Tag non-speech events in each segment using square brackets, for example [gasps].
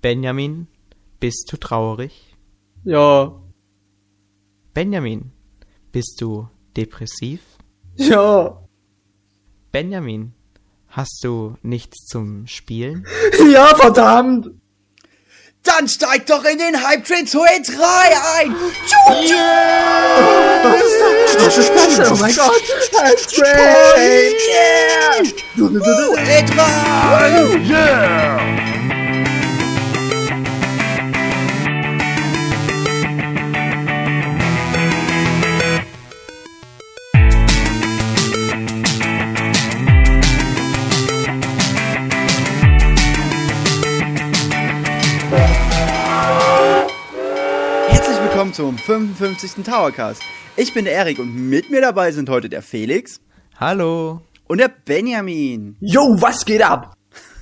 Benjamin, bist du traurig? Ja. Benjamin, bist du depressiv? Ja. Benjamin, hast du nichts zum Spielen? [laughs] Ja, verdammt. Dann steig doch in den Hype Train zur E3 ein! Was ist das? Oh mein Gott. Hype Train. E3! Herzlich 55. Towercast. Ich bin der Erik und mit mir dabei sind heute der Felix Hallo. und der Benjamin. Jo, was geht ab?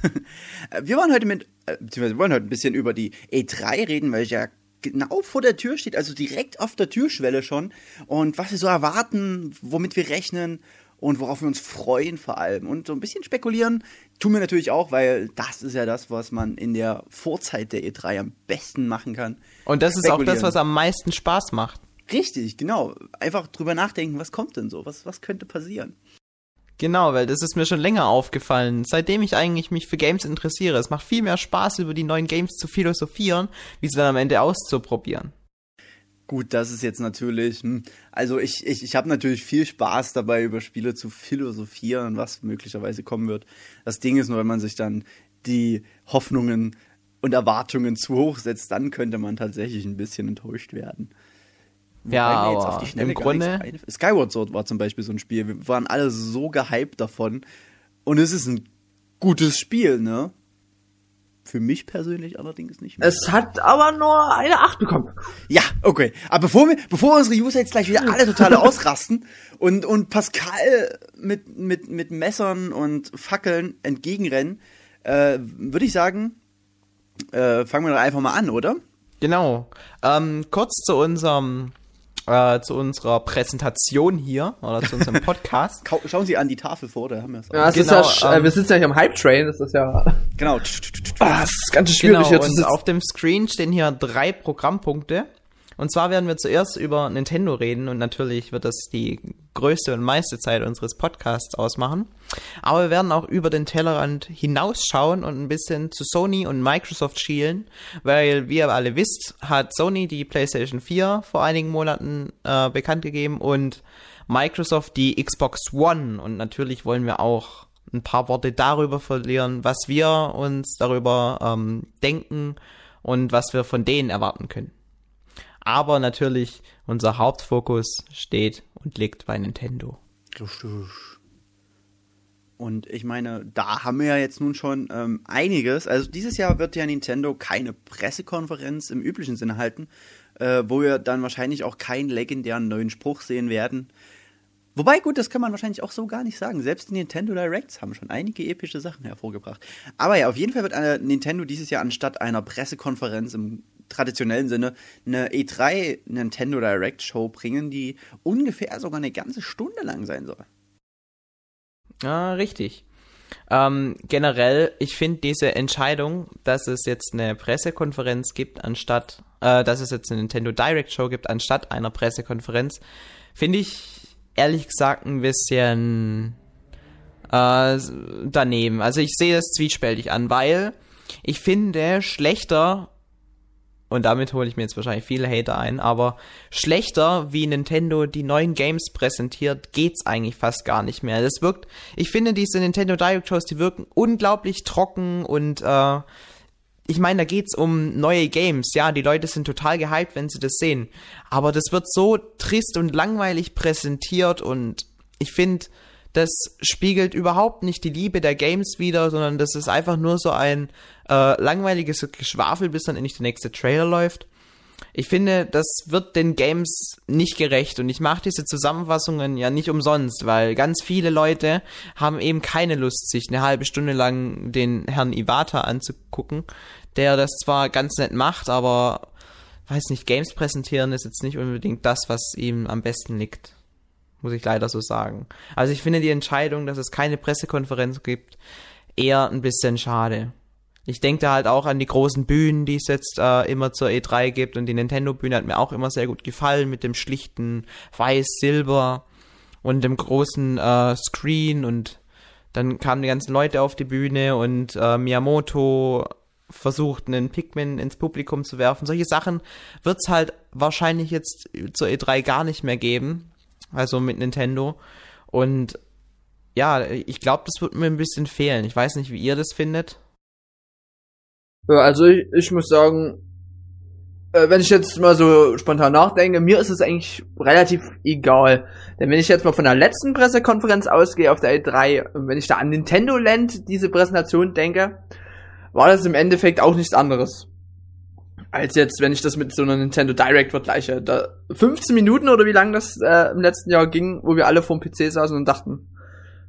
[laughs] Wir wollen heute mit, äh, beziehungsweise wir wollen heute ein bisschen über die E3 reden, weil ich ja genau vor der Tür steht, also direkt auf der Türschwelle schon. Und was wir so erwarten, womit wir rechnen und worauf wir uns freuen vor allem. Und so ein bisschen spekulieren tun wir natürlich auch, weil das ist ja das, was man in der Vorzeit der E3 am besten machen kann. Und das ist auch das, was am meisten Spaß macht. Richtig, genau. Einfach drüber nachdenken, was kommt denn so? Was, was könnte passieren? Genau, weil das ist mir schon länger aufgefallen. Seitdem ich eigentlich mich für Games interessiere. Es macht viel mehr Spaß, über die neuen Games zu philosophieren, wie sie dann am Ende auszuprobieren. Gut, das ist jetzt natürlich, hm, also ich, ich, ich habe natürlich viel Spaß dabei, über Spiele zu philosophieren, was möglicherweise kommen wird. Das Ding ist nur, wenn man sich dann die Hoffnungen und Erwartungen zu hoch setzt, dann könnte man tatsächlich ein bisschen enttäuscht werden. Ja, aber im Grunde-. Skyward Sword war zum Beispiel so ein Spiel. Wir waren alle so gehypt davon. Und es ist ein gutes Spiel, ne? Für mich persönlich allerdings nicht mehr. Es hat aber nur eine 8 bekommen. Ja, okay. Aber bevor wir, bevor unsere User jetzt gleich wieder alle total [laughs] ausrasten und, und Pascal mit, mit, mit Messern und Fackeln entgegenrennen, äh, würde ich sagen, äh, fangen wir doch einfach mal an, oder? Genau. Ähm, kurz zu unserem, äh, zu unserer Präsentation hier oder zu unserem [laughs] Podcast. Schauen Sie an die Tafel vor, da haben wir es. Ja, es Genau, ist ja, sch- ähm, äh, wir sitzen ja hier am Hype Train, das ist ja. [laughs] Genau. Ah, es ist ganz schön schwierig Genau, und sitzen. auf dem Screen stehen hier drei Programmpunkte. Und zwar werden wir zuerst über Nintendo reden und natürlich wird das die größte und meiste Zeit unseres Podcasts ausmachen. Aber wir werden auch über den Tellerrand hinausschauen und ein bisschen zu Sony und Microsoft schielen, weil wie ihr alle wisst, hat Sony die PlayStation 4 vor einigen Monaten äh, bekannt gegeben und Microsoft die Xbox One und natürlich wollen wir auch ein paar Worte darüber verlieren, was wir uns darüber ähm, denken und was wir von denen erwarten können. Aber natürlich, unser Hauptfokus steht und liegt bei Nintendo. Und ich meine, da haben wir ja jetzt nun schon ähm, einiges. Also dieses Jahr wird ja Nintendo keine Pressekonferenz im üblichen Sinne halten, äh, wo wir dann wahrscheinlich auch keinen legendären neuen Spruch sehen werden. Wobei, gut, das kann man wahrscheinlich auch so gar nicht sagen. Selbst die Nintendo Directs haben schon einige epische Sachen hervorgebracht. Aber ja, auf jeden Fall wird äh, Nintendo dieses Jahr anstatt einer Pressekonferenz im traditionellen Sinne eine E3 Nintendo Direct Show bringen, die ungefähr sogar eine ganze Stunde lang sein soll. Ah, richtig. Ähm, generell, ich finde diese Entscheidung, dass es jetzt eine Pressekonferenz gibt, anstatt, äh, dass es jetzt eine Nintendo Direct Show gibt, anstatt einer Pressekonferenz, finde ich ehrlich gesagt ein bisschen äh, daneben. Also ich sehe das zwiespältig an, weil ich finde schlechter und damit hole ich mir jetzt wahrscheinlich viele Hater ein, aber schlechter wie Nintendo die neuen Games präsentiert, geht's eigentlich fast gar nicht mehr. Das wirkt, ich finde diese Nintendo Direct Shows, die wirken unglaublich trocken und äh, ich meine, da geht's um neue Games. Ja, die Leute sind total gehypt, wenn sie das sehen. Aber das wird so trist und langweilig präsentiert und ich finde, das spiegelt überhaupt nicht die Liebe der Games wider, sondern das ist einfach nur so ein äh, langweiliges Geschwafel, bis dann endlich der nächste Trailer läuft. Ich finde, das wird den Games nicht gerecht und ich mache diese Zusammenfassungen ja nicht umsonst, weil ganz viele Leute haben eben keine Lust, sich eine halbe Stunde lang den Herrn Iwata anzugucken, der das zwar ganz nett macht, aber weiß nicht, Games präsentieren ist jetzt nicht unbedingt das, was ihm am besten liegt. Muss ich leider so sagen. Also ich finde die Entscheidung, dass es keine Pressekonferenz gibt, eher ein bisschen schade. Ich denke da halt auch an die großen Bühnen, die es jetzt äh, immer zur E3 gibt und die Nintendo-Bühne hat mir auch immer sehr gut gefallen mit dem schlichten Weiß-Silber und dem großen äh, Screen und dann kamen die ganzen Leute auf die Bühne und äh, Miyamoto versucht, einen Pikmin ins Publikum zu werfen. Solche Sachen wird's halt wahrscheinlich jetzt zur E3 gar nicht mehr geben. Also mit Nintendo. Und ja, ich glaube, das wird mir ein bisschen fehlen. Ich weiß nicht, wie ihr das findet. Ja, also ich, ich muss sagen, äh, wenn ich jetzt mal so spontan nachdenke, mir ist es eigentlich relativ egal. Denn wenn ich jetzt mal von der letzten Pressekonferenz ausgehe auf der E3, und wenn ich da an Nintendo Land diese Präsentation denke, war das im Endeffekt auch nichts anderes. Als jetzt, wenn ich das mit so einer Nintendo Direct vergleiche. Da 15 Minuten oder wie lange das äh, im letzten Jahr ging, wo wir alle vorm PC saßen und dachten,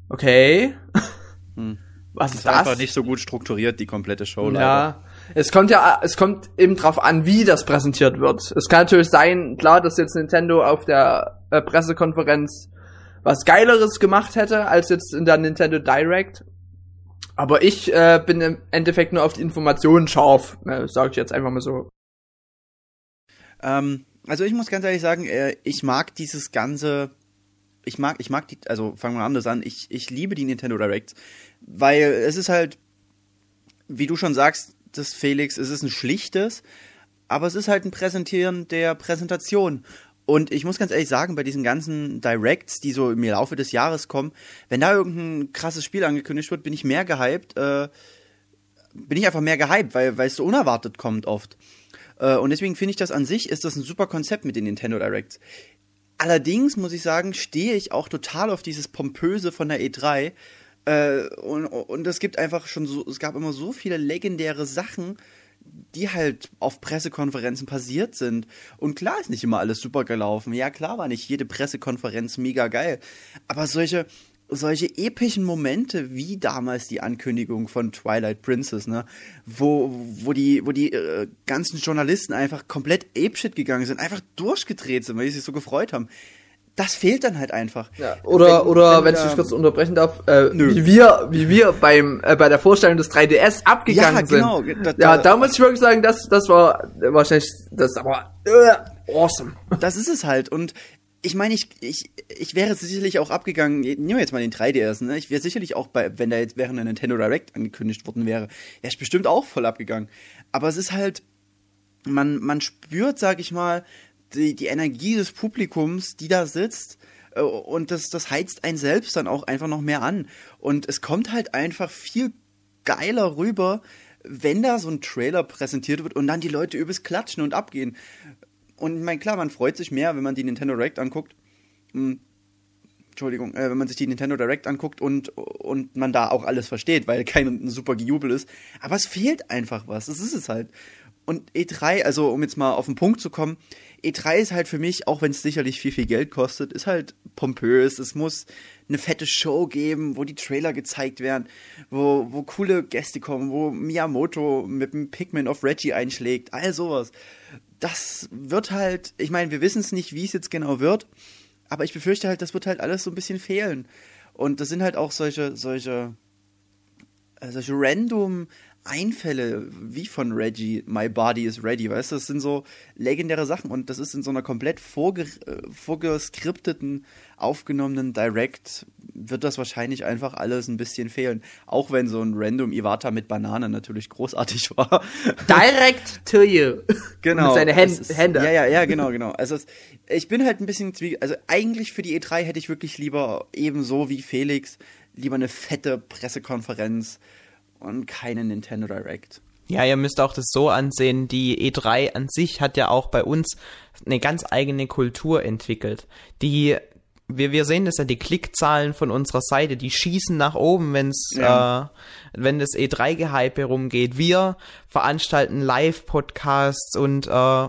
okay, [laughs] Hm. was Das ist war das? einfach nicht so gut strukturiert, die komplette Show. leider. Ja, es kommt ja, es kommt eben drauf an, wie das präsentiert wird. Es kann natürlich sein, klar, dass jetzt Nintendo auf der äh, Pressekonferenz was Geileres gemacht hätte als jetzt in der Nintendo Direct. Aber ich äh, bin im Endeffekt nur auf die Informationen scharf, äh, sage ich jetzt einfach mal so. Ähm, also ich muss ganz ehrlich sagen, äh, ich mag dieses ganze, ich mag, ich mag die, also fangen wir anders an, ich, ich liebe die Nintendo Directs, weil es ist halt, wie du schon sagst, das Felix, es ist ein schlichtes, aber es ist halt ein Präsentieren der Präsentation. Und ich muss ganz ehrlich sagen, bei diesen ganzen Directs, die so im Laufe des Jahres kommen, wenn da irgendein krasses Spiel angekündigt wird, bin ich mehr gehypt, äh, bin ich einfach mehr gehypt, weil, weil es so unerwartet kommt oft. Äh, und deswegen finde ich das an sich, ist das ein super Konzept mit den Nintendo Directs. Allerdings muss ich sagen, stehe ich auch total auf dieses Pompöse von der E3. Äh, und, und es gibt einfach schon so, es gab immer so viele legendäre Sachen, die halt auf Pressekonferenzen passiert sind. Und klar ist nicht immer alles super gelaufen. Ja, klar war nicht jede Pressekonferenz mega geil. Aber solche, solche epischen Momente wie damals die Ankündigung von Twilight Princess, ne, wo, wo die, wo die äh, ganzen Journalisten einfach komplett apeshit gegangen sind, einfach durchgedreht sind, weil die sich so gefreut haben. Das fehlt dann halt einfach. Ja, oder Wenn- oder wenn wenn, ich da- dich kurz unterbrechen darf, äh, Nö. wie wir wie wir beim äh, bei der Vorstellung des 3DS abgegangen Ja, genau. sind. Da- ja, da- da muss ich wirklich sagen, das das war wahrscheinlich das aber äh, awesome. Das ist es halt. Und ich meine, ich, ich, ich wäre sicherlich auch abgegangen, nehmen wir jetzt mal den 3DS, ne? Ich wäre sicherlich auch bei, wenn da jetzt während der Nintendo Direct angekündigt worden wäre, wäre ich bestimmt auch voll abgegangen. Aber es ist halt, man, man spürt, sag ich mal, die, die Energie des Publikums, die da sitzt. äh, Und das, das heizt einen selbst dann auch einfach noch mehr an. Und es kommt halt einfach viel geiler rüber, wenn da so ein Trailer präsentiert wird und dann die Leute übelst klatschen und abgehen. Und ich meine, klar, man freut sich mehr, wenn man die Nintendo Direct anguckt. Hm, Entschuldigung, äh, wenn man sich die Nintendo Direct anguckt und, und man da auch alles versteht, weil kein super Gejubel ist. Aber es fehlt einfach was. Das ist es halt. Und E3, also um jetzt mal auf den Punkt zu kommen, E3 ist halt für mich, auch wenn es sicherlich viel, viel Geld kostet, ist halt pompös. Es muss eine fette Show geben, wo die Trailer gezeigt werden, wo, wo coole Gäste kommen, wo Miyamoto mit dem Pikmin of Reggie einschlägt, all sowas. Das wird halt, ich meine, wir wissen es nicht, wie es jetzt genau wird, aber ich befürchte halt, das wird halt alles so ein bisschen fehlen. Und das sind halt auch solche, solche, äh, solche random Einfälle wie von Reggie, My Body is Ready, weißt du, das sind so legendäre Sachen und das ist in so einer komplett vorge äh, vorgeskripteten, aufgenommenen Direct, wird das wahrscheinlich einfach alles ein bisschen fehlen. Auch wenn so ein random Iwata mit Banane natürlich großartig [laughs] war. Direct to you. Genau. Mit seinen Es Händen. ist- Hände. Ja, ja, ja, genau, genau. Also ich bin halt ein bisschen also eigentlich für die E3 hätte ich wirklich lieber ebenso wie Felix lieber eine fette Pressekonferenz und keine Nintendo Direct. Ja, ihr müsst auch das so ansehen, die E3 an sich hat ja auch bei uns eine ganz eigene Kultur entwickelt. Die wir, wir sehen das ja, die Klickzahlen von unserer Seite, die schießen nach oben, wenn's, Ja. äh, wenn das E3-Gehype herumgeht. Wir veranstalten Live-Podcasts und äh,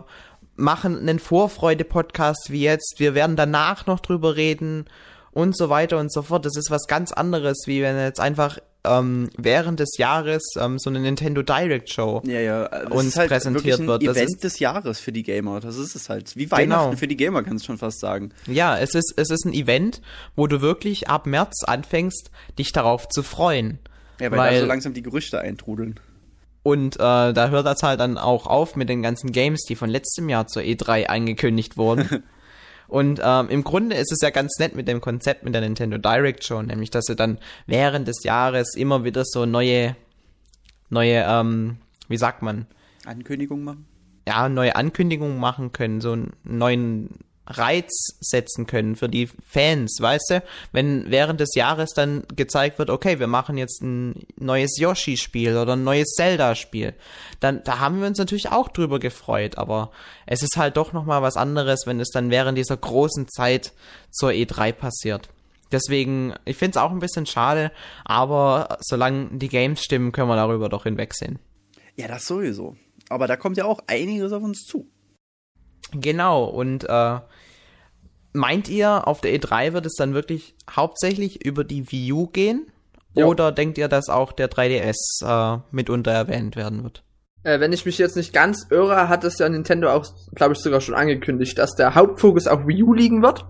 machen einen Vorfreude-Podcast wie jetzt. Wir werden danach noch drüber reden und so weiter und so fort. Das ist was ganz anderes, wie wenn jetzt einfach ähm, während des Jahres ähm, so eine Nintendo Direct Show Ja, ja. Das uns ist halt präsentiert ein wird. Das Event ist- des Jahres für die Gamer. Das ist es halt. Wie Weihnachten Genau. für die Gamer, kannst du schon fast sagen. Ja, es ist, es ist ein Event, wo du wirklich ab März anfängst, dich darauf zu freuen. Ja, weil, Weil- da so langsam die Gerüchte eintrudeln. Und äh, da hört das halt dann auch auf mit den ganzen Games, die von letztem Jahr zur E3 angekündigt wurden. [laughs] Und ähm, im Grunde ist es ja ganz nett mit dem Konzept mit der Nintendo Direct schon, nämlich dass sie dann während des Jahres immer wieder so neue, neue, ähm, wie sagt man? Ankündigungen machen? Ja, neue Ankündigungen machen können, so einen neuen Reiz setzen können für die Fans, weißt du? Wenn während des Jahres dann gezeigt wird, okay, wir machen jetzt ein neues Yoshi-Spiel oder ein neues Zelda-Spiel, dann da haben wir uns natürlich auch drüber gefreut, aber es ist halt doch nochmal was anderes, wenn es dann während dieser großen Zeit zur E3 passiert. Deswegen, ich finde es auch ein bisschen schade, aber solange die Games stimmen, können wir darüber doch hinwegsehen. Ja, das sowieso. Aber da kommt ja auch einiges auf uns zu. Genau, und äh, meint ihr, auf der E3 wird es dann wirklich hauptsächlich über die Wii U gehen? Ja. Oder denkt ihr, dass auch der 3DS äh, mitunter erwähnt werden wird? Äh, wenn ich mich jetzt nicht ganz irre, hat es ja Nintendo auch, glaube ich, sogar schon angekündigt, dass der Hauptfokus auf Wii U liegen wird.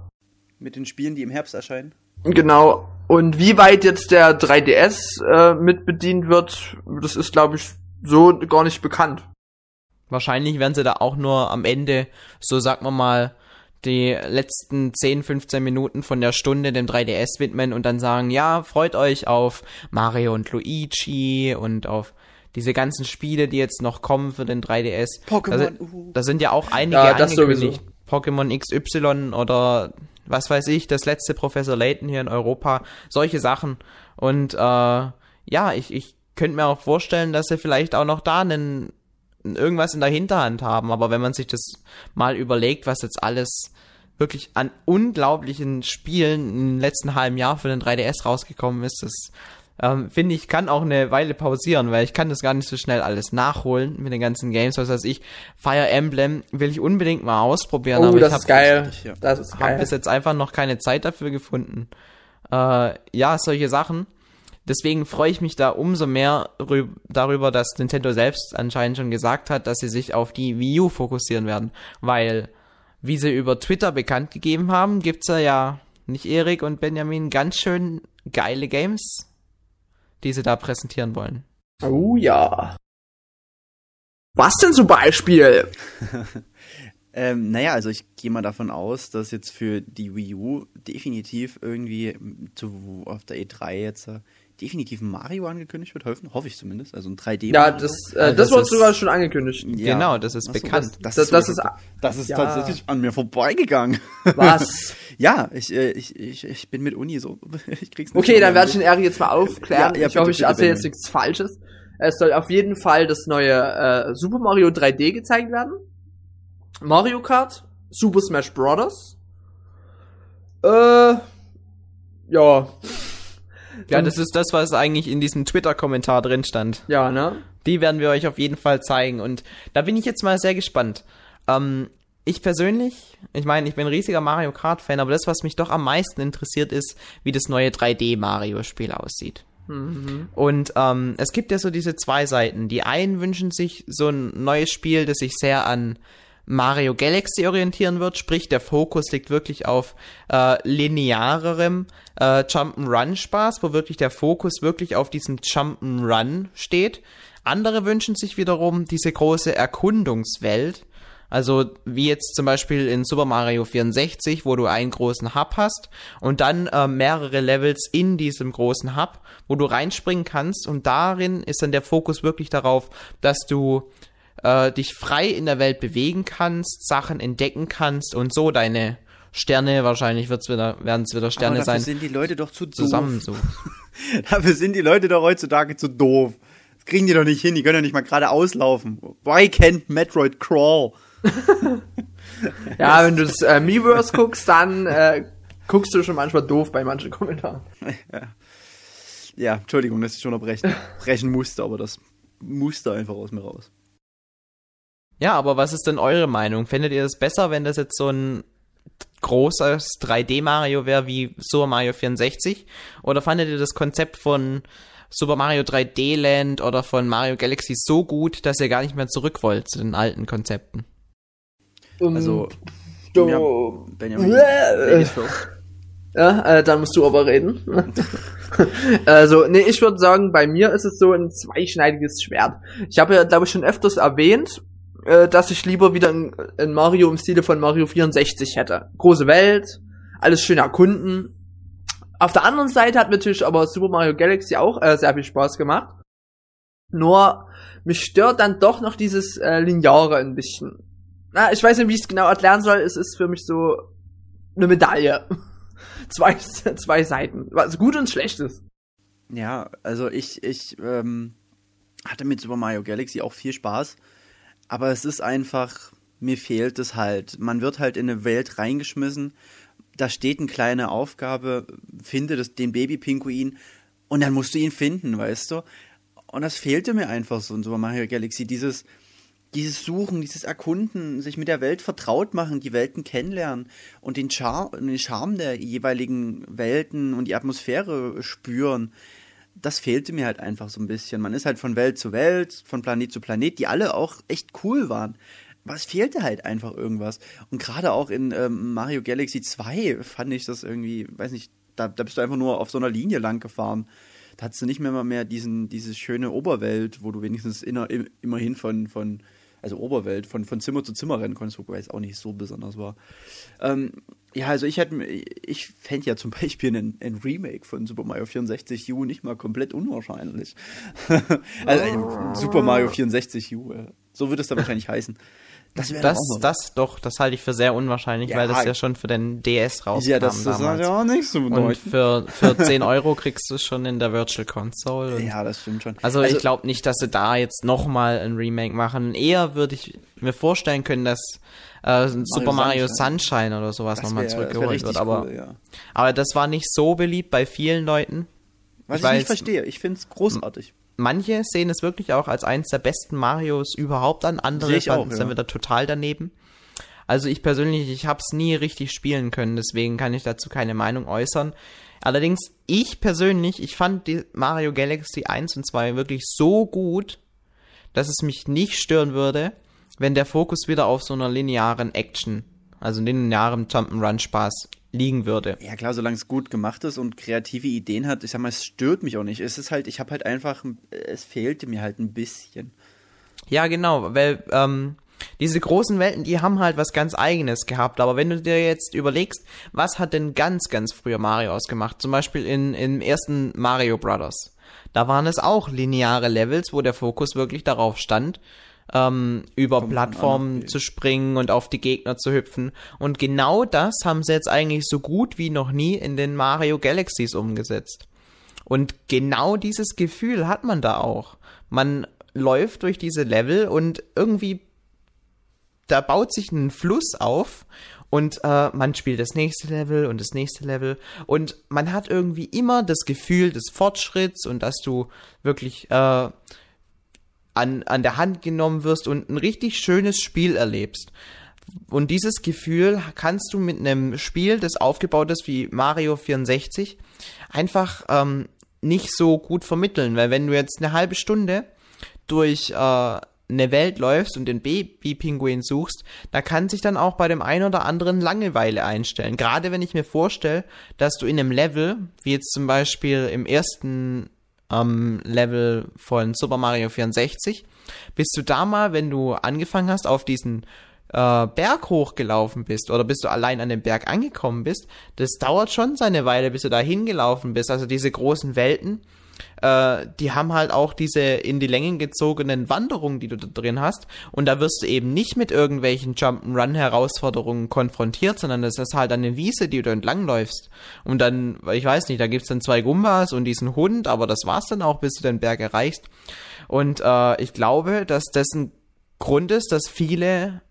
Mit den Spielen, die im Herbst erscheinen. Genau. Und wie weit jetzt der 3DS äh, mit bedient wird, das ist, glaube ich, so gar nicht bekannt. Wahrscheinlich werden sie da auch nur am Ende, so sagt man mal, die letzten 10, 15 Minuten von der Stunde dem 3DS widmen und dann sagen, ja, freut euch auf Mario und Luigi und auf diese ganzen Spiele, die jetzt noch kommen für den 3DS. Pokémon, Da, sind- uhu. da sind ja auch einige Ja, das angekündigt. Pokémon XY oder was weiß ich, das letzte Professor Layton hier in Europa, solche Sachen. Und äh, ja, ich, ich könnte mir auch vorstellen, dass sie vielleicht auch noch da einen, irgendwas in der Hinterhand haben. Aber wenn man sich das mal überlegt, was jetzt alles wirklich an unglaublichen Spielen im letzten halben Jahr für den 3DS rausgekommen ist, das ähm, finde ich, kann auch eine Weile pausieren, weil ich kann das gar nicht so schnell alles nachholen mit den ganzen Games. Was weiß ich, Fire Emblem will ich unbedingt mal ausprobieren, Oh, aber das ich ist habe geil. ja. Das ist geil. bis jetzt einfach noch keine Zeit dafür gefunden. Äh, ja, solche Sachen. Deswegen freue ich mich da umso mehr rü- darüber, dass Nintendo selbst anscheinend schon gesagt hat, dass sie sich auf die Wii U fokussieren werden. Weil, wie sie über Twitter bekannt gegeben haben, gibt's ja, ja nicht Erik und Benjamin ganz schön geile Games, die sie da präsentieren wollen. Oh ja. Was denn zum Beispiel? [laughs] Ähm, naja, also ich gehe mal davon aus, dass jetzt für die Wii U definitiv irgendwie zu, auf der E3 jetzt äh, definitiv ein Mario angekündigt wird, hoffe, hoffe ich zumindest. Also ein 3D. Ja, Mario. das, äh, Also das das wurde ist- sogar schon angekündigt. Ja. Genau, das ist Ach so, bekannt. Das, Das- das, das ist, ist- das ist ja. tatsächlich an mir vorbeigegangen. Was? [laughs] ja, ich, äh, ich, ich, ich bin mit Uni so. [laughs] Ich krieg's nicht Okay, dann werde ich den Eri jetzt mal aufklären. Ja, ja, ich hoffe, bitte, ich bitte, erzähle jetzt nichts Falsches. Es soll auf jeden Fall das neue äh, Super Mario 3D gezeigt werden. Mario Kart, Super Smash Bros. Äh, ja. Ja, das ist das, was eigentlich in diesem Twitter-Kommentar drin stand. Ja, ne? Die werden wir euch auf jeden Fall zeigen. Und da bin ich jetzt mal sehr gespannt. Ähm, ich persönlich, ich meine, ich bin ein riesiger Mario Kart-Fan, aber das, was mich doch am meisten interessiert, ist, wie das neue 3D-Mario-Spiel aussieht. Und ähm, es gibt ja so diese zwei Seiten. Die einen wünschen sich so ein neues Spiel, das sich sehr an Mario Galaxy orientieren wird, sprich der Fokus liegt wirklich auf äh, linearerem äh, Jump'n'Run-Spaß, wo wirklich der Fokus wirklich auf diesem Jump'n'Run steht. Andere wünschen sich wiederum diese große Erkundungswelt, also wie jetzt zum Beispiel in Super Mario 64, wo du einen großen Hub hast und dann äh, mehrere Levels in diesem großen Hub, wo du reinspringen kannst. Und darin ist dann der Fokus wirklich darauf, dass du äh, dich frei in der Welt bewegen kannst, Sachen entdecken kannst und so deine Sterne, wahrscheinlich wird's wieder, werden es wieder Aber Sterne dafür sein, sind die Leute doch zu doof. zusammensuchst. [laughs] Dafür sind die Leute doch heutzutage zu doof. Das kriegen die doch nicht hin, die können doch nicht mal gerade auslaufen. Why can't Metroid crawl? [laughs] Ja, wenn du das äh, Miiverse guckst, dann äh, guckst du schon manchmal doof bei manchen Kommentaren. [laughs] Ja, Entschuldigung, dass ich schon unterbrechen brechen musste, aber das musste einfach aus mir raus. Ja, aber was ist denn eure Meinung? Fändet ihr es besser, wenn das jetzt so ein großes 3D-Mario wäre wie Super Mario 64? Oder fandet ihr das Konzept von Super Mario 3D Land oder von Mario Galaxy so gut, dass ihr gar nicht mehr zurück wollt zu den alten Konzepten? Also, du, ja, Benjamin, Äh. Ja, äh, dann musst du aber reden. [laughs] also, nee, ich würde sagen, bei mir ist es so ein zweischneidiges Schwert. Ich habe ja, glaube ich, schon öfters erwähnt, äh, dass ich lieber wieder ein, Mario im Stile von Mario 64 hätte. Große Welt, alles schön erkunden. Auf der anderen Seite hat natürlich aber Super Mario Galaxy auch äh, sehr viel Spaß gemacht. Nur mich stört dann doch noch dieses äh, Lineare ein bisschen. Na, ich weiß nicht, wie ich es genau erklären soll. Es ist für mich so eine Medaille. [laughs] zwei, [laughs] zwei Seiten. Was gut und schlecht ist. Ja, also ich, ich ähm, hatte mit Super Mario Galaxy auch viel Spaß. Aber es ist einfach, mir fehlt es halt. Man wird halt in eine Welt reingeschmissen. Da steht eine kleine Aufgabe, finde das, den Baby-Pinguin und dann musst du ihn finden, weißt du? Und das fehlte mir einfach so in Super Mario Galaxy. Dieses, dieses Suchen, dieses Erkunden, sich mit der Welt vertraut machen, die Welten kennenlernen und den, Char den Charme der jeweiligen Welten und die Atmosphäre spüren, das fehlte mir halt einfach so ein bisschen. Man ist halt von Welt zu Welt, von Planet zu Planet, die alle auch echt cool waren. Es fehlte halt einfach irgendwas. Und gerade auch in ähm, Mario Galaxy 2 fand ich das irgendwie, weiß nicht, da, da bist du einfach nur auf so einer Linie lang gefahren da hattest du nicht mehr, mehr diesen, diese schöne Oberwelt, wo du wenigstens inner, immerhin von, von, also Oberwelt, von, von Zimmer zu Zimmer rennen konntest, wobei es auch nicht so besonders war. Ähm, ja, also ich hätte, ich fände ja zum Beispiel ein, ein, Remake von Super Mario 64 U nicht mal komplett unwahrscheinlich. [laughs] also oh. Super Mario 64 U, so würde es dann wahrscheinlich heißen. Das, das, das doch, das halte ich für sehr unwahrscheinlich, ja, weil das ja schon für den DS rauskam Ja, das, das hat ja auch nichts zu bedeuten. Und für, für 10 Euro kriegst du es schon in der Virtual Console. ja, das stimmt schon. Also, also ich glaube nicht, dass sie da jetzt nochmal ein Remake machen. Eher würde ich mir vorstellen können, dass äh, Super Mario Sunshine, Sunshine oder sowas nochmal zurückgeholt wird. Aber, cool, ja. aber das war nicht so beliebt bei vielen Leuten. Was ich, ich nicht verstehe, ich finde es großartig manche sehen es wirklich auch als eines der besten Marios überhaupt an, andere fanden es dann wieder total daneben. Also ich persönlich, ich habe es nie richtig spielen können, deswegen kann ich dazu keine Meinung äußern. Allerdings, ich persönlich, ich fand die Mario Galaxy 1 und 2 wirklich so gut, dass es mich nicht stören würde, wenn der Fokus wieder auf so einer linearen Action, also linearen Jump'n'Run Spaß liegen würde. Ja klar, solange es gut gemacht ist und kreative Ideen hat, ich sag mal, es stört mich auch nicht. Es ist halt, ich habe halt einfach, es fehlte mir halt ein bisschen. Ja, genau, weil ähm, diese großen Welten, die haben halt was ganz eigenes gehabt. Aber wenn du dir jetzt überlegst, was hat denn ganz, ganz früher Mario ausgemacht? Zum Beispiel in, im ersten Mario Brothers. Da waren es auch lineare Levels, wo der Fokus wirklich darauf stand, ähm, über Kommt Plattformen zu springen und auf die Gegner zu hüpfen. Und genau das haben sie jetzt eigentlich so gut wie noch nie in den Mario Galaxies umgesetzt. Und genau dieses Gefühl hat man da auch. Man läuft durch diese Level und irgendwie da baut sich ein Fluss auf und äh, man spielt das nächste Level und das nächste Level und man hat irgendwie immer das Gefühl des Fortschritts und dass du wirklich äh, an, an der Hand genommen wirst und ein richtig schönes Spiel erlebst. Und dieses Gefühl kannst du mit einem Spiel, das aufgebaut ist wie Mario 64, einfach ähm, nicht so gut vermitteln, weil wenn du jetzt eine halbe Stunde durch äh, eine Welt läufst und den Baby-Pinguin suchst, da kann sich dann auch bei dem einen oder anderen Langeweile einstellen. Gerade wenn ich mir vorstelle, dass du in einem Level, wie jetzt zum Beispiel im ersten am Level von Super Mario 64. Bist du da mal, wenn du angefangen hast, auf diesen äh, Berg hochgelaufen bist oder bis du allein an dem Berg angekommen bist, das dauert schon seine Weile, bis du da hingelaufen bist. Also diese großen Welten, äh, die haben halt auch diese in die Längen gezogenen Wanderungen, die du da drin hast. Und da wirst du eben nicht mit irgendwelchen Jump'n'Run-Herausforderungen konfrontiert, sondern das ist halt eine Wiese, die du entlangläufst. Und dann, ich weiß nicht, da gibt's dann zwei Gumbas und diesen Hund, aber das war's dann auch, bis du den Berg erreichst. Und äh, ich glaube, dass das ein Grund ist, dass viele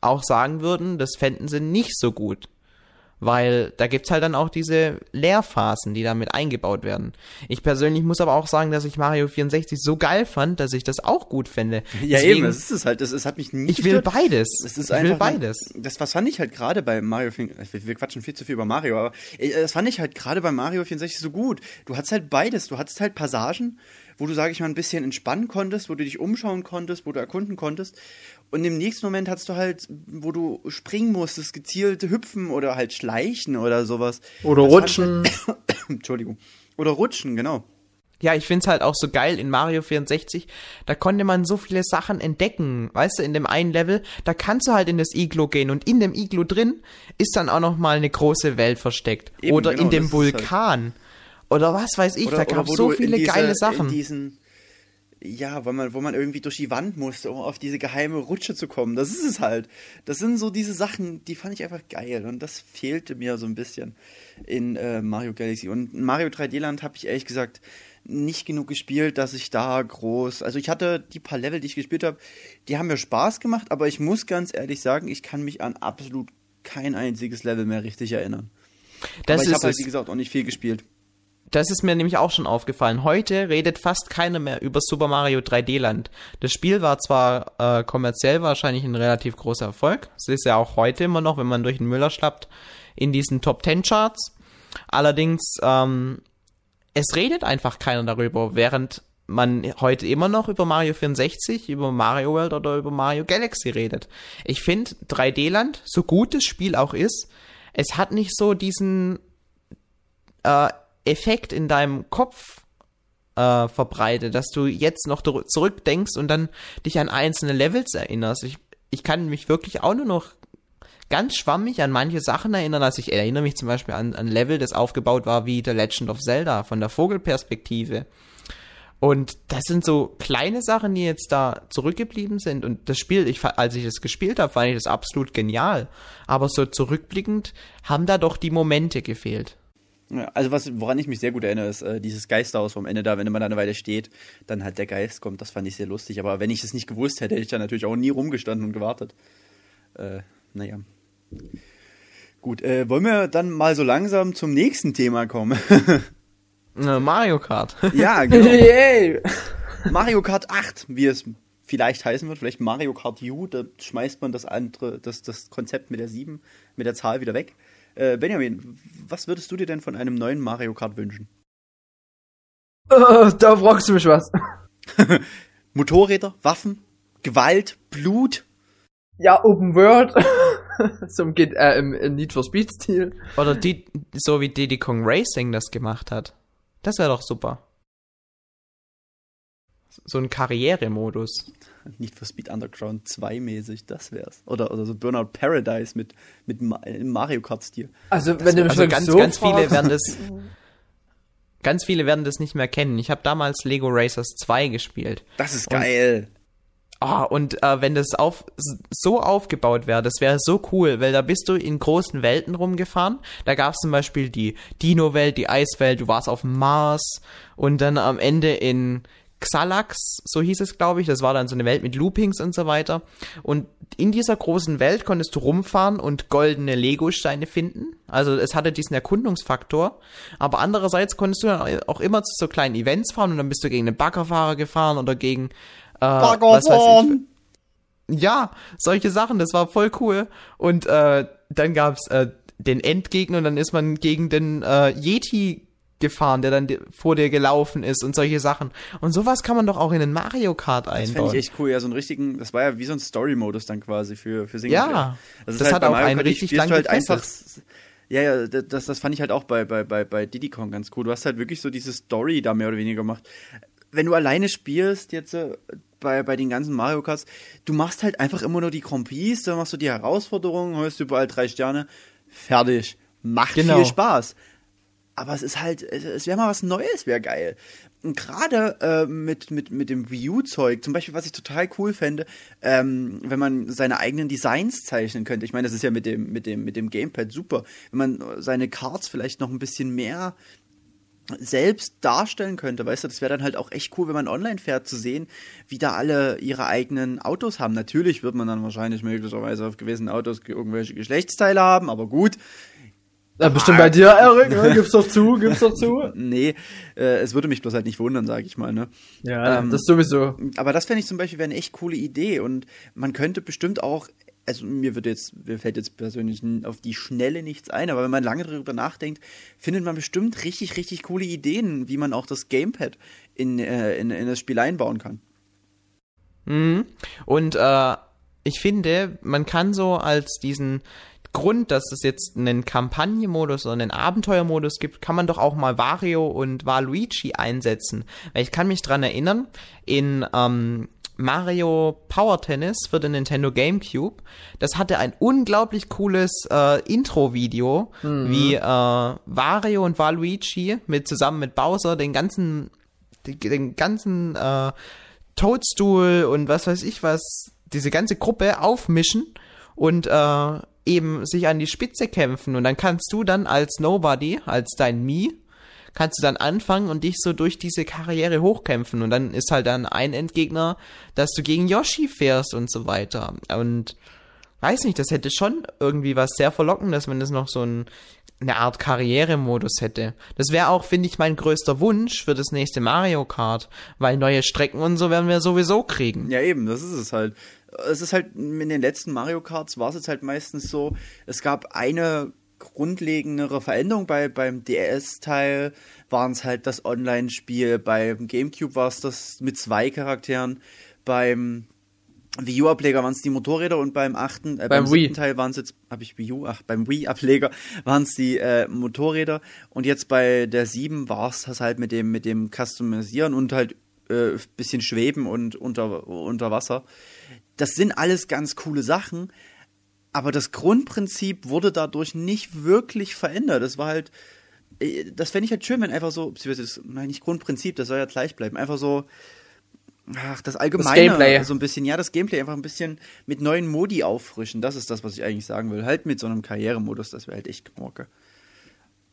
auch sagen würden, das fänden sie nicht so gut weil da gibt's halt dann auch diese Leerphasen, die damit eingebaut werden. Ich persönlich muss aber auch sagen, dass ich Mario 64 so geil fand, dass ich das auch gut fände. Ja Deswegen, eben, das ist es halt, das, das hat mich nicht Ich will beides. Das ist ich will beides. Das was fand ich halt gerade bei Mario wir quatschen viel zu viel über Mario, aber äh, das fand ich halt gerade bei Mario 64 so gut. Du hattest halt beides, du hattest halt Passagen, wo du, sage ich mal, ein bisschen entspannen konntest, wo du dich umschauen konntest, wo du erkunden konntest. Und im nächsten Moment hattest du halt, wo du springen musstest, gezielt hüpfen oder halt schleichen oder sowas. Oder das rutschen. Halt, [coughs] Entschuldigung. Oder rutschen, genau. Ja, ich find's halt auch so geil in Mario 64, da konnte man so viele Sachen entdecken, weißt du, in dem einen Level, da kannst du halt in das Iglo gehen und in dem Iglo drin ist dann auch noch mal eine große Welt versteckt Eben, oder genau, in dem halt Vulkan halt. Oder was weiß ich, oder, da gab's so viele diese, geile Sachen. In diesen, ja, weil man, wo man irgendwie durch die Wand musste, um auf diese geheime Rutsche zu kommen. Das ist es halt. Das sind so diese Sachen, die fand ich einfach geil und das fehlte mir so ein bisschen in äh, Mario Galaxy. Und Mario 3D Land habe ich ehrlich gesagt nicht genug gespielt, dass ich da groß. Also ich hatte die paar Level, die ich gespielt habe, die haben mir Spaß gemacht, aber ich muss ganz ehrlich sagen, ich kann mich an absolut kein einziges Level mehr richtig erinnern. Das aber ich habe halt, wie gesagt, auch nicht viel gespielt. Das ist mir nämlich auch schon aufgefallen. Heute redet fast keiner mehr über Super Mario 3D Land. Das Spiel war zwar äh, kommerziell wahrscheinlich ein relativ großer Erfolg. Es ist ja auch heute immer noch, wenn man durch den Müller schlappt, in diesen Top 10 Charts. Allerdings ähm, es redet einfach keiner darüber, während man heute immer noch über Mario 64, über Mario World oder über Mario Galaxy redet. Ich finde 3D-Land, so gut das Spiel auch ist, es hat nicht so diesen äh, Effekt in deinem Kopf äh, verbreitet, dass du jetzt noch zurückdenkst und dann dich an einzelne Levels erinnerst. Ich, ich kann mich wirklich auch nur noch ganz schwammig an manche Sachen erinnern. Also ich erinnere mich zum Beispiel an ein Level, das aufgebaut war wie The Legend of Zelda von der Vogelperspektive. Und das sind so kleine Sachen, die jetzt da zurückgeblieben sind. Und das Spiel, ich, als ich es gespielt habe, fand ich das absolut genial. Aber so zurückblickend haben da doch die Momente gefehlt. Ja, also was, woran ich mich sehr gut erinnere, ist äh, dieses Geisterhaus vom Ende da, wenn man da eine Weile steht, dann halt der Geist kommt, das fand ich sehr lustig. Aber wenn ich es nicht gewusst hätte, hätte ich da natürlich auch nie rumgestanden und gewartet. Äh, naja. Gut, äh, wollen wir dann mal so langsam zum nächsten Thema kommen? [laughs] Mario Kart. [laughs] ja, [laughs] genau. Yay. Mario Kart 8, wie es vielleicht heißen wird, vielleicht Mario Kart U, da schmeißt man das andere, das, das Konzept mit der 7, mit der Zahl wieder weg. Äh, Benjamin, was würdest du dir denn von einem neuen Mario Kart wünschen? Uh, da fragst du mich was. [laughs] Motorräder, Waffen, Gewalt, Blut. Ja, Open World. [laughs] Zum geht äh, im, im Need for Speed Stil. Oder die, so wie Diddy Kong Racing das gemacht hat. Das wäre doch super. So ein Karrieremodus. Need for Speed Underground 2 mäßig, das wär's. Oder, oder so Burnout Paradise mit, mit Mario Kart Stil. Also, das wenn du mich also ganz, so ganz viele werden das [laughs] ganz viele werden das nicht mehr kennen. Ich habe damals Lego Racers 2 gespielt. Das ist geil. Ah, oh, und äh, wenn das auf, so aufgebaut wäre, das wäre so cool, weil da bist du in großen Welten rumgefahren. Da gab es zum Beispiel die Dino-Welt, die Eiswelt, du warst auf Mars und dann am Ende in Xalax, so hieß es, glaube ich. Das war dann so eine Welt mit Loopings und so weiter. Und in dieser großen Welt konntest du rumfahren und goldene Lego-Steine finden. Also es hatte diesen Erkundungsfaktor. Aber andererseits konntest du dann auch immer zu so kleinen Events fahren und dann bist du gegen einen Baggerfahrer gefahren oder gegen äh, was weiß ich. Ja, solche Sachen, das war voll cool. Und äh, dann gab's äh, den Endgegner und dann ist man gegen den äh, Yeti gefahren, der dann vor dir gelaufen ist und solche Sachen. Und sowas kann man doch auch in den Mario Kart einbauen. Das fände ich echt cool, ja, so einen richtigen, das war ja wie so ein Story-Modus dann quasi für, für Singleplayer. Ja, das, das halt hat auch einen richtig langen halt einfach, ja, ja, das, das fand ich halt auch bei, bei, bei, bei Diddy Kong ganz cool. Du hast halt wirklich so diese Story da mehr oder weniger gemacht. Wenn du alleine spielst, jetzt äh, bei, bei den ganzen Mario Karts, du machst halt einfach immer nur die Grand Prix, dann machst du die Herausforderungen, holst überall drei Sterne, fertig. Macht genau. viel Spaß. Aber es ist halt, es wäre mal was Neues, wäre geil. Und gerade äh, mit, mit, mit dem Wii U-Zeug, zum Beispiel, was ich total cool fände, ähm, wenn man seine eigenen Designs zeichnen könnte. Ich meine, das ist ja mit dem, mit dem, mit dem Gamepad super. Wenn man seine Cards vielleicht noch ein bisschen mehr selbst darstellen könnte, weißt du, das wäre dann halt auch echt cool, wenn man online fährt, zu sehen, wie da alle ihre eigenen Autos haben. Natürlich wird man dann wahrscheinlich möglicherweise auf gewissen Autos irgendwelche Geschlechtsteile haben, aber gut. Ja, bestimmt bei dir, Erik, ne? [laughs] gib's doch zu, gib's doch zu. nee, äh, es würde mich bloß halt nicht wundern, sag ich mal, ne? Ja, ähm, das sowieso. Aber das fände ich zum Beispiel wäre eine echt coole Idee und man könnte bestimmt auch also mir wird jetzt, mir fällt jetzt persönlich auf die Schnelle nichts ein, aber wenn man lange darüber nachdenkt, findet man bestimmt richtig, richtig coole Ideen, wie man auch das Gamepad in, äh, in, in das Spiel einbauen kann. Mhm. Und äh, ich finde, man kann so als diesen Grund, dass es jetzt einen Kampagnenmodus oder einen Abenteuermodus gibt, kann man doch auch mal Wario und Waluigi einsetzen. Weil ich kann mich dran erinnern, in ähm, Mario Power Tennis für den Nintendo GameCube. Das hatte ein unglaublich cooles äh, Intro-Video, mhm. wie äh, Wario und Waluigi mit zusammen mit Bowser den ganzen den, den ganzen äh, Toadstool und was weiß ich was, diese ganze Gruppe aufmischen und äh, eben sich an die Spitze kämpfen. Und dann kannst du dann als Nobody, als dein Me, kannst du dann anfangen und dich so durch diese Karriere hochkämpfen. Und dann ist halt dann ein Endgegner, dass du gegen Yoshi fährst und so weiter. Und weiß nicht, das hätte schon irgendwie was sehr Verlockendes, wenn das noch so ein, eine Art Karrieremodus hätte. Das wäre auch, finde ich, mein größter Wunsch für das nächste Mario Kart, weil neue Strecken und so werden wir sowieso kriegen. Ja, eben, das ist es halt. Es ist halt, in den letzten Mario Karts war es jetzt halt meistens so, es gab eine grundlegendere Veränderung. Bei, beim DS-Teil waren es halt das Online-Spiel, beim GameCube war es das mit zwei Charakteren, beim Wii U-Ableger waren es die Motorräder und beim achten, äh, beim, beim Wii. Teil waren es jetzt, habe ich Wii U, ach, beim Wii-Ableger [laughs] waren es die äh, Motorräder. Und jetzt bei der 7 war es das halt mit dem, mit dem Customisieren und halt äh, bisschen schweben und unter, unter Wasser. Das sind alles ganz coole Sachen, aber das Grundprinzip wurde dadurch nicht wirklich verändert. Es war halt, äh, das fände ich halt schön, wenn einfach so, das, nein, nicht Grundprinzip, das soll ja gleich bleiben, einfach so, ach, das Allgemeine, das so ein bisschen, ja, das Gameplay einfach ein bisschen mit neuen Modi auffrischen. Das ist das, was ich eigentlich sagen will. Halt mit so einem Karrieremodus, das wäre halt echt Knorke.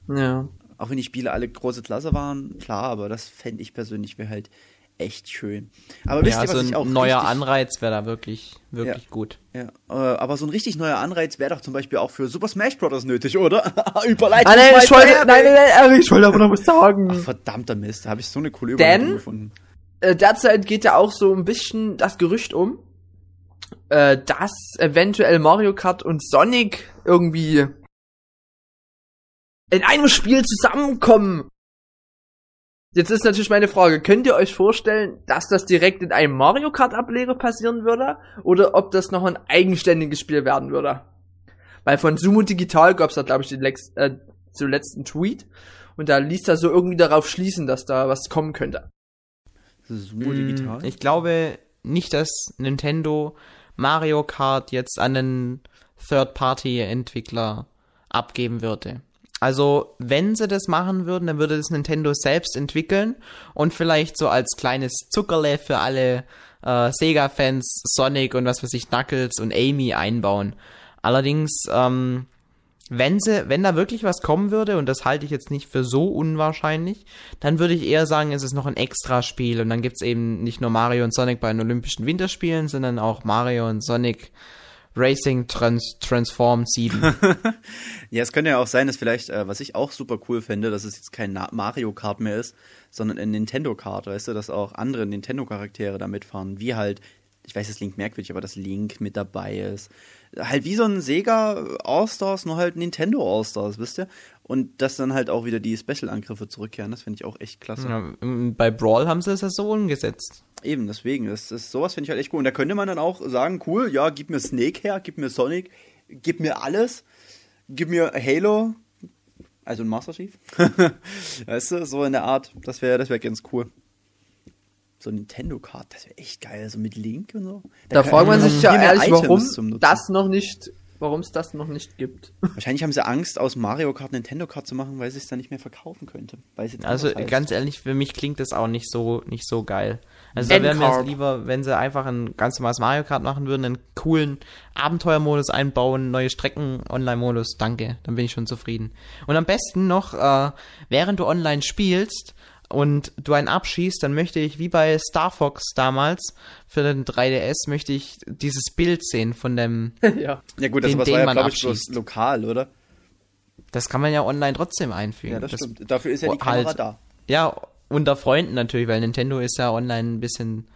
Ja. Auch wenn die Spiele alle große Klasse waren, klar, aber das fände ich persönlich wäre halt echt schön. Aber wisst ja, ihr, was so ich auch ein neuer Anreiz wäre da wirklich, wirklich ja, gut. Ja, äh, aber so ein richtig neuer Anreiz wäre doch zum Beispiel auch für Super Smash Bros. nötig, oder? [laughs] Überleitung. Ah, nein, ich wollte, nein, nein, nein, ich wollte aber noch was sagen. Ach, verdammter Mist, da habe ich so eine coole Überleitung Denn, gefunden. Äh, derzeit geht ja auch so ein bisschen das Gerücht um, äh, dass eventuell Mario Kart und Sonic irgendwie in einem Spiel zusammenkommen. Jetzt ist natürlich meine Frage, könnt ihr euch vorstellen, dass das direkt in einem Mario Kart Ableger passieren würde? Oder ob das noch ein eigenständiges Spiel werden würde? Weil von Sumo Digital gab es da, glaube ich, den Lex äh, zuletzt einen Tweet. Und da ließ er so irgendwie darauf schließen, dass da was kommen könnte. Sumo mm, Digital? Ich glaube nicht, dass Nintendo Mario Kart jetzt an einen Third-Party-Entwickler abgeben würde. Also, wenn sie das machen würden, dann würde das Nintendo selbst entwickeln und vielleicht so als kleines Zuckerle für alle äh, Sega-Fans Sonic und was weiß ich, Knuckles und Amy einbauen. Allerdings, ähm, wenn sie, wenn da wirklich was kommen würde, und das halte ich jetzt nicht für so unwahrscheinlich, dann würde ich eher sagen, es ist noch ein Extra-Spiel und dann gibt es eben nicht nur Mario und Sonic bei den Olympischen Winterspielen, sondern auch Mario und Sonic Racing Trans Transform 7. [laughs] ja, es könnte ja auch sein, dass vielleicht, äh, was ich auch super cool finde, dass es jetzt kein Mario Kart mehr ist, sondern ein Nintendo Kart, weißt du, dass auch andere Nintendo Charaktere da mitfahren, wie halt, ich weiß, es klingt merkwürdig, aber dass Link mit dabei ist. Halt wie so ein Sega All-Stars, nur halt Nintendo All-Stars, wisst ihr? Und dass dann halt auch wieder die Special-Angriffe zurückkehren, das finde ich auch echt klasse. Ja, bei Brawl haben sie es ja so umgesetzt. Eben, deswegen, das ist, sowas finde ich halt echt cool. Und da könnte man dann auch sagen, cool, ja, gib mir Snake her, gib mir Sonic, gib mir alles, gib mir Halo, also ein Master Chief. [laughs] weißt du, so in der Art, das wäre das wär ganz cool. So ein Nintendo-Card, das wäre echt geil, so mit Link und so. Da, da fragt man sich ja ehrlich, warum das noch nicht warum es das noch nicht gibt. [laughs] Wahrscheinlich haben sie Angst, aus Mario Kart Nintendo Kart zu machen, weil sie es dann nicht mehr verkaufen könnte. also ganz ehrlich, für mich klingt das auch nicht so, nicht so geil. Also da wäre mir lieber, wenn sie einfach ein ganz normales Mario Kart machen würden, einen coolen Abenteuermodus einbauen, neue Strecken, Online-Modus, danke, dann bin ich schon zufrieden. Und am besten noch, äh, während du online spielst, und du einen abschießt, dann möchte ich, wie bei Star Fox damals, für den 3DS, möchte ich dieses Bild sehen von dem. [laughs] ja. ja, gut, das den, war ja, glaube ich, bloß lokal, oder? Das kann man ja online trotzdem einfügen. Ja, das, das stimmt. Dafür ist ja die Kamera halt, da. Ja, unter Freunden natürlich, weil Nintendo ist ja online ein bisschen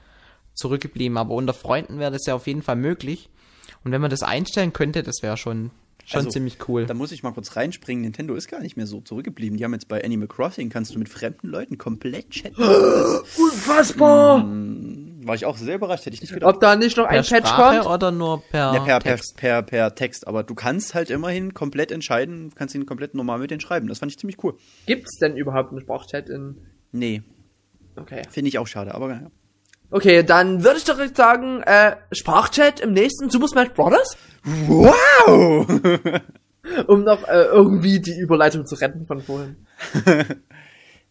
zurückgeblieben, aber unter Freunden wäre das ja auf jeden Fall möglich. Und wenn man das einstellen könnte, das wäre schon, schon Also, ziemlich cool. Da muss ich mal kurz reinspringen. Nintendo ist gar nicht mehr so zurückgeblieben. Die haben jetzt bei Animal Crossing, kannst du mit fremden Leuten komplett chatten. [gasps] Unfassbar! War ich auch sehr überrascht, hätte ich nicht gedacht. Ob da nicht noch Per ein Patch Sprache kommt? oder nur per, Ja, per, per, Text? per, per Text, aber du kannst halt immerhin komplett entscheiden, kannst ihn komplett normal mit denen schreiben. Das fand ich ziemlich cool. Gibt's denn überhaupt einen Sprachchat in. Nee, Okay. finde ich auch schade, aber naja. Okay, dann würde ich direkt sagen, äh, Sprachchat im nächsten Super Smash Bros. Wow! [laughs] Um noch äh, irgendwie die Überleitung zu retten von vorhin. [laughs]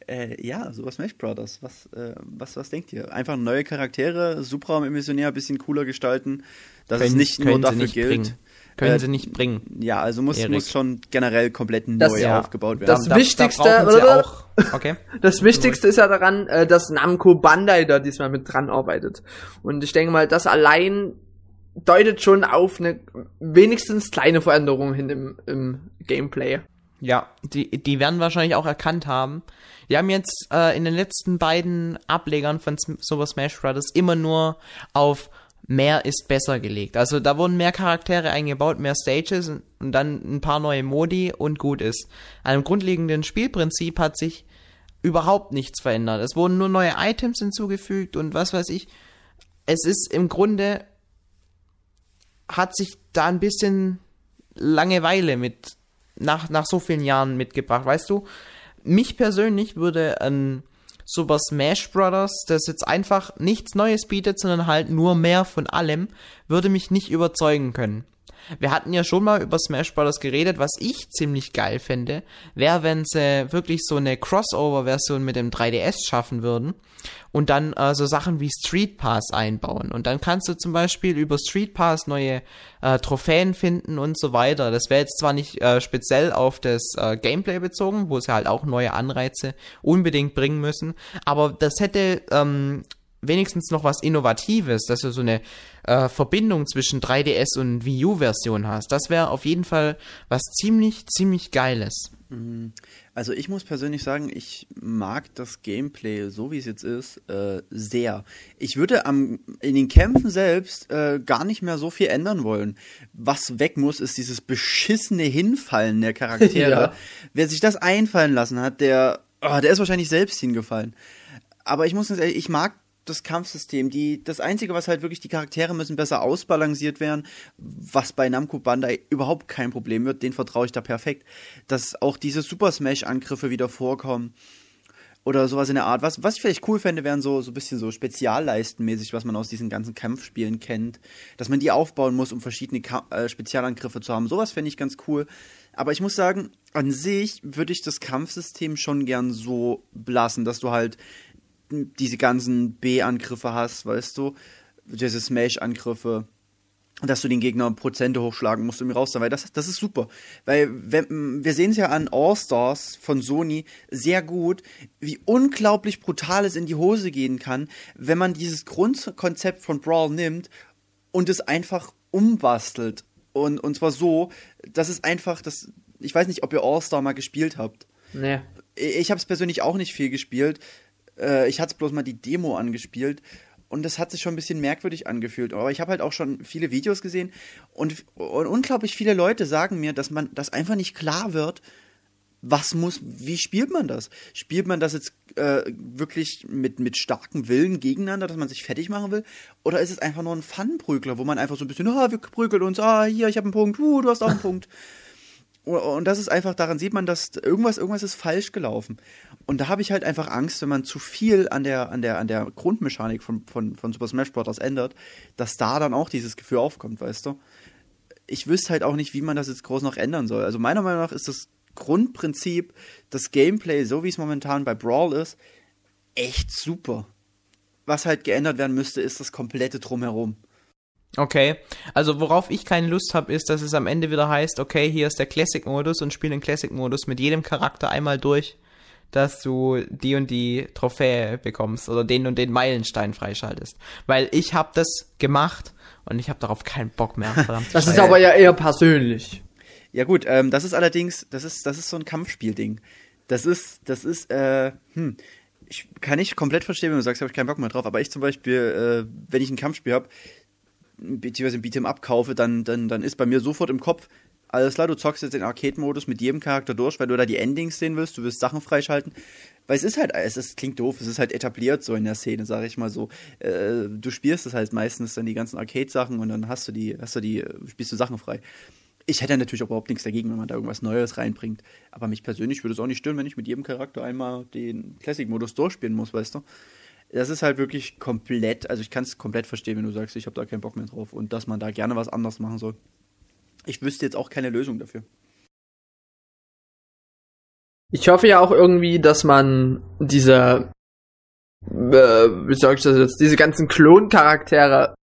äh, ja, Super Smash Brothers. Was, äh, was, was denkt ihr? Einfach neue Charaktere, Subraum-Emissionär, bisschen cooler gestalten, dass es Können- nicht nur dafür nicht gilt. bringen. Können Äh, sie nicht bringen. Ja, also muss, Erik. muss schon generell komplett neu Das- ja. aufgebaut Das werden. Wichtigste- brauchen sie oder? auch. Okay. [laughs] Das Wichtigste ist ja daran, äh, dass Namco Bandai da diesmal mit dran arbeitet. Und ich denke mal, das allein deutet schon auf eine wenigstens kleine Veränderung hin im, im Gameplay. Ja, die, die werden wahrscheinlich auch erkannt haben. Die haben jetzt äh, in den letzten beiden Ablegern von Super Smash Bros. immer nur auf mehr ist besser gelegt. Also da wurden mehr Charaktere eingebaut, mehr Stages und, dann ein paar neue Modi und gut ist. An dem grundlegenden Spielprinzip hat sich überhaupt nichts verändert. Es wurden nur neue Items hinzugefügt und was weiß ich. Es ist im Grunde hat sich da ein bisschen Langeweile mit nach, nach so vielen Jahren mitgebracht, weißt du? Mich persönlich würde ein Super Smash Bros., das jetzt einfach nichts Neues bietet, sondern halt nur mehr von allem, würde mich nicht überzeugen können. Wir hatten ja schon mal über Smash Bros. geredet, was ich ziemlich geil fände, wäre, wenn sie wirklich so eine Crossover-Version mit dem 3DS schaffen würden und dann äh, so Sachen wie Street Pass einbauen. Und dann kannst du zum Beispiel über Street Pass neue äh, Trophäen finden und so weiter. Das wäre jetzt zwar nicht äh, speziell auf das äh, Gameplay bezogen, wo sie halt auch neue Anreize unbedingt bringen müssen, aber das hätte ähm, wenigstens noch was Innovatives, dass du so eine äh, Verbindung zwischen 3DS und Wii U-Version hast. Das wäre auf jeden Fall was ziemlich, ziemlich Geiles. Also ich muss persönlich sagen, ich mag das Gameplay, so wie es jetzt ist, äh, sehr. Ich würde am, in den Kämpfen selbst äh, gar nicht mehr so viel ändern wollen. Was weg muss, ist dieses beschissene Hinfallen der Charaktere. [laughs] Ja. Wer sich das einfallen lassen hat, der, oh, der ist wahrscheinlich selbst hingefallen. Aber ich muss ganz ehrlich, ich mag das Kampfsystem. Die, das Einzige, was halt wirklich, die Charaktere müssen besser ausbalanciert werden, was bei Namco Bandai überhaupt kein Problem wird, den vertraue ich da perfekt. Dass auch diese Super Smash-Angriffe wieder vorkommen. Oder sowas in der Art. Was, was ich vielleicht cool fände, wären so, so ein bisschen so Spezialleistenmäßig, was man aus diesen ganzen Kampfspielen kennt. Dass man die aufbauen muss, um verschiedene Ka äh, Spezialangriffe zu haben. Sowas fände ich ganz cool. Aber ich muss sagen, an sich würde ich das Kampfsystem schon gern so belassen, dass du halt diese ganzen B-Angriffe hast, weißt du, diese Smash-Angriffe, dass du den Gegner Prozente hochschlagen musst, um ihn rauszuholen, weil das, das ist super. Weil wenn, wir sehen es ja an All-Stars von Sony sehr gut, wie unglaublich brutal es in die Hose gehen kann, wenn man dieses Grundkonzept von Brawl nimmt und es einfach umbastelt. Und, und zwar so, dass es einfach, das, ich weiß nicht, ob ihr All-Star mal gespielt habt. Nee. Ich habe es persönlich auch nicht viel gespielt. Äh, ich hatte bloß mal die Demo angespielt und das hat sich schon ein bisschen merkwürdig angefühlt. Aber ich habe halt auch schon viele Videos gesehen und, und unglaublich viele Leute sagen mir, dass man das einfach nicht klar wird, was muss, wie spielt man das? Spielt man das jetzt äh, wirklich mit, mit starkem Willen gegeneinander, dass man sich fertig machen will? Oder ist es einfach nur ein Fun-Prügler, wo man einfach so ein bisschen, ah, wir prügeln uns, ah, hier, ich habe einen Punkt, uh, du hast auch einen Punkt. [laughs] Und das ist einfach, daran sieht man, dass irgendwas, irgendwas ist falsch gelaufen. Und da habe ich halt einfach Angst, wenn man zu viel an der, an der, an der Grundmechanik von, von, von Super Smash Bros. ändert, dass da dann auch dieses Gefühl aufkommt, weißt du? Ich wüsste halt auch nicht, wie man das jetzt groß noch ändern soll. Also meiner Meinung nach ist das Grundprinzip, das Gameplay, so wie es momentan bei Brawl ist, echt super. Was halt geändert werden müsste, ist das komplette Drumherum. Okay, also worauf ich keine Lust habe, ist, dass es am Ende wieder heißt, okay, hier ist der Classic-Modus und spiel den Classic-Modus mit jedem Charakter einmal durch, dass du die und die Trophäe bekommst oder den und den Meilenstein freischaltest. Weil ich habe das gemacht und ich habe darauf keinen Bock mehr. [laughs] Verdammt. Das ist aber ja eher persönlich. Ja gut, ähm, das ist allerdings, das ist, das ist so ein Kampfspielding. Das ist, das ist, äh, hm, ich kann nicht komplett verstehen, wenn du sagst, habe ich keinen Bock mehr drauf, aber ich zum Beispiel, äh, wenn ich ein Kampfspiel habe, beziehungsweise ein Beat'em Up kaufe, dann, dann, dann ist bei mir sofort im Kopf, alles klar, du zockst jetzt den Arcade-Modus mit jedem Charakter durch, weil du da die Endings sehen willst, du willst Sachen freischalten. Weil es ist halt, es ist, klingt doof, es ist halt etabliert so in der Szene, sag ich mal so. Äh, du spielst es halt meistens dann die ganzen Arcade-Sachen und dann hast du die, hast du die, spielst du Sachen frei. Ich hätte natürlich auch überhaupt nichts dagegen, wenn man da irgendwas Neues reinbringt. Aber mich persönlich würde es auch nicht stören, wenn ich mit jedem Charakter einmal den Classic-Modus durchspielen muss, weißt du? Das ist halt wirklich komplett, also ich kann es komplett verstehen, wenn du sagst, ich habe da keinen Bock mehr drauf und dass man da gerne was anderes machen soll. Ich wüsste jetzt auch keine Lösung dafür. Ich hoffe ja auch irgendwie, dass man diese, äh, wie sag ich das jetzt, diese ganzen Kloncharaktere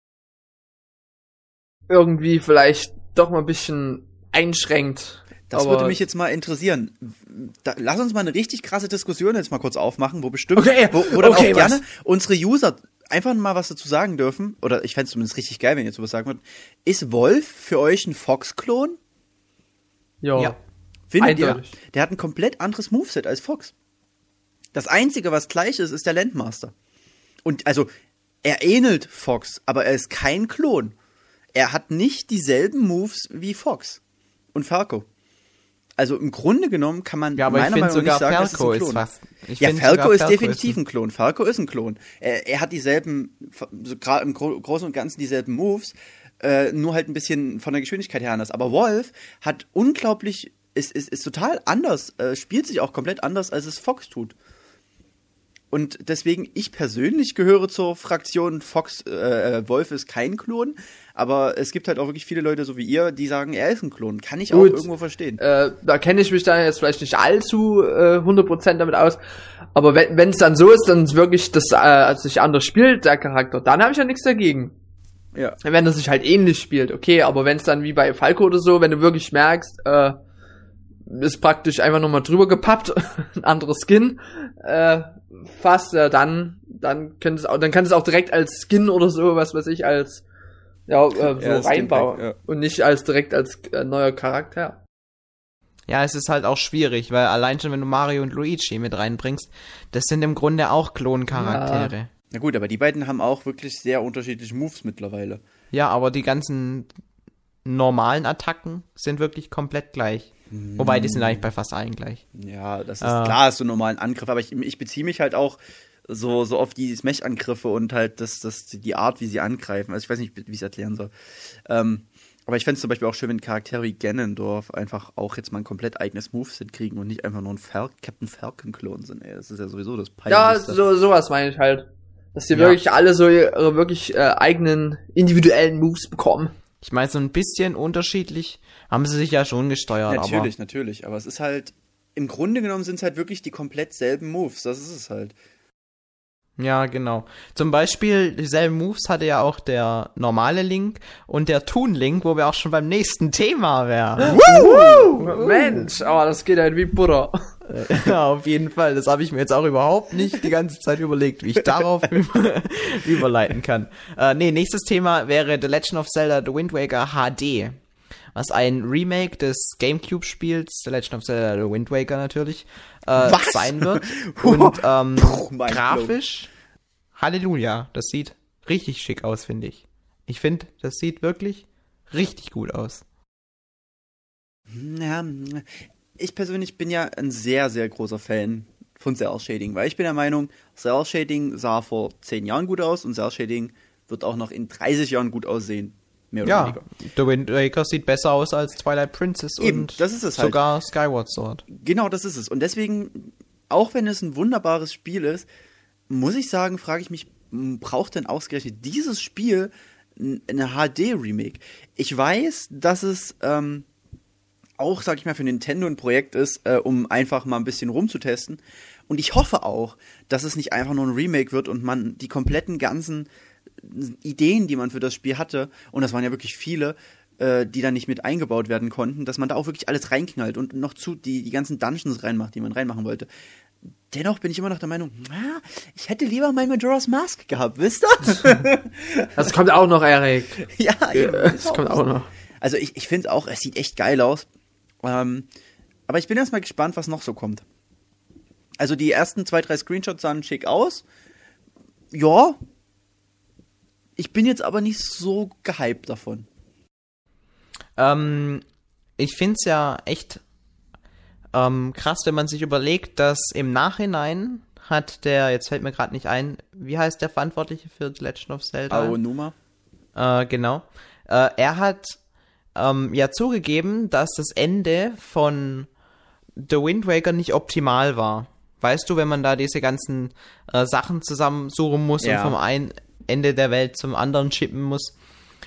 irgendwie vielleicht doch mal ein bisschen einschränkt. Das Aber- würde mich jetzt mal interessieren. Da, lass uns mal eine richtig krasse Diskussion jetzt mal kurz aufmachen, wo bestimmt, Okay, wo, wo dann okay, auch gerne was? unsere User einfach mal was dazu sagen dürfen. Oder ich fände es zumindest richtig geil, wenn ihr sowas sagen würdet. Ist Wolf für euch ein Fox-Klon? Ja. Ja. Findet ihr? Eindeutig. Der hat ein komplett anderes Moveset als Fox. Das einzige, was gleich ist, ist der Landmaster. Und also, er ähnelt Fox, aber er ist kein Klon. Er hat nicht dieselben Moves wie Fox und Falco. Also im Grunde genommen kann man Ja, aber ich meiner finde Meinung nach sagen, Falco ist ist ein Klon. fast. Ich ja, Falco ist definitiv ein Klon. Falco ist ein Klon. Er, er hat dieselben, so gerade im Gro Großen und Ganzen dieselben Moves, äh, nur halt ein bisschen von der Geschwindigkeit her anders. Aber Wolf hat unglaublich, ist, ist, ist total anders, äh, spielt sich auch komplett anders, als es Fox tut. Und deswegen, ich persönlich gehöre zur Fraktion Fox, äh, äh, Wolf ist kein Klon, aber es gibt halt auch wirklich viele Leute, so wie ihr, die sagen, er ist ein Klon. Kann ich auch Gut. irgendwo verstehen. Äh, da kenne ich mich dann jetzt vielleicht nicht allzu äh, 100% damit aus. Aber wenn es dann so ist, dann ist wirklich das äh, sich anders spielt, der Charakter, dann habe ich ja nichts dagegen. Ja. Wenn er sich halt ähnlich spielt, okay, aber wenn es dann wie bei Falco oder so, wenn du wirklich merkst, äh, ist praktisch einfach nochmal drüber gepappt, [laughs] ein anderer Skin, äh, fast, ja, dann, dann könnte es auch, dann kann es auch direkt als Skin oder so, was weiß ich, als ja, äh, so Ja, reinbauen ja. und nicht als direkt als äh, neuer Charakter. Ja, es ist halt auch schwierig, weil allein schon, wenn du Mario und Luigi mit reinbringst, das sind im Grunde auch Kloncharaktere. Na gut, aber die beiden haben auch wirklich sehr unterschiedliche Moves mittlerweile. Ja. aber die ganzen normalen Attacken sind wirklich komplett gleich. Wobei, die sind eigentlich bei fast allen gleich. Ja, das ist Ah. klar, ist so ein normalen Angriff, aber ich, ich beziehe mich halt auch so, so auf die Smash-Angriffe und halt das, das, die Art, wie sie angreifen. Also ich weiß nicht, wie ich es erklären soll. Ähm, aber ich fände es zum Beispiel auch schön, wenn Charaktere wie Ganondorf einfach auch jetzt mal ein komplett eigenes Moveset kriegen und nicht einfach nur ein Fal Captain Falcon-Klon sind. Ey, das ist ja sowieso das Ja, Peinlichste. so sowas meine ich halt. Dass die Ja. wirklich alle so ihre wirklich äh, eigenen individuellen Moves bekommen. Ich meine, so ein bisschen unterschiedlich haben sie sich ja schon gesteuert, Natürlich, natürlich. Aber es ist halt, im Grunde genommen sind es halt wirklich die komplett selben Moves. Das ist es halt. Ja, genau. Zum Beispiel, dieselben Moves hatte ja auch der normale Link und der Toon-Link, wo wir auch schon beim nächsten Thema wären. Mensch, aber das geht halt wie Butter. [laughs] ja, auf jeden Fall. Das habe ich mir jetzt auch überhaupt nicht die ganze Zeit überlegt, wie ich darauf [laughs] über überleiten kann. Äh, nee, nächstes Thema wäre The Legend of Zelda The Wind Waker HD. Was ein Remake des GameCube-Spiels, The Legend of Zelda The Wind Waker natürlich, äh, Was? sein wird. [laughs] Und ähm, Puh, grafisch, Halleluja, das sieht richtig schick aus, finde ich. Ich finde, das sieht wirklich richtig gut aus. Ja, ich persönlich bin ja ein sehr, sehr großer Fan von Cell Shading, weil ich bin der Meinung, Cell Shading sah vor 10 Jahren gut aus und Cell Shading wird auch noch in 30 Jahren gut aussehen. Mehr oder Ja, weniger. The Wind Waker sieht besser aus als Twilight Princess Eben, und das ist es halt. sogar Skyward Sword. Genau, das ist es. Und deswegen, auch wenn es ein wunderbares Spiel ist, muss ich sagen, frage ich mich, braucht denn ausgerechnet dieses Spiel eine HD-Remake? Ich weiß, dass es ähm, auch, sag ich mal, für Nintendo ein Projekt ist, äh, um einfach mal ein bisschen rumzutesten. Und ich hoffe auch, dass es nicht einfach nur ein Remake wird und man die kompletten ganzen Ideen, die man für das Spiel hatte, und das waren ja wirklich viele, äh, die dann nicht mit eingebaut werden konnten, dass man da auch wirklich alles reinknallt und noch zu die, die ganzen Dungeons reinmacht, die man reinmachen wollte. Dennoch bin ich immer noch der Meinung, na, ich hätte lieber mein Majora's Mask gehabt, wisst ihr? [laughs] Das kommt auch noch, Erik. [laughs] ja, eben. Das kommt auch noch. Also ich, ich finde auch, es sieht echt geil aus. Ähm, aber ich bin erstmal gespannt, was noch so kommt. Also die ersten zwei, drei Screenshots sahen schick aus. Ja. Ich bin jetzt aber nicht so gehypt davon. Ähm, ich finde es ja echt ähm, krass, wenn man sich überlegt, dass im Nachhinein hat der, jetzt fällt mir gerade nicht ein, wie heißt der Verantwortliche für The Legend of Zelda? Aonuma. Äh, genau. Äh, er hat ähm, ja zugegeben, dass das Ende von The Wind Waker nicht optimal war. Weißt du, wenn man da diese ganzen äh, Sachen zusammensuchen muss Ja. und vom einen Ende der Welt zum anderen schippen muss.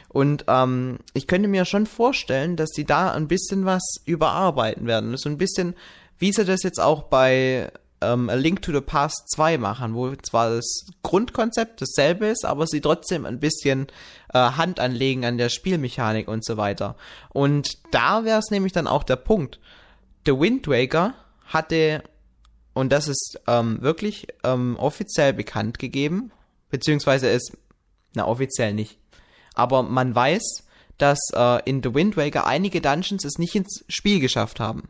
Und ähm, ich könnte mir schon vorstellen, dass die da ein bisschen was überarbeiten werden. So ein bisschen, wie sie das jetzt auch bei ähm, A Link to the Past 2 machen, wo zwar das Grundkonzept dasselbe ist, aber sie trotzdem ein bisschen äh, Hand anlegen an der Spielmechanik und so weiter. Und da wäre es nämlich dann auch der Punkt. The Wind Waker hatte, und das ist ähm, wirklich ähm, offiziell bekannt gegeben, beziehungsweise ist, na offiziell nicht, aber man weiß, dass äh, in The Wind Waker einige Dungeons es nicht ins Spiel geschafft haben.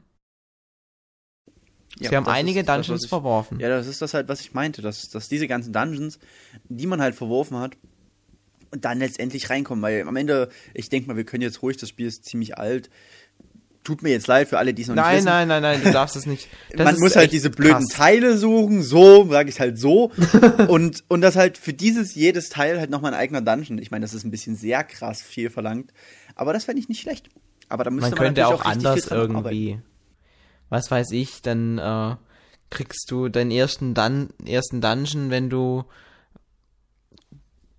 Ja, Sie haben das einige das, Dungeons was ich- verworfen. Ja, das ist das halt, was ich meinte, dass, dass diese ganzen Dungeons, die man halt verworfen hat, dann letztendlich reinkommen, weil am Ende, ich denke mal, wir können jetzt ruhig, das Spiel ist ziemlich alt. Tut mir jetzt leid für alle, die es noch nicht Nein, wissen. nein, nein, nein, du darfst es nicht. [laughs] Man muss halt diese blöden krass. Teile suchen, so, sage ich halt so. [laughs] und, und das halt für dieses jedes Teil halt nochmal ein eigener Dungeon. Ich meine, das ist ein bisschen sehr krass viel verlangt. Aber das fände ich nicht schlecht. Aber da müsste Man man, könnte auch richtig anders dran arbeiten. irgendwie, was weiß ich, dann äh, kriegst du deinen ersten, Dun ersten Dungeon, wenn du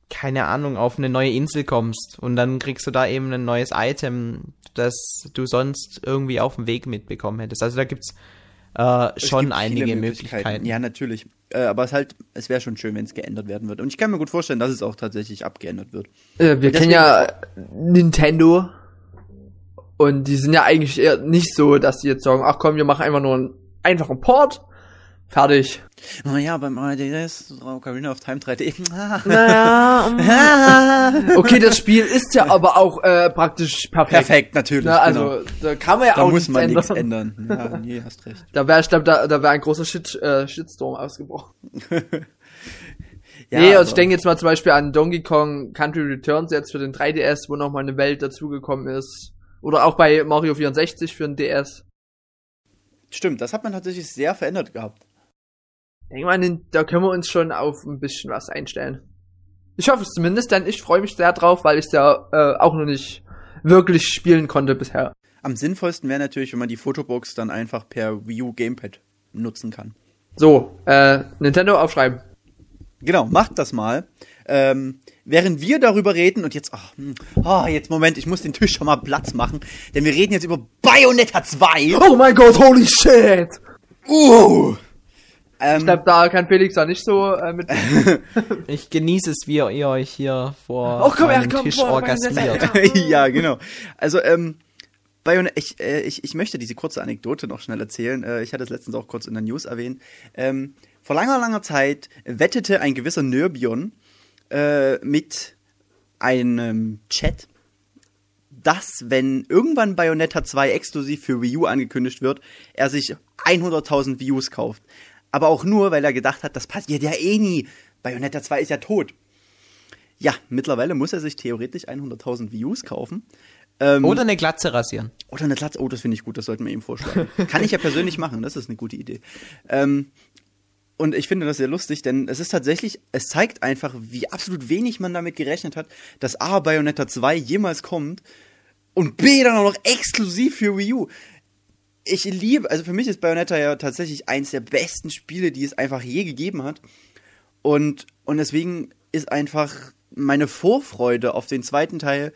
keine Ahnung, auf eine neue Insel kommst und dann kriegst du da eben ein neues Item, das du sonst irgendwie auf dem Weg mitbekommen hättest. Also da gibt's äh, Es schon gibt einige viele Möglichkeiten. Ja, natürlich. Äh, aber es halt, es wäre schon schön, wenn es geändert werden wird. Und ich kann mir gut vorstellen, dass es auch tatsächlich abgeändert wird. Äh, wir kennen ja Nintendo und die sind ja eigentlich eher nicht so, dass die jetzt sagen, ach komm, wir machen einfach nur einen einfachen Port, fertig. Naja, beim 3DS, Ocarina of Time 3D. Naja, [laughs] okay, das Spiel ist ja aber auch äh, praktisch perfekt. Perfekt, natürlich. Na, also genau. da kann man ja Da auch muss man nichts ändern. [laughs] Ja, nee, hast recht. Da wäre, ich glaube, da, da wäre ein großer Shit, äh, Shitstorm ausgebrochen. [laughs] Ja, nee, und ich denke jetzt mal zum Beispiel an Donkey Kong Country Returns jetzt für den 3DS, wo nochmal eine Welt dazugekommen ist. Oder auch bei Mario 64 für den DS. Stimmt, das hat man tatsächlich sehr verändert gehabt. Denke mal, da können wir uns schon auf ein bisschen was einstellen. Ich hoffe es zumindest, denn ich freue mich sehr drauf, weil ich es ja äh, auch noch nicht wirklich spielen konnte bisher. Am sinnvollsten wäre natürlich, wenn man die Fotobox dann einfach per Wii U Gamepad nutzen kann. So, äh, Nintendo aufschreiben. Genau, macht das mal. Ähm, während wir darüber reden und jetzt, ach, ah, jetzt Moment, ich muss den Tisch schon mal Platz machen, denn wir reden jetzt über Bayonetta 2. Oh mein Gott, holy shit! Uh! Ich Ähm, glaube, da kann Felix da nicht so äh, mit. [laughs] Ich genieße es, wie ihr euch hier vor Oh, komm meinem komm, Tisch vor, orgasmiert. [laughs] ja, genau. Also, ähm, Bayon ich, äh, ich, ich möchte diese kurze Anekdote noch schnell erzählen. Äh, ich hatte es letztens auch kurz in der News erwähnt. Ähm, vor langer, langer Zeit wettete ein gewisser Nürbion äh, mit einem Chat, dass, wenn irgendwann Bayonetta 2 exklusiv für Wii U angekündigt wird, er sich 100.000 Views kauft. Aber auch nur, weil er gedacht hat, das passiert ja eh nie. Bayonetta 2 ist ja tot. Ja, mittlerweile muss er sich theoretisch 100.000 Views kaufen. Ähm, Oder eine Glatze rasieren. oder eine Glatze. Oh, das finde ich gut, das sollten wir ihm vorschlagen. [laughs] Kann ich ja persönlich machen, das ist eine gute Idee. Ähm, und ich finde das sehr lustig, denn es ist tatsächlich, es zeigt einfach, wie absolut wenig man damit gerechnet hat, dass A, Bayonetta 2 jemals kommt und B, dann auch noch exklusiv für Wii U. Ich liebe, also für mich ist Bayonetta ja tatsächlich eins der besten Spiele, die es einfach je gegeben hat. Und, und deswegen ist einfach meine Vorfreude auf den zweiten Teil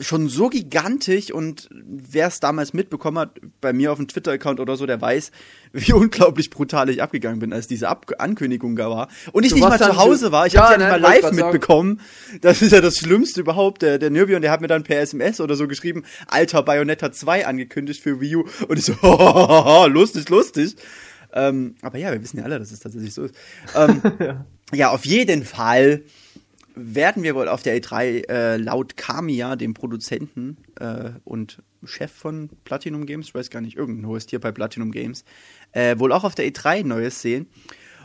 schon so gigantisch und wer es damals mitbekommen hat, bei mir auf dem Twitter-Account oder so, der weiß, [laughs] wie unglaublich brutal ich abgegangen bin, als diese Ab Ankündigung da war. Und ich Du nicht mal zu Hause war, ich Ja, hab's ja nicht mal live grad sagen. mitbekommen. Das ist ja das Schlimmste überhaupt. Der, der Nürbion, der hat mir dann per SMS oder so geschrieben, alter Bayonetta 2 angekündigt für Wii U. Und ich so, [laughs] lustig, lustig. Ähm, aber ja, wir wissen ja alle, dass es tatsächlich so ist. Ähm, [laughs] ja, auf jeden Fall werden wir wohl auf der E3 äh, laut Kamiya, dem Produzenten äh, und Chef von Platinum Games, ich weiß gar nicht, irgendein hohes Tier bei Platinum Games, äh, wohl auch auf der E3 Neues sehen.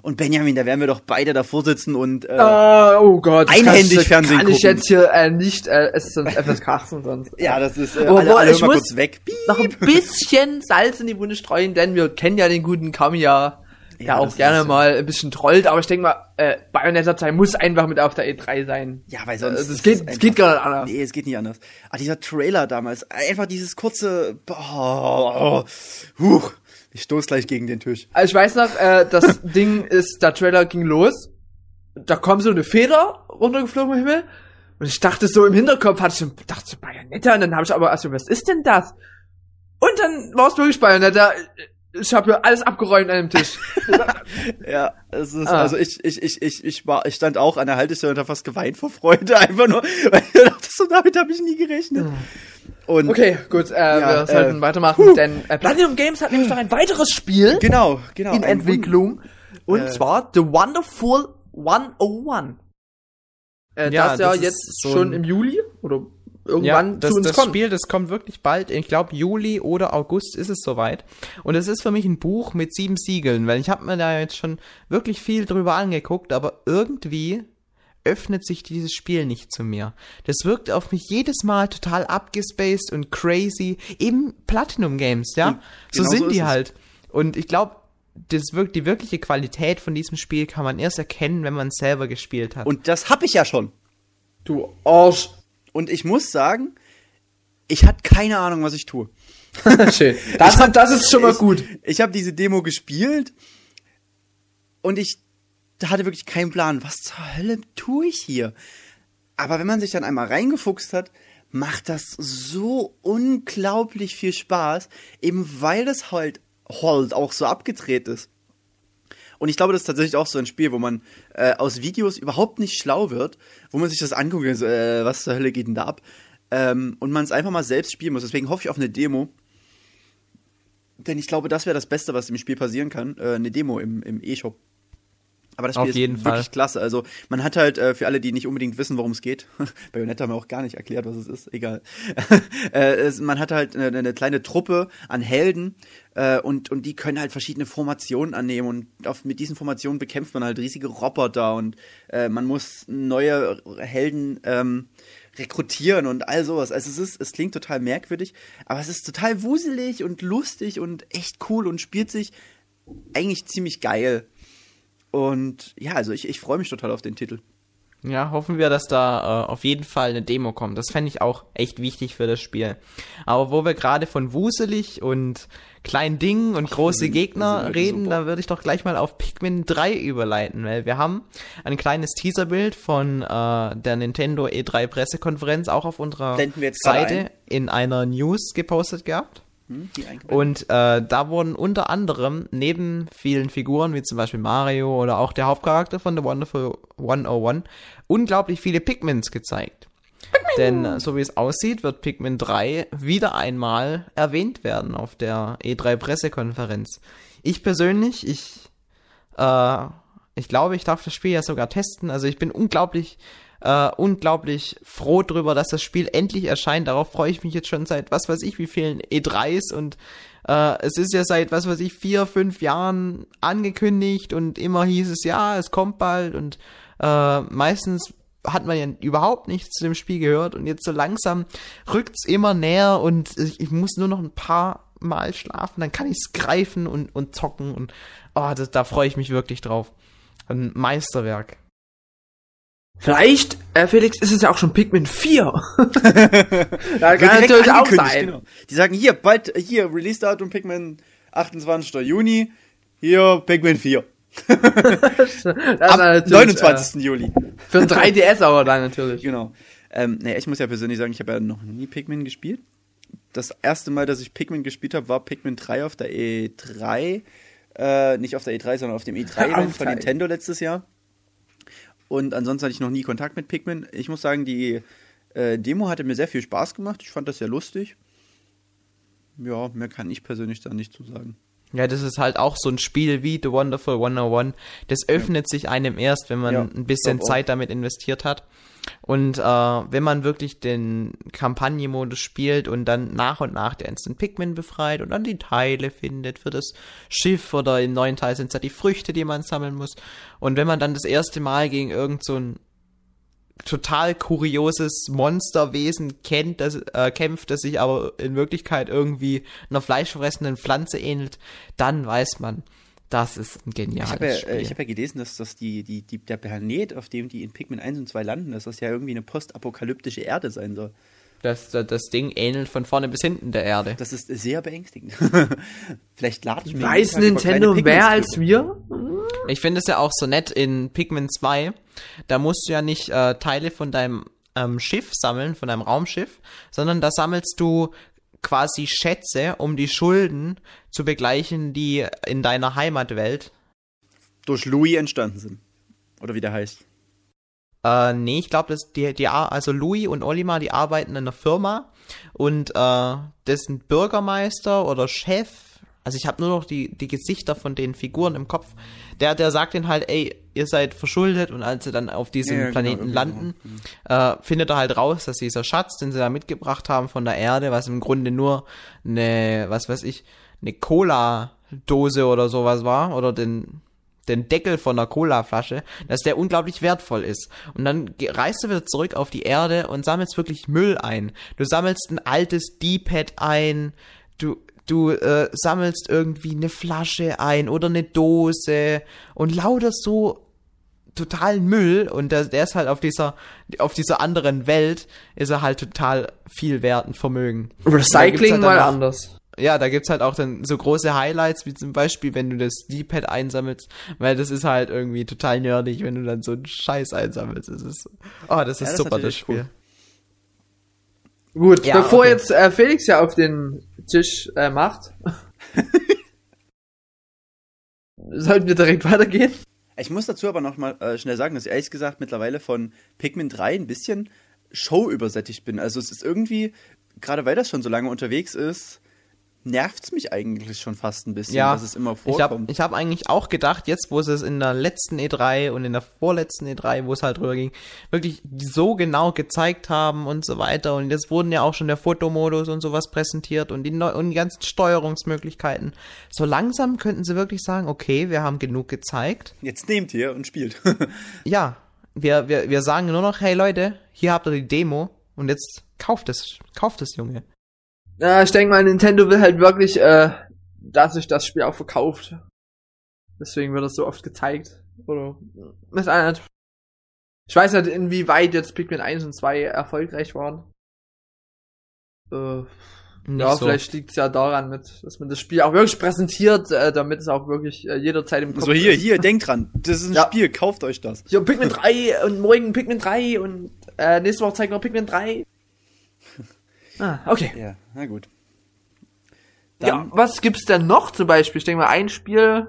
Und Benjamin, da werden wir doch beide davor sitzen und äh, Ah, oh Gott. Einhändig kann, Fernsehen Kann ich gucken. jetzt hier äh, nicht, äh, es ist sonst FSK 18 sonst. ja, das ist äh, Oh, alle, boah, alle ich muss kurz weg. Piep. Noch ein bisschen Salz in die Wunde streuen, denn wir kennen ja den guten Kamiya, Ja, auch gerne mal ein bisschen trollt, aber ich denke mal, äh, Bayonetta 2 muss einfach mit auf der E3 sein. Ja, weil sonst das ist geht, es geht gar nicht anders. Nee, es geht nicht anders. Ah, dieser Trailer damals, einfach dieses kurze, boah, huch, ich stoß gleich gegen den Tisch. Also ich weiß noch, äh, das [laughs] Ding ist, der Trailer ging los. Da kommt so eine Feder runtergeflogen im Himmel. Und ich dachte so im Hinterkopf, hatte ich so, dachte so Bayonetta, und dann habe ich aber erst so, was ist denn das? Und dann war es wirklich Bayonetta. Ich habe hier alles abgeräumt an dem Tisch. [laughs] Ja, es ist, Ah. also ich, ich, ich, ich, ich war, ich stand auch an der Haltestelle und habe fast geweint vor Freude, [laughs] einfach nur, weil ich dachte, so damit habe ich nie gerechnet. Und Okay, gut, äh, wir sollten äh, weitermachen, denn äh, Platinum Games hat nämlich noch ein weiteres Spiel genau, genau. in Entwicklung. Und Äh. zwar The Wonderful 101. Äh, Ja, das ja das jetzt so schon im Juli oder Ja, irgendwann das, zu uns das kommt. Spiel, das kommt wirklich bald. Ich glaube, Juli oder August ist es soweit. Und es ist für mich ein Wunder mit sieben Siegeln, weil ich habe mir da jetzt schon wirklich viel drüber angeguckt, aber irgendwie öffnet sich dieses Spiel nicht zu mir. Das wirkt auf mich jedes Mal total abgespaced und crazy. Eben Platinum Games, ja? Und so genau sind so die es. halt. Und ich glaube, das wirkt, die wirkliche Qualität von diesem Spiel kann man erst erkennen, wenn man es selber gespielt hat. Und das hab ich ja schon. Du Arsch. Und ich muss sagen, ich hatte keine Ahnung, was ich tue. [laughs] Schön. Das, das ist schon mal ich, gut. Ich habe diese Demo gespielt und ich hatte wirklich keinen Plan, was zur Hölle tue ich hier? Aber wenn man sich dann einmal reingefuchst hat, macht das so unglaublich viel Spaß, eben weil das halt halt auch so abgedreht ist. Und ich glaube, das ist tatsächlich auch so ein Spiel, wo man äh, aus Videos überhaupt nicht schlau wird, wo man sich das anguckt äh, was zur Hölle geht denn da ab? Ähm, und man es einfach mal selbst spielen muss. Deswegen hoffe ich auf eine Demo. Denn ich glaube, das wäre das Beste, was im Spiel passieren kann. Äh, eine Demo im, im E-Shop. Aber das Spiel Auf jeden ist Fall. wirklich klasse. Also man hat halt, äh, für alle, die nicht unbedingt wissen, worum es geht, [laughs] Bayonetta haben wir auch gar nicht erklärt, was es ist, egal. [laughs] äh, es, man hat halt eine, eine kleine Truppe an Helden äh, und, und die können halt verschiedene Formationen annehmen und auf, mit diesen Formationen bekämpft man halt riesige Roboter und äh, man muss neue Helden ähm, rekrutieren und all sowas. Also es ist, es klingt total merkwürdig, aber es ist total wuselig und lustig und echt cool und spielt sich eigentlich ziemlich geil. Und ja, also ich, ich freue mich total auf den Titel. Ja, hoffen wir, dass da äh, auf jeden Fall eine Demo kommt. Das fände ich auch echt wichtig für das Spiel. Aber wo wir gerade von wuselig und kleinen Dingen und große sind- Gegner reden, super. da würde ich doch gleich mal auf Pikmin 3 überleiten, weil wir haben ein kleines Teaserbild von äh, der Nintendo E3 Pressekonferenz auch auf unserer Seite ein. in einer News gepostet gehabt. Hm? Und äh, da wurden unter anderem neben vielen Figuren, wie zum Beispiel Mario oder auch der Hauptcharakter von The Wonderful 101, unglaublich viele Pikmins gezeigt. Denn äh, so wie es aussieht, wird Pikmin 3 wieder einmal erwähnt werden auf der E3 Pressekonferenz. Ich persönlich, ich, äh, ich glaube, ich darf das Spiel ja sogar testen. Also ich bin unglaublich, äh, unglaublich froh drüber, dass das Spiel endlich erscheint. Darauf freue ich mich jetzt schon seit was weiß ich wie vielen E3s und äh, es ist ja seit was weiß ich vier, fünf Jahren angekündigt und immer hieß es ja, es kommt bald und äh, meistens hat man ja überhaupt nichts zu dem Spiel gehört und jetzt so langsam rückt's immer näher und ich, ich muss nur noch ein paar Mal schlafen, dann kann ich's greifen und, und zocken und oh, das, da freue ich mich wirklich drauf. Ein Meisterwerk. Vielleicht, äh, Felix, ist es ja auch schon Pikmin 4. [laughs] da kann natürlich auch sein. genau. Die sagen hier, bald, hier, Release-Datum Pikmin 28. Juni, hier Pikmin 4. [laughs] Das ist Am natürlich, 29. Juli. Äh, für ein 3DS aber dann natürlich. Genau. Ähm, naja, ich muss ja persönlich sagen, ich habe ja noch nie Pikmin gespielt. Das erste Mal, dass ich Pikmin gespielt habe, war Pikmin 3 auf der E3. Äh, nicht auf der E3, sondern auf dem E3-Event Auf von der- Nintendo letztes Jahr. Und ansonsten hatte ich noch nie Kontakt mit Pikmin. Ich muss sagen, die äh, Demo hatte mir sehr viel Spaß gemacht. Ich fand das sehr lustig. Ja, mehr kann ich persönlich da nicht zu sagen. Ja, das ist halt auch so ein Spiel wie The Wonderful 101. Das öffnet sich einem erst, wenn man Ja, ein bisschen. Zeit damit investiert hat. Und äh, wenn man wirklich den Kampagnenmodus spielt und dann nach und nach der Instant Pikmin befreit und dann die Teile findet für das Schiff oder im neuen Teil sind es ja die Früchte, die man sammeln muss. Und wenn man dann das erste Mal gegen irgend so ein total kurioses Monsterwesen kennt, das äh, kämpft, das sich aber in Wirklichkeit irgendwie einer fleischfressenden Pflanze ähnelt, dann weiß man, das ist ein geniales ich habe ja, Spiel. äh, ich hab ja gelesen, dass das die, die, die, der Planet, auf dem die in Pikmin 1 und 2 landen, dass das ja irgendwie eine postapokalyptische Erde sein soll. das, das, das Ding ähnelt von vorne bis hinten der Erde. Das ist sehr beängstigend. [laughs] Vielleicht lade ich mir Weiß Nintendo mehr als wir? Ich finde es ja auch so nett in Pikmin 2. Da musst du ja nicht äh, Teile von deinem ähm, Schiff sammeln, von deinem Raumschiff, sondern da sammelst du quasi Schätze, um die Schulden zu begleichen, die in deiner Heimatwelt. durch Louis entstanden sind. Oder wie der heißt. Äh, nee, ich glaube, dass die, die, also Louis und Olimar, die arbeiten in einer Firma und äh, dessen Bürgermeister oder Chef, also ich habe nur noch die, die Gesichter von den Figuren im Kopf, der, der sagt ihnen halt, ey, ihr seid verschuldet und als sie dann auf diesem Ja, genau, Planeten irgendwie landen, äh, findet er halt raus, dass dieser Schatz, den sie da mitgebracht haben von der Erde, was im Grunde nur eine, was weiß ich, eine Cola-Dose oder sowas war, oder den, den Deckel von einer Cola-Flasche, dass der unglaublich wertvoll ist. Und dann reist du wieder zurück auf die Erde und sammelst wirklich Müll ein. Du sammelst ein altes D-Pad ein, du, du äh, sammelst irgendwie eine Flasche ein oder eine Dose und lauter so totalen Müll und der, der ist halt auf dieser auf dieser anderen Welt ist er halt total viel wert und Vermögen. Recycling halt mal noch- anders. ja, da gibt's halt auch dann so große Highlights, wie zum Beispiel, wenn du das D-Pad einsammelst, weil das ist halt irgendwie total nerdig, wenn du dann so einen Scheiß einsammelst. Das ist, oh, das ist das ist super, das natürlich Spiel. Gut, Ja, bevor okay. jetzt äh, Felix ja auf den Tisch äh, macht, [laughs] sollten wir direkt weitergehen. Ich muss dazu aber noch mal äh, schnell sagen, dass ich ehrlich gesagt mittlerweile von Pikmin 3 ein bisschen Show übersättigt bin. Also es ist irgendwie, gerade weil das schon so lange unterwegs ist, nervt es mich eigentlich schon fast ein bisschen, Ja, dass es immer Ich habe vorkommt. ich hab eigentlich auch gedacht, jetzt wo sie es in der letzten E3 und in der vorletzten E3, wo es halt drüber ging, wirklich so genau gezeigt haben und so weiter. Und jetzt wurden ja auch schon der Fotomodus und sowas präsentiert und die, neu und die ganzen Steuerungsmöglichkeiten. So langsam könnten sie wirklich sagen, okay, wir haben genug gezeigt. Jetzt nehmt ihr und spielt. [laughs] Ja, wir, wir, wir sagen nur noch, hey Leute, hier habt ihr die Demo und jetzt kauft es, kauft es, Junge. Ja, ich denke mal, Nintendo will halt wirklich, äh, dass sich das Spiel auch verkauft. Deswegen wird das so oft gezeigt. Oder ist einer- ich weiß nicht, inwieweit jetzt Pikmin 1 und 2 erfolgreich waren. Äh, Nicht ja, so. vielleicht liegt es ja daran, mit, dass man das Spiel auch wirklich präsentiert, äh, damit es auch wirklich äh, jederzeit im Kopf so, hier, ist. hier, denkt dran. Das ist ein [laughs] Ja. Spiel, kauft euch das. Hier, Pikmin 3 und morgen Pikmin 3 und äh, nächste Woche zeigen wir Pikmin 3. [laughs] Ah, okay. Ja, na gut. ja, Dann, was gibt's denn noch zum Beispiel? Ich denke mal ein Spiel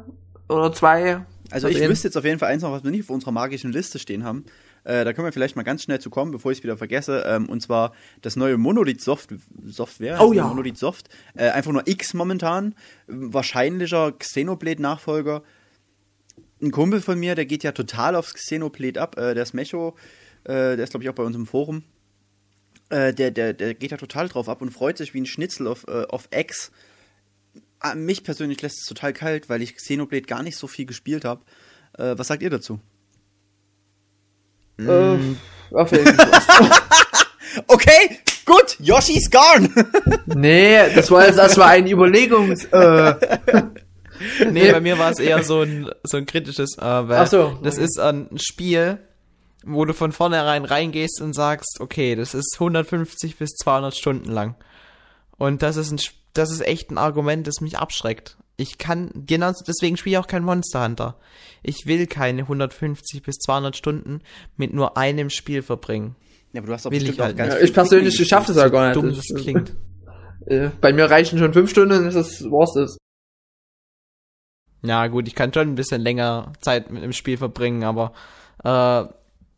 oder zwei. also ich wüsste jetzt auf jeden Fall eins noch, was wir nicht auf unserer magischen Liste stehen haben. Äh, da können wir vielleicht mal ganz schnell zu kommen, bevor ich es wieder vergesse. Ähm, und zwar das neue Monolith Soft Software. Oh ja. Monolith Soft. Äh, einfach nur X momentan. Wahrscheinlicher Xenoblade-Nachfolger. Ein Kumpel von mir, der geht ja total aufs Xenoblade ab. Äh, der Smecho, äh, der ist glaube ich auch bei uns im Forum. Äh, der, der, der geht da total drauf ab und freut sich wie ein Schnitzel auf, äh, auf X. Ah, Mich persönlich lässt es total kalt, weil ich Xenoblade gar nicht so viel gespielt habe. Äh, was sagt ihr dazu? Äh, auf jeden Fall. [laughs] Okay, gut, Yoshi's gone. [laughs] nee, das war jetzt erstmal ein Überlegungs. Äh, [laughs] Nee, bei mir war es eher so ein, so ein kritisches, äh, weil Ach so, das okay. ist ein Spiel, wo du von vornherein reingehst und sagst, okay, das ist 150 bis 200 Stunden lang. Und das ist ein, das ist echt ein Argument, das mich abschreckt. Ich kann, genau deswegen spiele ich auch kein Monster Hunter. Ich will keine 150 bis 200 Stunden mit nur einem Spiel verbringen. Ja, aber du hast doch Will bestimmt ich auch halt ganz ja, ich persönlich, Pikmin ich schaff das ja gar nicht. Dumm Das ist- klingt. [laughs] Bei mir reichen schon fünf Stunden, ist das war's das. Ja, gut, ich kann schon ein bisschen länger Zeit mit dem Spiel verbringen, aber äh,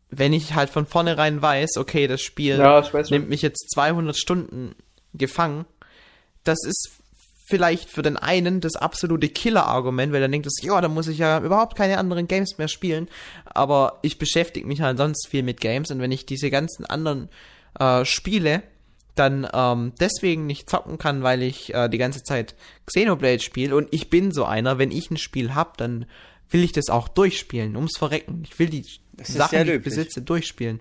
wenn ich halt von vornherein weiß, okay, das Spiel Ja, nimmt mich jetzt 200 Stunden gefangen, das ist vielleicht für den einen das absolute Killer-Argument, weil er denkt, ja, da muss ich ja überhaupt keine anderen Games mehr spielen. Aber ich beschäftige mich halt sonst viel mit Games und wenn ich diese ganzen anderen äh, Spiele dann ähm, deswegen nicht zocken kann, weil ich äh, die ganze Zeit Xenoblade spiele und ich bin so einer, wenn ich ein Spiel hab, dann will ich das auch durchspielen, ums Verrecken. Ich will die Sachen, die ich besitze, durchspielen.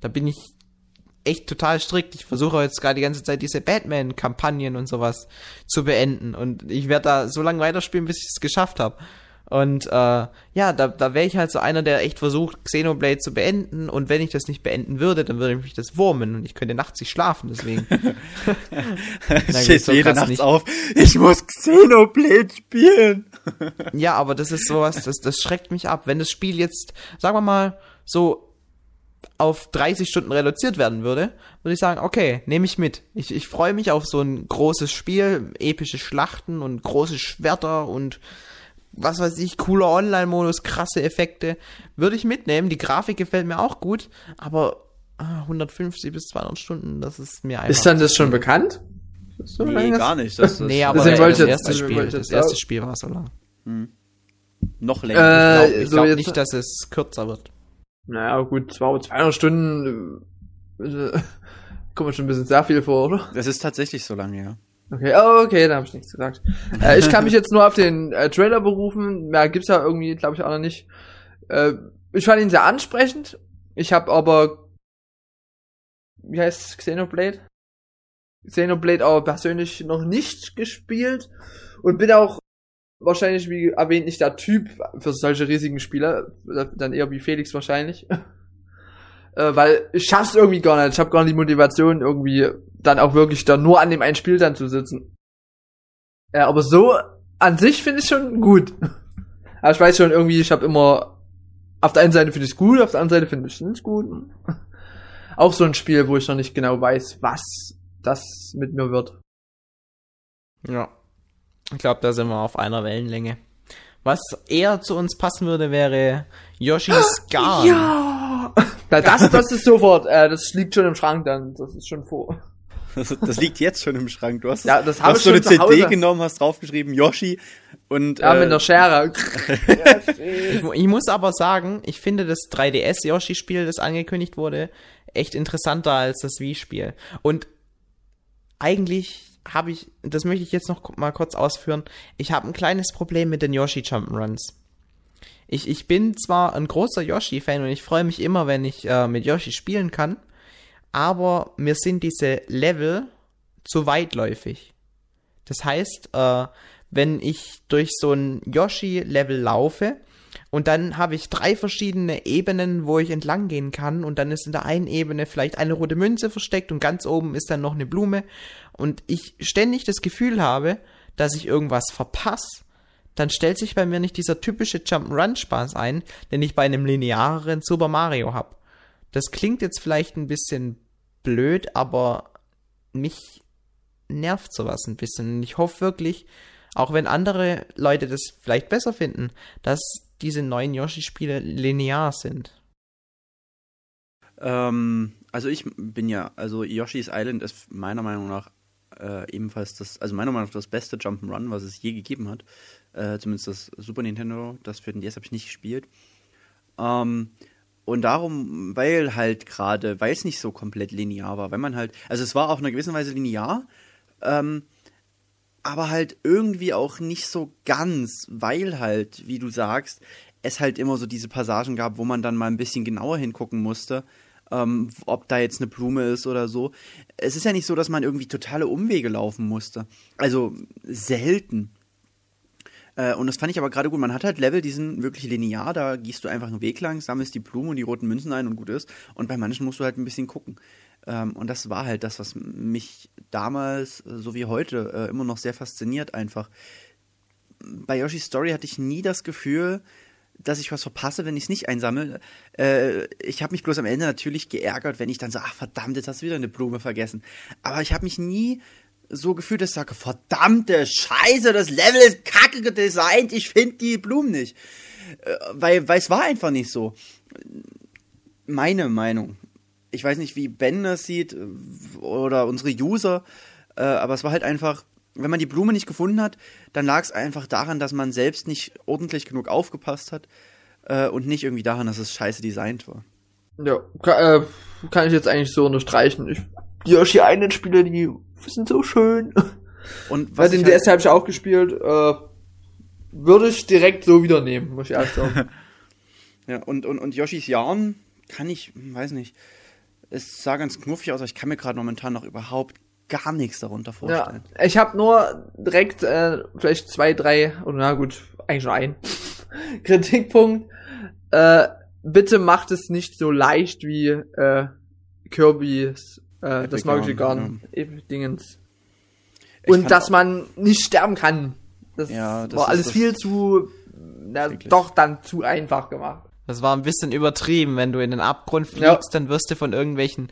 Da bin ich echt total strikt. Ich versuche jetzt gerade die ganze Zeit diese Batman-Kampagnen und sowas zu beenden. Und ich werde da so lange weiterspielen, bis ich es geschafft habe. Und äh, ja, da, da wäre ich halt so einer, der echt versucht, Xenoblade zu beenden. Und wenn ich das nicht beenden würde, dann würde mich das wurmen und ich könnte nachts nicht schlafen, deswegen. [laughs] Steht so jede Nacht auf, ich muss Xenoblade spielen. Ja, aber das ist sowas, das, das schreckt mich ab. Wenn das Spiel jetzt, sagen wir mal, so auf 30 Stunden reduziert werden würde, würde ich sagen, okay, nehme ich mit. Ich, ich freue mich auf so ein großes Spiel, epische Schlachten und große Schwerter und was weiß ich, cooler Online-Modus, krasse Effekte. Würde ich mitnehmen. Die Grafik gefällt mir auch gut, aber ah, 150 bis 200 Stunden, das ist mir einfach. Ist dann das schon bekannt? So nee, gar nicht. Das, das nee, aber das, das, erste Spiel, das erste Spiel war so lang. Hm. Noch länger. Äh, ich glaube glaub nicht, dass es kürzer wird. Naja, gut, 200 Stunden äh, [laughs] kommt mir schon ein bisschen sehr viel vor, oder? Das ist tatsächlich so lange, ja. Okay, oh, okay, da habe ich nichts gesagt. [laughs] äh, ich kann mich jetzt nur auf den äh, Trailer berufen. Mehr gibt's ja irgendwie, glaube ich, auch noch nicht. Äh, ich fand ihn sehr ansprechend. Ich habe aber, wie heißt Xenoblade? Xenoblade aber persönlich noch nicht gespielt und bin auch wahrscheinlich, wie erwähnt, nicht der Typ für solche riesigen Spiele. Dann eher wie Felix wahrscheinlich. [laughs] äh, weil ich schaff's irgendwie gar nicht. Ich habe gar nicht die Motivation, irgendwie dann auch wirklich da nur an dem einen Spiel dann zu sitzen. Ja, aber so an sich finde ich schon gut. [laughs] Aber ich weiß schon irgendwie, ich habe immer auf der einen Seite finde ich es gut, auf der anderen Seite finde ich es nicht gut. [laughs] Auch so ein Spiel, wo ich noch nicht genau weiß, was das mit mir wird. Ja. Ich glaube, da sind wir auf einer Wellenlänge. Was eher zu uns passen würde, wäre Yoshi's Garn. Ja! [laughs] Na, das, das ist sofort, äh, das liegt schon im Schrank dann, das ist schon vor. Das, das liegt jetzt schon im Schrank. Du hast, ja, das du hast so eine CD genommen, hast draufgeschrieben Yoshi und ja, äh, mit einer Schere. [laughs] ich, ich, muss aber sagen, ich finde das 3DS Yoshi Spiel, das angekündigt wurde, echt interessanter als das Wii Spiel. Und eigentlich habe ich, das möchte ich jetzt noch mal kurz ausführen, ich habe ein kleines Problem mit den Yoshi Jump'n'Runs. Ich, ich bin zwar ein großer Yoshi-Fan und ich freue mich immer, wenn ich äh, mit Yoshi spielen kann, aber mir sind diese Level zu weitläufig. Das heißt, äh, wenn ich durch so ein Yoshi-Level laufe, und dann habe ich drei verschiedene Ebenen, wo ich entlang gehen kann. Und dann ist in der einen Ebene vielleicht eine rote Münze versteckt und ganz oben ist dann noch eine Blume. Und ich ständig das Gefühl habe, dass ich irgendwas verpasse. Dann stellt sich bei mir nicht dieser typische Jump'n'Run-Spaß ein, den ich bei einem linearen Super Mario habe. Das klingt jetzt vielleicht ein bisschen blöd, aber mich nervt sowas ein bisschen. Und ich hoffe wirklich, auch wenn andere Leute das vielleicht besser finden, dass diese neuen Yoshi-Spiele linear sind. Ähm, also ich bin ja, also Yoshi's Island ist meiner Meinung nach äh, ebenfalls das, also meiner Meinung nach das beste Jump'n'Run, was es je gegeben hat. Äh, zumindest das Super Nintendo, das für den DS habe ich nicht gespielt. Ähm, und darum, weil halt gerade, weil es nicht so komplett linear war, weil man halt, also es war auf einer gewissen Weise linear, ähm, aber halt irgendwie auch nicht so ganz, weil halt, wie du sagst, es halt immer so diese Passagen gab, wo man dann mal ein bisschen genauer hingucken musste, ähm, ob da jetzt eine Blume ist oder so. Es ist ja nicht so, dass man irgendwie totale Umwege laufen musste. Also selten. Äh, und das fand ich aber gerade gut. Man hat halt Level, die sind wirklich linear. Da gehst du einfach einen Weg lang, sammelst die Blumen und die roten Münzen ein und gut ist. Und bei manchen musst du halt ein bisschen gucken. Ähm, und das war halt das, was mich damals, äh, so wie heute, äh, immer noch sehr fasziniert einfach. Bei Yoshi's Story hatte ich nie das Gefühl, dass ich was verpasse, wenn ich es nicht einsammle. Ich habe mich bloß am Ende natürlich geärgert, wenn ich dann so, ach verdammt, jetzt hast du wieder eine Blume vergessen. Aber ich habe mich nie so gefühlt, dass ich sage, verdammte Scheiße, das Level ist kacke gedesignt, ich finde die Blumen nicht. Äh, weil, weil es war einfach nicht so. Meine Meinung ich weiß nicht, wie Ben das sieht oder unsere User, äh, aber es war halt einfach wenn man die Blume nicht gefunden hat, dann lag es einfach daran, dass man selbst nicht ordentlich genug aufgepasst hat äh, und nicht irgendwie daran, dass es scheiße designt war. Ja, kann, äh, kann ich jetzt eigentlich so unterstreichen. Ich, die Yoshi Island Spiele, die sind so schön. Und was den ich halt, DS habe ich auch gespielt. Äh, würde ich direkt so wieder nehmen, muss ich ehrlich sagen. [laughs] ja, und, und, und Yoshis Jahren kann ich, weiß nicht, es sah ganz knuffig aus, aber ich kann mir gerade momentan noch überhaupt gar nichts darunter ja, vorstellen. ich habe nur direkt äh, vielleicht zwei, drei, oder na gut, eigentlich nur ein [laughs] Kritikpunkt. Äh, bitte macht es nicht so leicht wie äh, Kirby's äh, das magische Garden, Garden Dingens. Ich Und dass auch- man nicht sterben kann. Das, Ja, das war alles das- viel zu, na, doch dann zu einfach gemacht. Das war ein bisschen übertrieben. Wenn du in den Abgrund fliegst, Ja. dann wirst du von irgendwelchen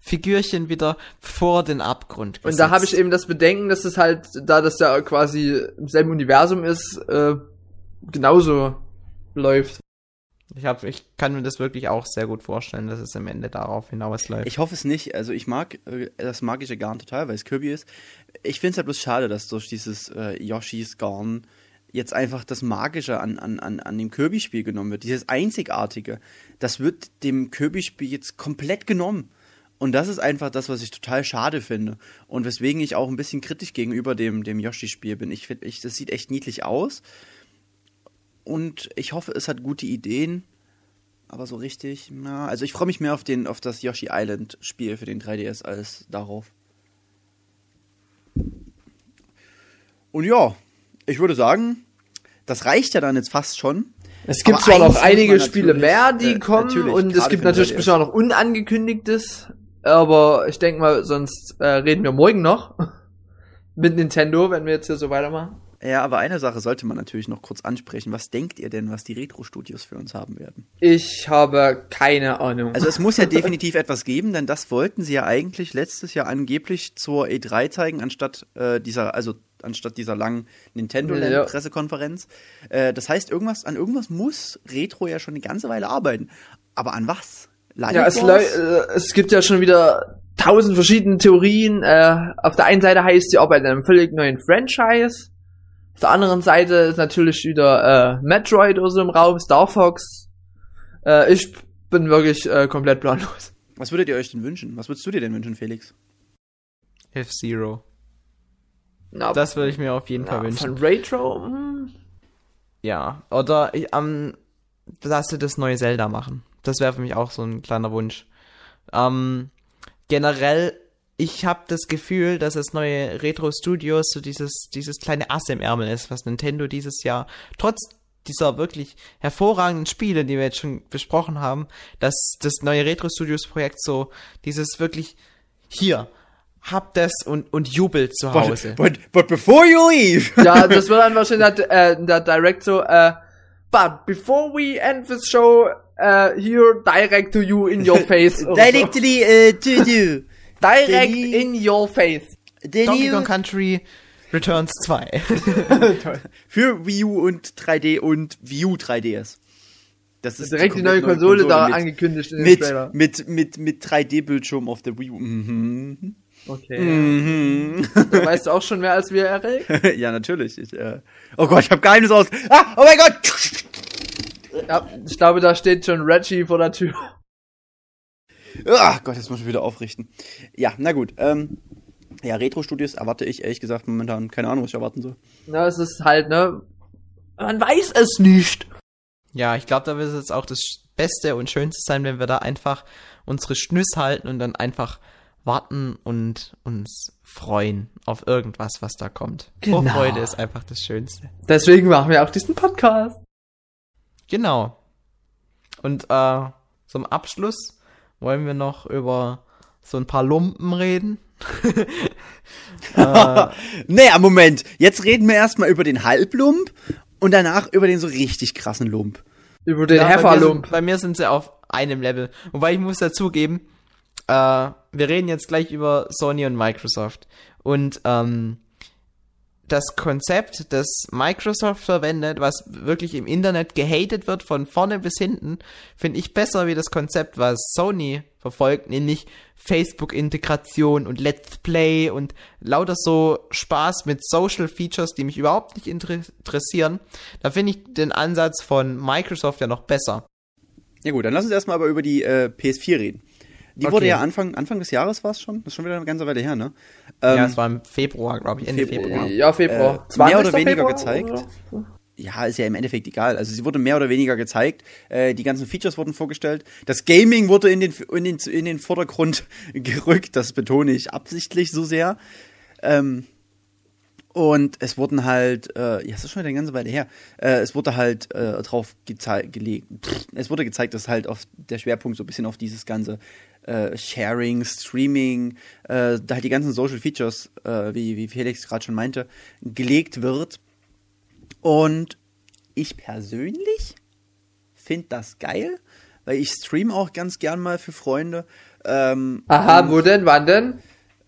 Figürchen wieder vor den Abgrund Und da habe ich gesetzt. eben das Bedenken, dass es halt, da das ja quasi im selben Universum ist, äh, genauso läuft. Ich, hab, ich kann mir das wirklich auch sehr gut vorstellen, dass es am Ende darauf hinausläuft. Ich hoffe es nicht. Also ich mag äh, das magische Garn total, weil es Kirby ist. Ich finde es halt bloß schade, dass durch dieses äh, Yoshis Garn jetzt einfach das Magische an, an, an, an dem Kirby-Spiel genommen wird. Dieses Einzigartige. Das wird dem Kirby-Spiel jetzt komplett genommen. Und das ist einfach das, was ich total schade finde. Und weswegen ich auch ein bisschen kritisch gegenüber dem, dem Yoshi-Spiel bin. Ich finde, ich, das sieht echt niedlich aus. Und ich hoffe, es hat gute Ideen. Aber so richtig, na, also ich freue mich mehr auf, den, auf das Yoshi Island Spiel für den 3DS als darauf. Und ja, ich würde sagen, das reicht ja dann jetzt fast schon. Es gibt Aber zwar noch einige Spiele mehr, die äh, kommen, und es gibt natürlich 3DS. bestimmt auch noch Unangekündigtes, aber ich denke mal, sonst äh, reden wir morgen noch [laughs] mit Nintendo, wenn wir jetzt hier so weitermachen. Ja, aber eine Sache sollte man natürlich noch kurz ansprechen. Was denkt ihr denn, was die Retro-Studios für uns haben werden? Ich habe keine Ahnung. Also es muss ja [laughs] definitiv etwas geben, denn das wollten sie ja eigentlich letztes Jahr angeblich zur E3 zeigen, anstatt äh, dieser, also anstatt dieser langen Nintendo Land Ja. Äh, das heißt, irgendwas, an irgendwas muss Retro ja schon eine ganze Weile arbeiten. Aber an was? Live Ja, es, äh, es gibt ja schon wieder tausend verschiedene Theorien. Äh, auf der einen Seite heißt sie arbeiten an einem völlig neuen Franchise. Auf der anderen Seite ist natürlich wieder äh, Metroid oder so im Raum, Star Fox. Äh, ich bin wirklich äh, komplett planlos. Was würdet ihr euch denn wünschen? Was würdest du dir denn wünschen, Felix? F-Zero. Na, Das würde ich mir auf jeden na, Fall wünschen. Von Retro? Hm. Ja, oder ich, ähm, dass sie das neue Zelda machen. Das wäre für mich auch so ein kleiner Wunsch. Ähm, generell, ich habe das Gefühl, dass das neue Retro Studios so dieses, dieses kleine Ass im Ärmel ist, was Nintendo dieses Jahr trotz dieser wirklich hervorragenden Spiele, die wir jetzt schon besprochen haben, dass das neue Retro Studios Projekt so dieses wirklich hier habt das und, und jubelt zu Hause. But, but, but before you leave! Ja, das [laughs] wird dann wahrscheinlich der, äh, der Direct so, äh, but before we end this show, uh, here direct to you in your [laughs] face. Directly uh, to you. Direct the- in your face. The Donkey Kong Country Returns 2. [laughs] Für Wii U und 3D und Wii U 3DS. Das ist Direkt die neue Konsole, da mit, angekündigt in dem mit, Trailer. mit, mit, mit 3D-Bildschirm auf der Wii U. Mhm. Okay. Mhm. Du weißt auch schon mehr als wir, Erik. [laughs] ja, natürlich. Ich, äh, oh Gott, ich hab Geheimnis aus. Ah, oh mein Gott! Ja, ich glaube, da steht schon Reggie vor der Tür. Ach Gott, jetzt muss ich wieder aufrichten. Ja, na gut. Ähm, ja, Retro-Studios erwarte ich ehrlich gesagt momentan keine Ahnung, was ich erwarten soll. Na, es ist halt, ne? Man weiß es nicht. Ja, ich glaube, da wird es jetzt auch das Beste und Schönste sein, wenn wir da einfach unsere Schnüss halten und dann einfach warten und uns freuen auf irgendwas, was da kommt. Genau. Vorfreude ist einfach das Schönste. Deswegen machen wir auch diesen Podcast. Genau. Und äh, zum Abschluss wollen wir noch über so ein paar Lumpen reden. [laughs] Naja, Moment. Jetzt reden wir erstmal über den Halblump und danach über den so richtig krassen Lump. Über den Ja, bei mir, Hefferlump. sind, bei mir sind sie auf einem Level. Wobei ich muss dazugeben, äh, wir reden jetzt gleich über Sony und Microsoft. Und ähm, das Konzept, das Microsoft verwendet, was wirklich im Internet gehatet wird von vorne bis hinten, finde ich besser wie das Konzept, was Sony verfolgt, nämlich Facebook-Integration und Let's Play und lauter so Spaß mit Social Features, die mich überhaupt nicht interessieren. Da finde ich den Ansatz von Microsoft ja noch besser. Ja gut, dann lass uns erstmal aber über die äh, PS4 reden. Die Okay. wurde ja Anfang, Anfang des Jahres war es schon. Das ist schon wieder eine ganze Weile her, ne? Ja, Ähm, es war im Februar, glaube ich, Ende Februar. Februar. Ja, Februar. Äh, mehr oder 20. weniger Februar, gezeigt. oder? ja, ist ja im Endeffekt egal. Also sie wurde mehr oder weniger gezeigt. Äh, die ganzen Features wurden vorgestellt. Das Gaming wurde in den, in den, in den Vordergrund [laughs] gerückt. Das betone ich absichtlich so sehr. Ähm, und es wurden halt, äh, ja, das ist schon wieder eine ganze Weile her, äh, es wurde halt äh, drauf gelegt, es wurde gezeigt, dass halt auf der Schwerpunkt so ein bisschen auf dieses ganze äh, Sharing, Streaming, äh, da halt die ganzen Social Features, äh, wie, wie Felix gerade schon meinte, gelegt wird. Und ich persönlich finde das geil, weil ich stream auch ganz gern mal für Freunde. Ähm, Aha, wo denn? Wann denn?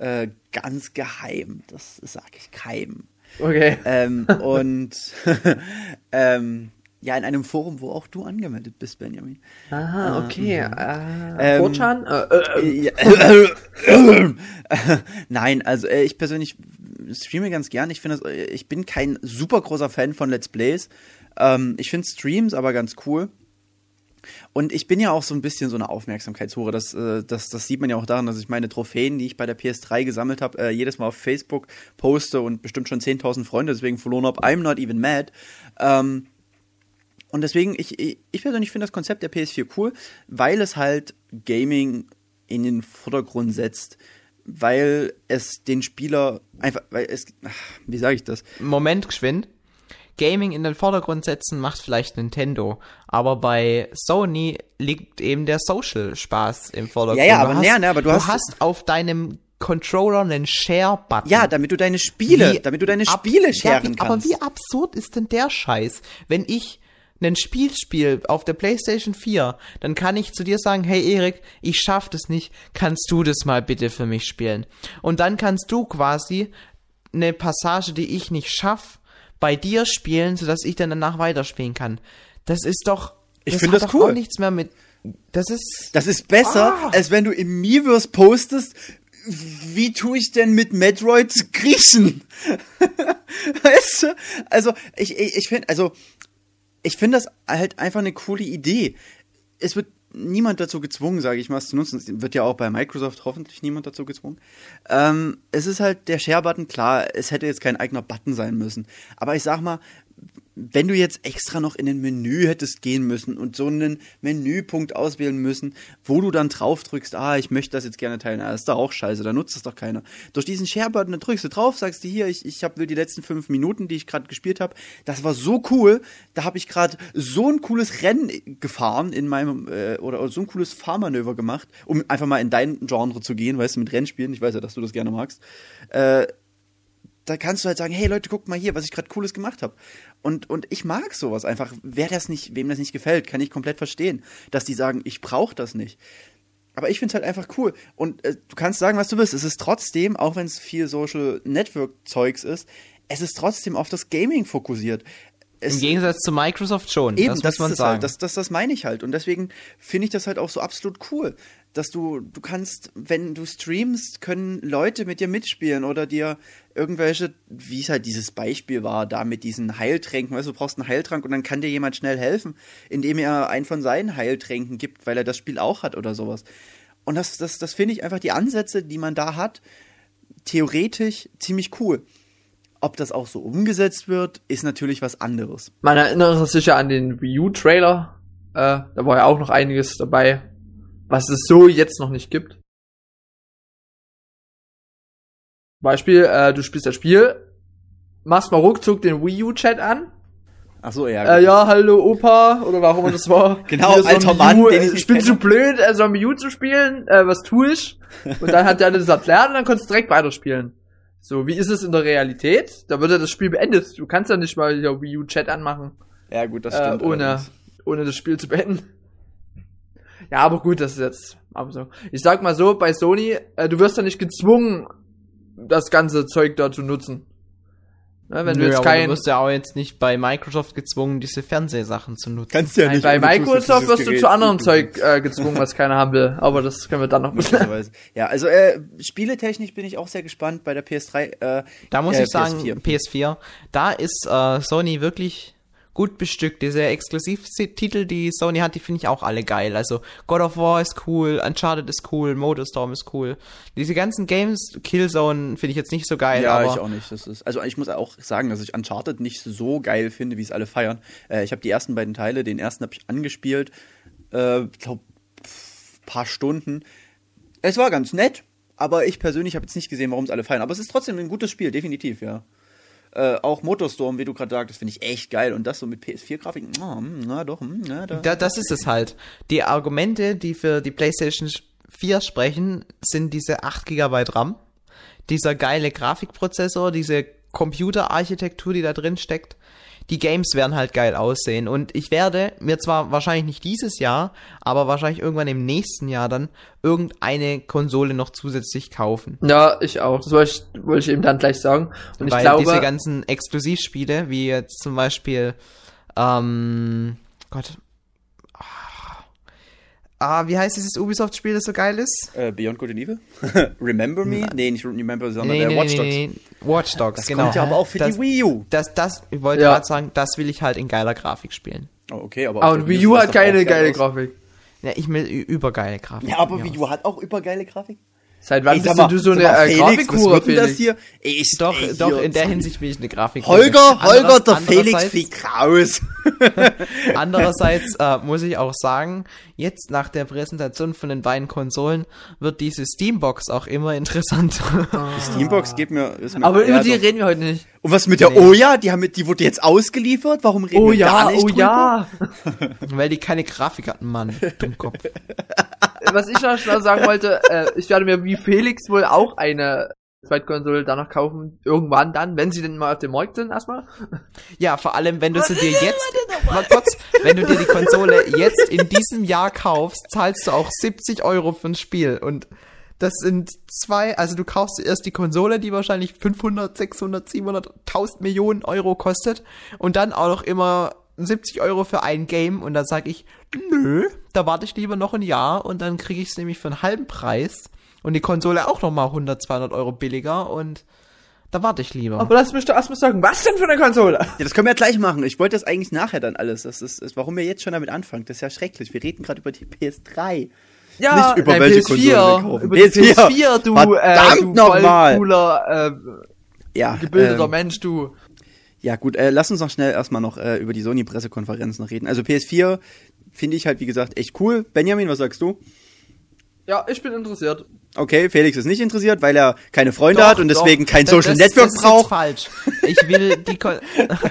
äh, ganz geheim, das sage ich geheim. Okay. Ähm, und [laughs] ähm, ja, in einem Forum, wo auch du angemeldet bist, Benjamin. Aha, okay. Äh, Ähm, 4chan? Äh, äh, Ja. [laughs] Nein, also äh, ich persönlich streame ganz gern. Ich finde, äh, ich bin kein super großer Fan von Let's Plays. Ähm, ich finde Streams aber ganz cool. Und ich bin ja auch so ein bisschen so eine Aufmerksamkeitshure. Das, äh, das, das sieht man ja auch daran, dass ich meine Trophäen, die ich bei der PS3 gesammelt habe, äh, jedes Mal auf Facebook poste und bestimmt schon 10.000 Freunde deswegen verloren habe. I'm not even mad. Ähm, und deswegen, ich, ich ich persönlich finde das Konzept der PS4 cool, weil es halt Gaming in den Vordergrund setzt, weil es den Spieler einfach, weil es, ach, wie sage ich das? Moment, geschwind. Gaming in den Vordergrund setzen macht vielleicht Nintendo, aber bei Sony liegt eben der Social-Spaß im Vordergrund. Ja, ja, Du aber hast, nee, nee, aber du hast- hast auf deinem Controller einen Share-Button. Ja, damit du deine Spiele, Wie damit du deine Spiele ja, scheren wie, kannst. Aber wie absurd ist denn der Scheiß? Wenn ich ein Spiel spiele auf der PlayStation 4, dann kann ich zu dir sagen, hey Erik, ich schaff das nicht, kannst du das mal bitte für mich spielen? Und dann kannst du quasi eine Passage, die ich nicht schaff, bei dir spielen, sodass ich dann danach weiterspielen kann. Das ist doch, Ich das find das cool. auch nichts mehr mit, das ist, Das ist besser, Ah. als wenn du im Miiverse postest, wie tue ich denn mit Metroid griechen? [laughs] weißt du? Also, ich, ich, ich finde, also, ich finde das halt einfach eine coole Idee. Es wird niemand dazu gezwungen, sage ich mal, es zu nutzen. Es wird ja auch bei Microsoft hoffentlich niemand dazu gezwungen. Ähm, es ist halt der Share-Button, klar, es hätte jetzt kein eigener Button sein müssen. Aber ich sag mal, wenn du jetzt extra noch in ein Menü hättest gehen müssen und so einen Menüpunkt auswählen müssen, wo du dann drauf drückst, ah, ich möchte das jetzt gerne teilen, ah, ist doch auch scheiße, da nutzt es doch keiner. Durch diesen Share-Button, dann drückst du drauf, sagst du hier, ich, ich hab, will die letzten fünf Minuten, die ich gerade gespielt habe, das war so cool, da habe ich gerade so ein cooles Rennen gefahren in meinem, äh, oder, oder so ein cooles Fahrmanöver gemacht, um einfach mal in dein Genre zu gehen, weißt du, mit Rennspielen, ich weiß ja, dass du das gerne magst, äh, da kannst du halt sagen, hey Leute, guckt mal hier, was ich gerade cooles gemacht habe. Und, und ich mag sowas einfach. Wer das nicht, wem das nicht gefällt, kann ich komplett verstehen, dass die sagen, ich brauche das nicht. Aber ich finde es halt einfach cool. Und äh, du kannst sagen, was du willst. Es ist trotzdem, auch wenn es viel Social Network Zeugs ist, es ist trotzdem auf das Gaming fokussiert. Es, im Gegensatz zu Microsoft schon, Eben, das das, muss man ist sagen. Halt, das, das, das meine ich halt. Und deswegen finde ich das halt auch so absolut cool, dass du, du kannst, wenn du streamst, können Leute mit dir mitspielen oder dir irgendwelche, wie es halt dieses Beispiel war, da mit diesen Heiltränken, weißt du, du brauchst einen Heiltrank und dann kann dir jemand schnell helfen, indem er einen von seinen Heiltränken gibt, weil er das Spiel auch hat oder sowas. Und das, das, das finde ich einfach die Ansätze, die man da hat, theoretisch ziemlich cool. Ob das auch so umgesetzt wird, ist natürlich was anderes. Man erinnert sich ja an den Wii U-Trailer. Äh, da war ja auch noch einiges dabei, was es so jetzt noch nicht gibt. Beispiel, äh, du spielst das Spiel, machst mal ruckzuck den Wii U-Chat an. Ach so, ja. Äh, ja, hallo Opa, oder warum das war. [laughs] Genau, ist alter Mann, U, den ich äh, nicht Ich bin zu blöd, äh, so ein Wii U zu spielen, äh, was tue ich? [laughs] Und dann hat der das erklärt und dann konntest du direkt weiterspielen. So, wie ist es in der Realität? Da wird ja das Spiel beendet. Du kannst ja nicht mal hier Wii U-Chat anmachen. Ja, gut, das äh, stimmt. ohne, allerdings. ohne das Spiel zu beenden. Ja, aber gut, das ist jetzt aber so. Ich sag mal so, bei Sony, äh, du wirst ja nicht gezwungen, das ganze Zeug da zu nutzen. Ne, wenn Nö, du jetzt aber kein, du wirst ja auch jetzt nicht bei Microsoft gezwungen, diese Fernsehsachen zu nutzen. Kannst ja Nein, nicht. bei ohne Microsoft wirst du zu anderem Zeug äh, gezwungen, was keiner haben will. Aber das können wir dann noch Möglicherweise. Ja, also äh, spieletechnisch bin ich auch sehr gespannt bei der PS3. Äh, Da muss äh, ich sagen, PS4. PS4, da ist äh, Sony wirklich gut bestückt. Diese Exklusivtitel, die Sony hat, die finde ich auch alle geil. Also God of War ist cool, Uncharted ist cool, Motorstorm ist cool. Diese ganzen Games, Killzone finde ich jetzt nicht so geil, Ja, aber ich auch nicht. Das ist, also ich muss auch sagen, dass ich Uncharted nicht so geil finde, wie es alle feiern. Äh, ich habe die ersten beiden Teile, den ersten habe ich angespielt, äh, glaub, pff, paar Stunden. Es war ganz nett, aber ich persönlich habe jetzt nicht gesehen, warum es alle feiern. Aber es ist trotzdem ein gutes Spiel, definitiv, ja. Äh, auch Motorstorm, wie du gerade sagtest, finde ich echt geil. Und das so mit PS4-Grafik, oh, na doch, hm, na, da. da, das ist es halt. Die Argumente, die für die PlayStation 4 sprechen, sind diese 8 GB RAM, dieser geile Grafikprozessor, diese Computerarchitektur, die da drin steckt. Die Games werden halt geil aussehen und ich werde mir zwar wahrscheinlich nicht dieses Jahr, aber wahrscheinlich irgendwann im nächsten Jahr dann irgendeine Konsole noch zusätzlich kaufen. Ja, ich auch. Das wollte ich, wollte ich eben dann gleich sagen. Und ich Weil glaube, diese ganzen Exklusivspiele, wie jetzt zum Beispiel, ähm, Gott, ah, wie heißt dieses Ubisoft-Spiel, das so geil ist? Äh, Beyond Good and Evil? [laughs] Remember Me? Nee, nicht Remember, sondern Nee, nee, Watch Dogs. nee, nee. Watch Dogs, Das genau. kommt ja aber auch für das, die Wii U. Das, das, ich wollte Ja. gerade sagen, das will ich halt in geiler Grafik spielen. Oh, okay, aber. aber Wii U das hat keine geile. Grafik. Ja, ich will übergeile Grafik. Ja, aber Wii. U hat auch übergeile Grafik. Seit wann Ey, bist mal, du so eine äh, Grafikhure, das hier? Ey, ich, Doch, ey, doch, hier- in der Hinsicht will ich eine Grafik. Holger, Holger, der Felix fliegt [laughs] raus. Andererseits äh, muss ich auch sagen, jetzt nach der Präsentation von den beiden Konsolen wird diese Steambox auch immer interessanter. Die Steambox geht mir. Ist mir Aber über die doch. reden wir heute nicht. Und was mit der Nee. Oja? Die, haben, mit- die wurde jetzt ausgeliefert? Warum reden Oh wir ja, da nicht oh drüber? ja. [laughs] weil die keine Grafik hatten, Mann. Dummkopf. [laughs] Was ich noch schnell sagen wollte, äh, ich werde mir wie Felix wohl auch eine Zweitkonsole danach kaufen. Irgendwann dann, wenn sie denn mal auf dem Markt sind erstmal. Ja, vor allem, wenn du sie dir jetzt, mal kurz, wenn du dir die Konsole jetzt in diesem Jahr kaufst, zahlst du auch 70 Euro für ein Spiel und das sind zwei, also du kaufst erst die Konsole, die wahrscheinlich 500, 600, 700, 1000 Millionen Euro kostet und dann auch noch immer 70 Euro für ein Game und dann sag ich, nö, da warte ich lieber noch ein Jahr und dann kriege ich es nämlich für einen halben Preis und die Konsole auch noch mal 100, 200 Euro billiger und da warte ich lieber. Aber lass mich doch erstmal sagen, was denn für eine Konsole? Ja, das können wir ja gleich machen. Ich wollte das eigentlich nachher dann alles. Das ist, ist warum wir jetzt schon damit anfangen. Das ist ja schrecklich. Wir reden gerade über die PS3. Ja, Nicht über nein, welche Konsole wir PS4, kaufen. über die PS4, PS4, du, äh, verdammt du noch voll mal. cooler, äh, Ja, gebildeter ähm, Mensch, du. Ja, gut, äh, lass uns noch schnell erstmal noch äh, über die Sony-Pressekonferenz noch reden. Also PS4 finde ich halt, wie gesagt, echt cool. Benjamin, was sagst du? Ja, ich bin interessiert. Okay, Felix ist nicht interessiert, weil er keine Freunde Doch, hat und doch. deswegen kein Social das, Network das ist braucht. Falsch. [laughs] Ich will die Kon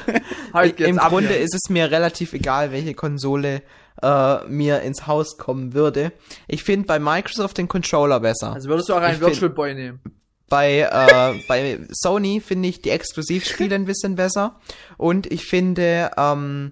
[laughs] Halt Im ab Grunde hier. ist es mir relativ egal, welche Konsole äh, mir ins Haus kommen würde. Ich finde bei Microsoft den Controller besser. Also würdest du auch einen Ich Virtual Boy nehmen? bei, äh, bei Sony finde ich die Exklusivspiele ein bisschen besser. Und ich finde, ähm,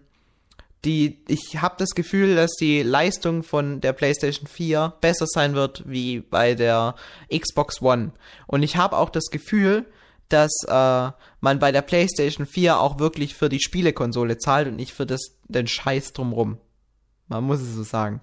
die, ich habe das Gefühl, dass die Leistung von der PlayStation 4 besser sein wird wie bei der Xbox One. Und ich habe auch das Gefühl, dass äh, man bei der PlayStation 4 auch wirklich für die Spielekonsole zahlt und nicht für das, den Scheiß drumrum. Man muss es so sagen.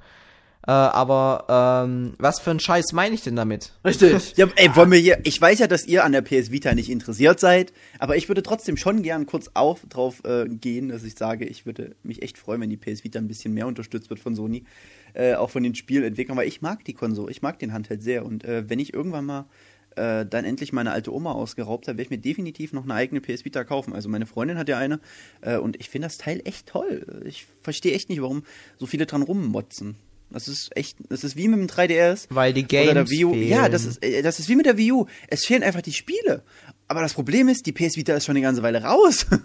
Äh, aber ähm, was für ein Scheiß meine ich denn damit? Richtig. [laughs] Ja, ey, wollen wir hier, ich weiß ja, dass ihr an der PS Vita nicht interessiert seid, aber ich würde trotzdem schon gern kurz auf, drauf äh, gehen, dass ich sage, ich würde mich echt freuen, wenn die PS Vita ein bisschen mehr unterstützt wird von Sony, äh, auch von den Spielentwicklern, weil ich mag die Konsole, ich mag den Handheld sehr und äh, wenn ich irgendwann mal äh, dann endlich meine alte Oma ausgeraubt habe, werde ich mir definitiv noch eine eigene PS Vita kaufen. Also meine Freundin hat ja eine äh, und ich finde das Teil echt toll. Ich verstehe echt nicht, warum so viele dran rummotzen. Das ist echt, das ist wie mit dem 3DS. Weil die Games Oder der Wii U. fehlen. Ja, das ist, äh, das ist wie mit der Wii U. Es fehlen einfach die Spiele. Aber das Problem ist, die PS Vita ist schon eine ganze Weile raus. [laughs]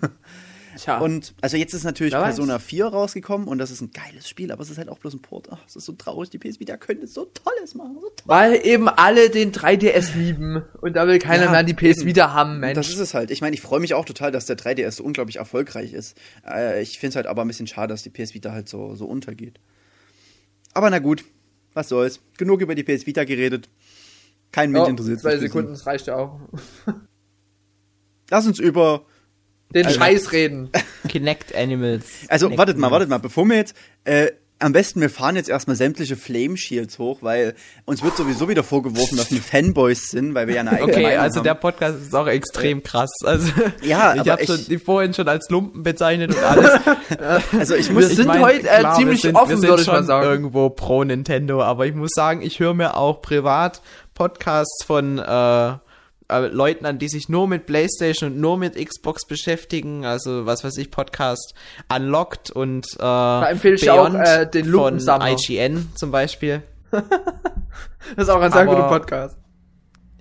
Tja. Und also jetzt ist natürlich Wer weiß. Persona 4 rausgekommen und das ist ein geiles Spiel, aber es ist halt auch bloß ein Port. Ach, es ist so traurig, die PS Vita könnte so Tolles machen. So toll. Weil eben alle den 3DS lieben. Und da will keiner Ja, mehr die PS wieder haben, Mensch. Das ist es halt. Ich meine, ich freue mich auch total, dass der 3DS so unglaublich erfolgreich ist. Äh, ich finde es halt aber ein bisschen schade, dass die PS Vita halt so, so untergeht. Aber na gut, was soll's. Genug über die PS Vita geredet. Kein Mensch oh, interessiert zwei sich. für sie. Sekunden, das reicht ja auch. Lass uns über Den Also- Scheiß reden. Kinect Animals. Also, Kinect wartet mal, wartet mal, bevor wir jetzt, äh, am besten wir fahren jetzt erstmal sämtliche Flame Shields hoch, weil uns wird sowieso wieder vorgeworfen, dass wir Fanboys sind, weil wir ja eine eigene Okay, Meinung also haben. der Podcast ist auch extrem krass. Also Ja, [laughs] ich habe ich- die vorhin schon als Lumpen bezeichnet und alles. [laughs] also ich Wir muss, sind mein, heute, äh, klar, ziemlich wir sind, offen, wir sind würde ich mal schon sagen. Irgendwo pro Nintendo, aber ich muss sagen, ich höre mir auch privat Podcasts von äh, äh, Leuten an, die sich nur mit PlayStation und nur mit Xbox beschäftigen. Also was weiß ich, Podcast Unlocked und äh, da empfehle ich auch, äh, den von. IGN zum Beispiel. [laughs] Das ist auch ein sehr Aber- guter Podcast.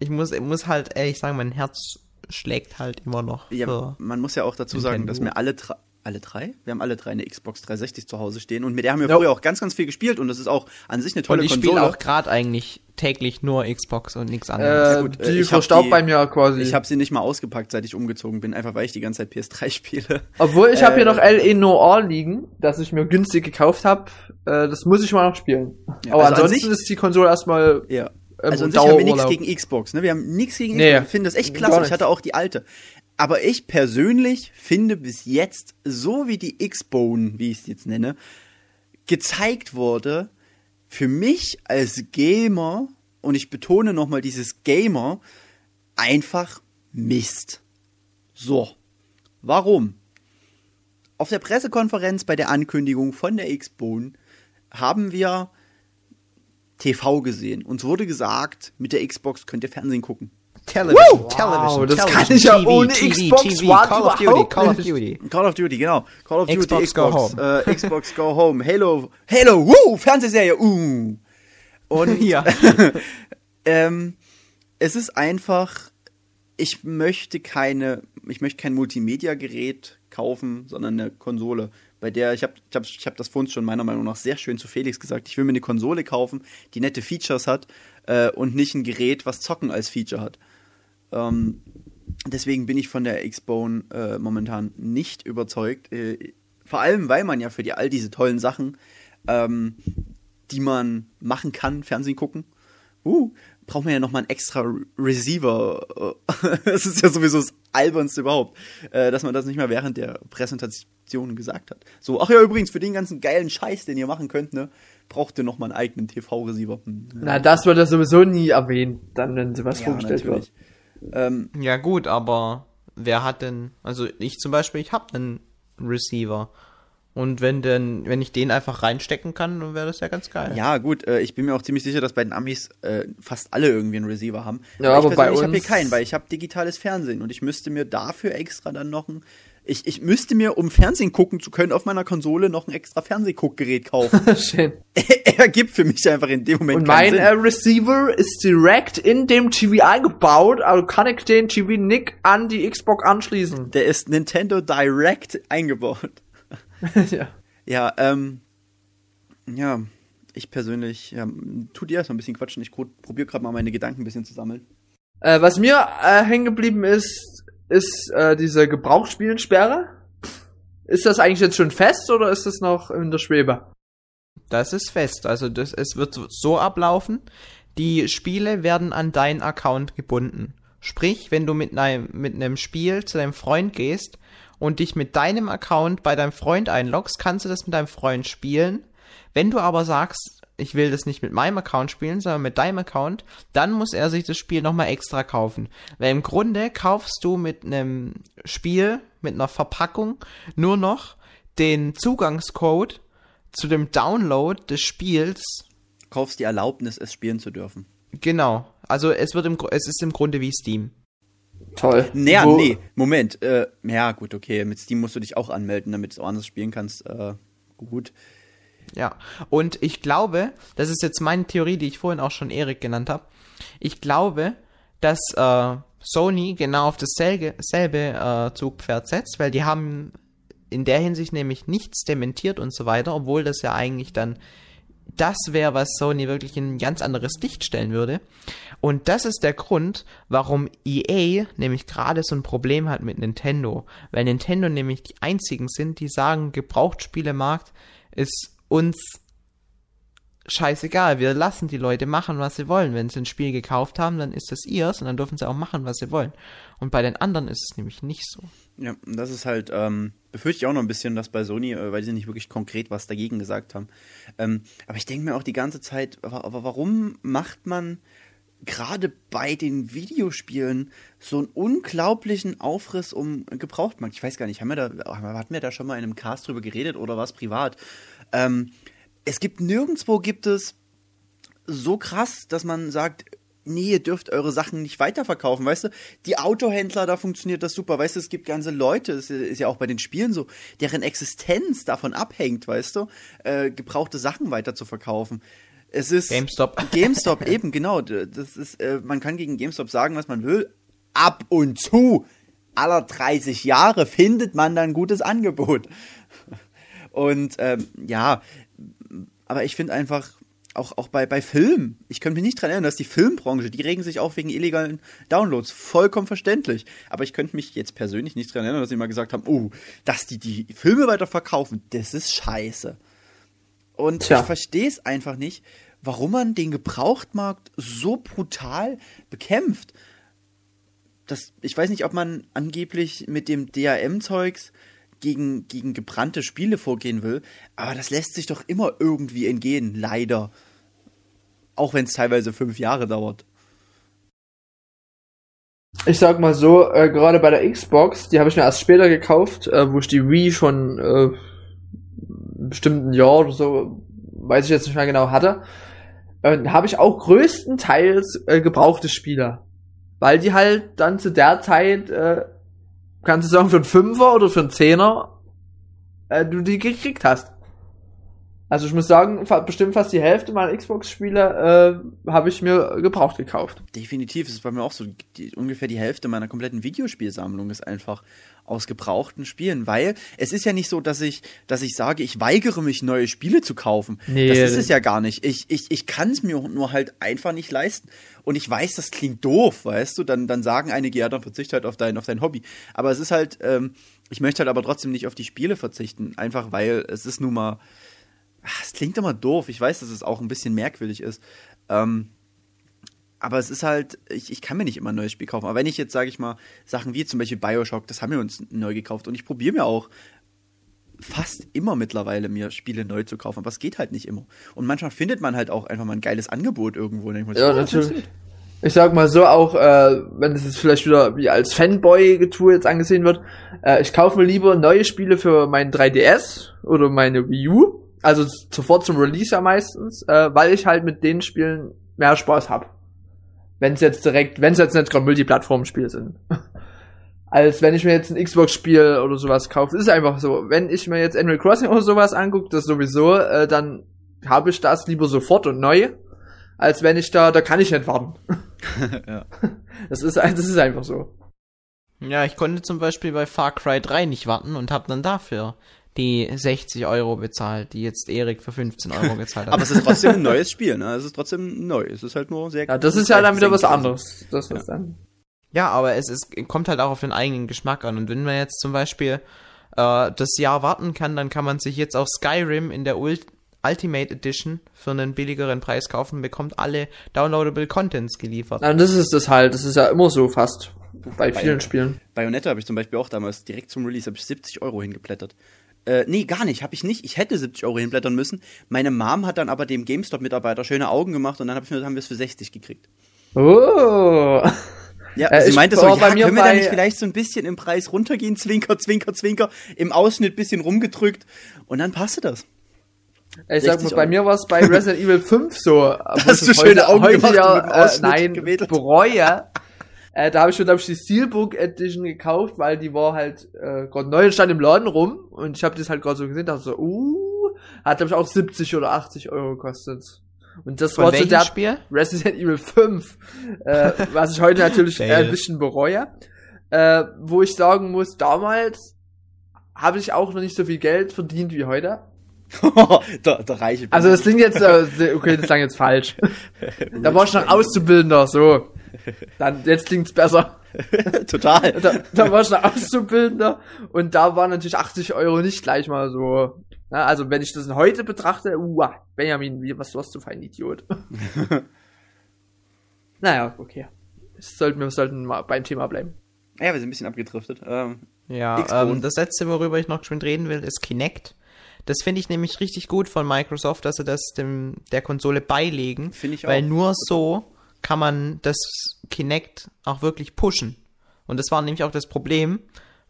Ich muss, ich muss halt ehrlich sagen, mein Herz schlägt halt immer noch. ja, man muss ja auch dazu sagen, Nintendo. dass wir alle drei, alle drei? Wir haben alle drei eine Xbox 360 zu Hause stehen und mit der haben wir Ja. früher auch ganz, ganz viel gespielt und das ist auch an sich eine tolle Und ich Konsole. spiele auch gerade eigentlich täglich nur Xbox und nichts anderes. Äh, gut, äh, die ich verstaubt die- bei mir quasi. Ich habe sie nicht mal ausgepackt, seit ich umgezogen bin, einfach weil ich die ganze Zeit PS3 [laughs] spiele. Obwohl ich habe hier Äh, noch LE Noir liegen, das ich mir günstig gekauft habe. Äh, das muss ich mal noch spielen. Ja, Aber also an ansonsten sich- ist die Konsole erstmal Ja. ähm, Also an sich haben wir nichts gegen Xbox, ne? Wir haben nichts gegen Nee. Xbox. Ich finde das echt klasse. Ich hatte auch die alte. Aber ich persönlich finde bis jetzt, so wie die X-Bone, wie ich es jetzt nenne, gezeigt wurde, für mich als Gamer, und ich betone nochmal dieses Gamer, einfach Mist. So. Warum? Auf der Pressekonferenz bei der Ankündigung von der X-Bone haben wir TV gesehen. Uns wurde gesagt, mit der Xbox könnt ihr Fernsehen gucken. Television, Wow, das kann ich ja ohne Xbox One Call of Duty, Call of. Duty. Call of Duty, genau. Call of Duty, Xbox Go Xbox, Home. Äh, Xbox Go Home, Halo, Halo, woo, Fernsehserie, uh. Und [laughs] Ja. [laughs] ähm, es ist einfach, ich möchte keine, ich möchte kein Multimedia-Gerät kaufen, sondern eine Konsole, bei der ich habe, ich habe, ich habe das vorhin schon meiner Meinung nach sehr schön zu Felix gesagt. Ich will mir eine Konsole kaufen, die nette Features hat äh, und nicht ein Gerät, was Zocken als Feature hat. Ähm, deswegen bin ich von der X-Bone äh, momentan nicht überzeugt. Äh, vor allem, weil man ja für die all diese tollen Sachen, ähm, die man machen kann, Fernsehen gucken, uh, braucht man ja nochmal einen extra Re- Receiver. äh, [laughs] Das ist ja sowieso das Albernste überhaupt, äh, dass man das nicht mal während der Präsentation gesagt hat. So, ach ja, übrigens, für den ganzen geilen Scheiß, den ihr machen könnt, ne, braucht ihr nochmal einen eigenen TV-Receiver. Hm, Na, das wird ja sowieso nie erwähnt, dann, wenn sowas ja, vorgestellt natürlich. Ähm, Ja gut, aber wer hat denn, also ich zum Beispiel, ich habe einen Receiver. Und wenn denn, wenn ich den einfach reinstecken kann, dann wäre das ja ganz geil. Ja, gut, äh, ich bin mir auch ziemlich sicher, dass bei den Amis äh, fast alle irgendwie einen Receiver haben. Ja, aber ich bei persönlich habe hier uns- keinen, weil ich habe digitales Fernsehen und ich müsste mir dafür extra dann noch ein. Ich, ich müsste mir, um Fernsehen gucken zu können, auf meiner Konsole noch ein extra Fernsehguckgerät kaufen. [laughs] Schön. Ergibt für mich einfach in dem Moment Und mein äh. Receiver ist direkt in dem TV eingebaut, also kann ich den TV nicht an die Xbox anschließen. Der ist Nintendo Direct eingebaut. [laughs] ja. Ja, ähm, ja, ich persönlich, ja, tu dir erstmal ein bisschen quatschen. Ich probiere gerade mal meine Gedanken ein bisschen zu sammeln. Äh, was mir äh, hängen geblieben ist, ist äh, diese Gebrauchsspielensperre. Ist das eigentlich jetzt schon fest oder ist das noch in der Schwebe? Das ist fest. Also das, es wird so- ablaufen. Die Spiele werden an deinen Account gebunden. Sprich, wenn du mit einem, mit einem Spiel zu deinem Freund gehst und dich mit deinem Account bei deinem Freund einloggst, kannst du das mit deinem Freund spielen. Wenn du aber sagst, ich will das nicht mit meinem Account spielen, sondern mit deinem Account, dann muss er sich das Spiel nochmal extra kaufen. Weil im Grunde kaufst du mit einem Spiel, mit einer Verpackung, nur noch den Zugangscode zu dem Download des Spiels. Kaufst die Erlaubnis, es spielen zu dürfen. Genau. Also es wird im, es ist im Grunde wie Steam. Toll. Naja, Wo- nee, Moment. Äh, ja, gut, okay. Mit Steam musst du dich auch anmelden, damit du es auch anders spielen kannst. Äh, gut. Ja. Und ich glaube, das ist jetzt meine Theorie, die ich vorhin auch schon Erik genannt habe. Ich glaube, dass äh, Sony genau auf dasselbe selbe, äh, Zugpferd setzt, weil die haben in der Hinsicht nämlich nichts dementiert und so weiter, obwohl das ja eigentlich dann das wäre, was Sony wirklich in ein ganz anderes Licht stellen würde. Und das ist der Grund, warum EA nämlich gerade so ein Problem hat mit Nintendo. Weil Nintendo nämlich die einzigen sind, die sagen, Gebrauchtspielemarkt ist uns scheißegal, wir lassen die Leute machen, was sie wollen. Wenn sie ein Spiel gekauft haben, dann ist das ihrs und dann dürfen sie auch machen, was sie wollen. Und bei den anderen ist es nämlich nicht so. Ja, das ist halt, ähm, befürchte ich auch noch ein bisschen, dass bei Sony, äh, weil sie nicht wirklich konkret was dagegen gesagt haben. Ähm, aber ich denke mir auch die ganze Zeit, aber warum macht man gerade bei den Videospielen so einen unglaublichen Aufriss um Gebrauchtmarkt? Ich weiß gar nicht, haben wir da, hatten wir da schon mal in einem Cast drüber geredet oder was privat? Ähm, es gibt nirgendwo gibt es so krass, dass man sagt, nee, ihr dürft eure Sachen nicht weiterverkaufen, weißt du? Die Autohändler, da funktioniert das super, weißt du? Es gibt ganze Leute, das ist ja auch bei den Spielen so, deren Existenz davon abhängt, weißt du? Äh, gebrauchte Sachen weiter zu verkaufen. Es ist GameStop. [laughs] GameStop eben genau. Das ist, äh, man kann gegen GameStop sagen, was man will. Ab und zu aller 30 Jahre findet man dann ein gutes Angebot. Und ähm, ja, aber ich finde einfach, auch, auch bei, bei Filmen, ich könnte mich nicht dran erinnern, dass die Filmbranche, die regen sich auf wegen illegalen Downloads. Vollkommen verständlich. Aber ich könnte mich jetzt persönlich nicht dran erinnern, dass sie mal gesagt haben, oh, dass die die Filme weiter verkaufen, das ist scheiße. Und Tja. ich verstehe es einfach nicht, warum man den Gebrauchtmarkt so brutal bekämpft. Das, ich weiß nicht, ob man angeblich mit dem DRM-Zeugs gegen, gegen gebrannte Spiele vorgehen will, aber das lässt sich doch immer irgendwie entgehen, leider. Auch wenn es teilweise fünf Jahre dauert. Ich sag mal so, äh, gerade bei der Xbox, die habe ich mir erst später gekauft, äh, wo ich die Wii schon äh, bestimmten Jahr oder so, weiß ich jetzt nicht mehr genau hatte, äh, habe ich auch größtenteils äh, gebrauchte Spieler. Weil die halt dann zu der Zeit äh, kannst du sagen, für einen Fünfer oder für einen Zehner äh, du die gekriegt hast. Also ich muss sagen, bestimmt fast die Hälfte meiner Xbox-Spiele äh, habe ich mir gebraucht gekauft. Definitiv, das ist bei mir auch so. Die, ungefähr die Hälfte meiner kompletten Videospielsammlung ist einfach aus gebrauchten Spielen, weil es ist ja nicht so, dass ich, dass ich sage, ich weigere mich, neue Spiele zu kaufen. Nee, das ist es ja gar nicht. Ich, ich, ich kann es mir nur halt einfach nicht leisten. Und ich weiß, das klingt doof, weißt du? Dann, dann sagen einige, ja, dann verzicht halt auf dein, auf dein Hobby. Aber es ist halt, ähm, ich möchte halt aber trotzdem nicht auf die Spiele verzichten, einfach weil es ist nun mal es klingt immer doof. Ich weiß, dass es auch ein bisschen merkwürdig ist. Ähm, aber es ist halt, ich, ich kann mir nicht immer ein neues Spiel kaufen. Aber wenn ich jetzt, sage ich mal, Sachen wie zum Beispiel Bioshock, das haben wir uns neu gekauft und ich probiere mir auch fast immer mittlerweile mir Spiele neu zu kaufen, aber es geht halt nicht immer. Und manchmal findet man halt auch einfach mal ein geiles Angebot irgendwo. ja, oh, natürlich. Ich sag mal so auch, äh, wenn es jetzt vielleicht wieder wie als Fanboy-Getue jetzt angesehen wird, äh, ich kaufe mir lieber neue Spiele für meinen 3DS oder meine Wii U, also sofort zum Release ja meistens, äh, weil ich halt mit den Spielen mehr Spaß hab. Wenn es jetzt direkt, wenn es jetzt nicht gerade Multiplattform-Spiele sind. [laughs] Als wenn ich mir jetzt ein Xbox-Spiel oder sowas kaufe. ist einfach so. Wenn ich mir jetzt Animal Crossing oder sowas angucke, das sowieso, äh, dann habe ich das lieber sofort und neu, als wenn ich da, da kann ich nicht warten. [laughs] [laughs] ja. Das ist, das ist einfach so. Ja, ich konnte zum Beispiel bei Far Cry 3 nicht warten und habe dann dafür die 60 Euro bezahlt, die jetzt Erik für 15 Euro gezahlt hat. Aber es ist trotzdem ein neues Spiel, ne? Es ist trotzdem neu. Es ist halt nur sehr. Ja, das ist ja dann wieder was anderes. Das ja. dann. Ja, aber es ist, kommt halt auch auf den eigenen Geschmack an. Und wenn man jetzt zum Beispiel äh, das Jahr warten kann, dann kann man sich jetzt auch Skyrim in der Ult Ultimate Edition für einen billigeren Preis kaufen und bekommt alle downloadable Contents geliefert. Ja, das ist das halt. Das ist ja immer so fast. Bei vielen Spielen. Bayonetta habe ich zum Beispiel auch damals direkt zum Release ich 70 Euro hingeplättert. Äh, nee, gar nicht, habe ich nicht. Ich hätte 70 Euro hinblättern müssen. Meine Mom hat dann aber dem GameStop-Mitarbeiter schöne Augen gemacht und dann hab ich, haben wir es für 60 gekriegt. Oh. Ja, äh, sie meinte so, ja, können wir da nicht vielleicht so ein bisschen im Preis runtergehen? Zwinker, zwinker, zwinker. Im Ausschnitt bisschen rumgedrückt. Und dann passte das. Ich sag mal, bei mir war es bei Resident Evil 5 so. [laughs] Hast du schöne Augen gemacht ja, äh, nein, bereue. Äh, da habe ich schon, glaube ich, die Steelbook Edition gekauft, weil die war halt äh, gerade neu stand im Laden rum. Und ich habe das halt gerade so gesehen, dachte so, uh, hat, glaube ich, auch 70 oder 80 Euro gekostet. Und das Von war zu der Spiel? Resident Evil 5, äh, was ich heute natürlich [laughs] äh, ein bisschen bereue. Äh, wo ich sagen muss, damals habe ich auch noch nicht so viel Geld verdient wie heute. [laughs] der, der reiche Also das klingt jetzt, äh, okay, das klang jetzt falsch. [laughs] da war ich noch Auszubildender, so. Dann, jetzt klingt's besser. [laughs] Total. Da, da war ich noch Auszubildender und da waren natürlich 80 Euro nicht gleich mal so Na, also wenn ich das heute betrachte, uah, Benjamin, wie, was warst du für ein Idiot? [laughs] naja, okay. Sollten, wir sollten mal beim Thema bleiben. Ja, wir sind ein bisschen abgedriftet. Ähm, Ja, ähm, das letzte, worüber ich noch schon reden will, ist Kinect. Das finde ich nämlich richtig gut von Microsoft, dass sie das dem, der Konsole beilegen. Finde ich Weil auch. nur so kann man das Kinect auch wirklich pushen. Und das war nämlich auch das Problem,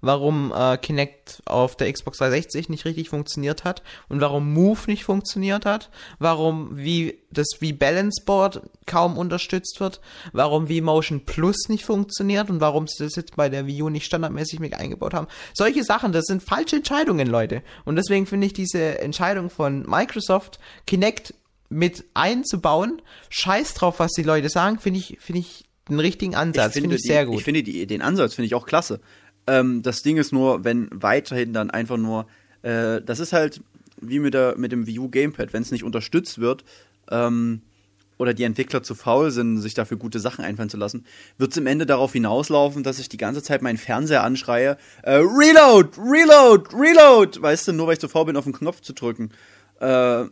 warum äh, Kinect auf der Xbox 360 nicht richtig funktioniert hat und warum Move nicht funktioniert hat, warum wie das wie Balance Board kaum unterstützt wird, warum wie Motion Plus nicht funktioniert und warum sie das jetzt bei der Wii U nicht standardmäßig mit eingebaut haben. Solche Sachen, das sind falsche Entscheidungen, Leute. Und deswegen finde ich diese Entscheidung von Microsoft Kinect mit einzubauen, scheiß drauf, was die Leute sagen, finde ich finde ich einen richtigen Ansatz, finde ich die, sehr gut. Ich finde die, den Ansatz finde ich auch klasse. Ähm, das Ding ist nur, wenn weiterhin dann einfach nur, äh, das ist halt wie mit, der, mit dem Wii U Gamepad, wenn es nicht unterstützt wird ähm, oder die Entwickler zu faul sind, sich dafür gute Sachen einfallen zu lassen, wird es im Ende darauf hinauslaufen, dass ich die ganze Zeit meinen Fernseher anschreie, äh, Reload, Reload, Reload, weißt du, nur weil ich zu faul bin, auf den Knopf zu drücken. Äh,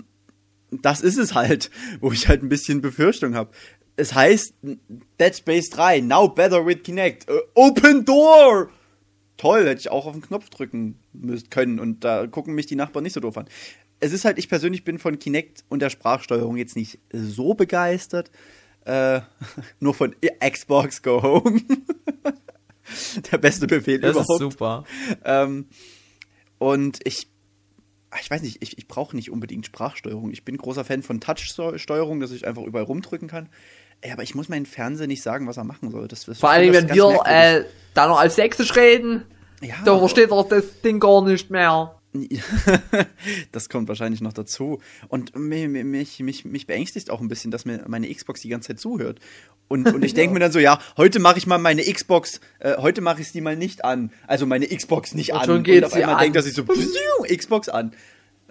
das ist es halt, [laughs] wo ich halt ein bisschen Befürchtung habe. Es heißt Dead Space 3, now better with Kinect. Äh, open door! Toll, hätte ich auch auf den Knopf drücken müssen können und da gucken mich die Nachbarn nicht so doof an. Es ist halt, ich persönlich bin von Kinect und der Sprachsteuerung jetzt nicht so begeistert. Äh, [laughs] nur von Xbox Go Home. [laughs] der beste Befehl das überhaupt. ist super. Ähm, und ich, ach, ich weiß nicht, ich, ich brauche nicht unbedingt Sprachsteuerung. Ich bin großer Fan von Touch-Steuerung, dass ich einfach überall rumdrücken kann. Ey, aber ich muss meinem Fernseher nicht sagen, was er machen soll. Das, das Vor allem, wenn wir äh, da noch als Sächsisch reden, ja, da versteht er das Ding gar nicht mehr. [laughs] das kommt wahrscheinlich noch dazu. Und mi- mi- mich, mich, mich beängstigt auch ein bisschen, dass mir meine Xbox die ganze Zeit zuhört. Und, und ich [laughs] denke mir dann so, ja, heute mache ich mal meine Xbox, äh, heute mache ich sie mal nicht an. Also meine Xbox nicht Und an. schon geht und auf sie einmal an. denkt, dass ich so [laughs] Xbox an.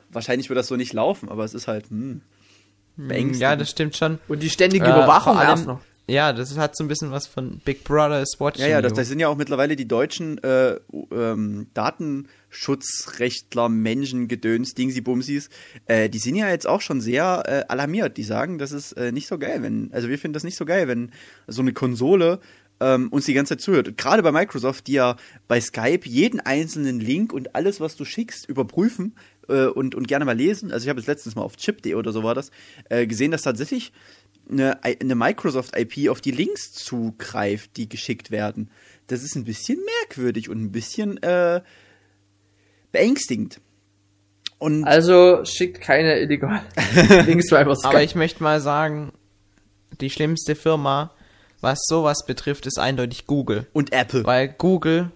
Wahrscheinlich wird das so nicht laufen, aber es ist halt hm. Ja, das stimmt schon. Und die ständige Äh, Überwachung vor allem- noch. Ja, das hat so ein bisschen was von Big Brother is watching Ja, ja, das, das sind ja auch mittlerweile die deutschen äh, ähm, Datenschutzrechtler, Menschen, Gedöns, Dingsi-Bumsis, äh, die sind ja jetzt auch schon sehr äh, alarmiert. Die sagen, das ist äh, nicht so geil, wenn, also wir finden das nicht so geil, wenn so eine Konsole ähm, uns die ganze Zeit zuhört. Und Gerade bei Microsoft, die ja bei Skype jeden einzelnen Link und alles, was du schickst, überprüfen äh, und, und gerne mal lesen. Also ich habe es letztens mal auf chip.de oder so war das, äh, gesehen, dass tatsächlich eine, eine Microsoft-IP auf die Links zugreift, die geschickt werden. Das ist ein bisschen merkwürdig und ein bisschen äh, beängstigend. Und Also schickt keine illegalen [laughs] Links zu einfach Aber ich möchte mal sagen, die schlimmste Firma, was sowas betrifft, ist eindeutig Google. und Apple. Weil Google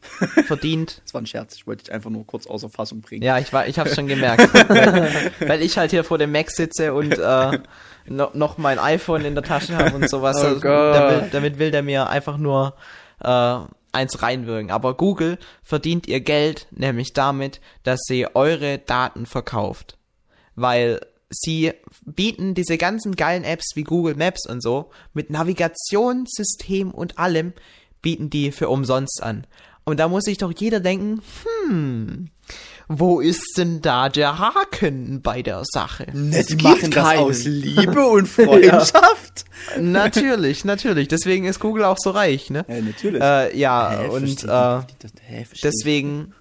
[laughs] verdient. Das war ein Scherz, ich wollte dich einfach nur kurz außer Fassung bringen. Ja, ich war, ich hab's schon gemerkt. [laughs] weil, weil ich halt hier vor dem Mac sitze und äh, no, noch mein iPhone in der Tasche habe und sowas. Oh Also, damit, damit will der mir einfach nur äh, eins reinwirken. Aber Google verdient ihr Geld nämlich damit, dass sie eure Daten verkauft. Weil sie bieten diese ganzen geilen Apps wie Google Maps und so mit Navigationssystem und allem bieten die für umsonst an. Und da muss sich doch jeder denken, hm, wo ist denn da der Haken bei der Sache? Es gibt machen das keinen. aus [laughs] Liebe und Freundschaft. natürlich, natürlich. Deswegen ist Google auch so reich, ne? Ja, natürlich. Äh, ja, Hä, und äh, deswegen,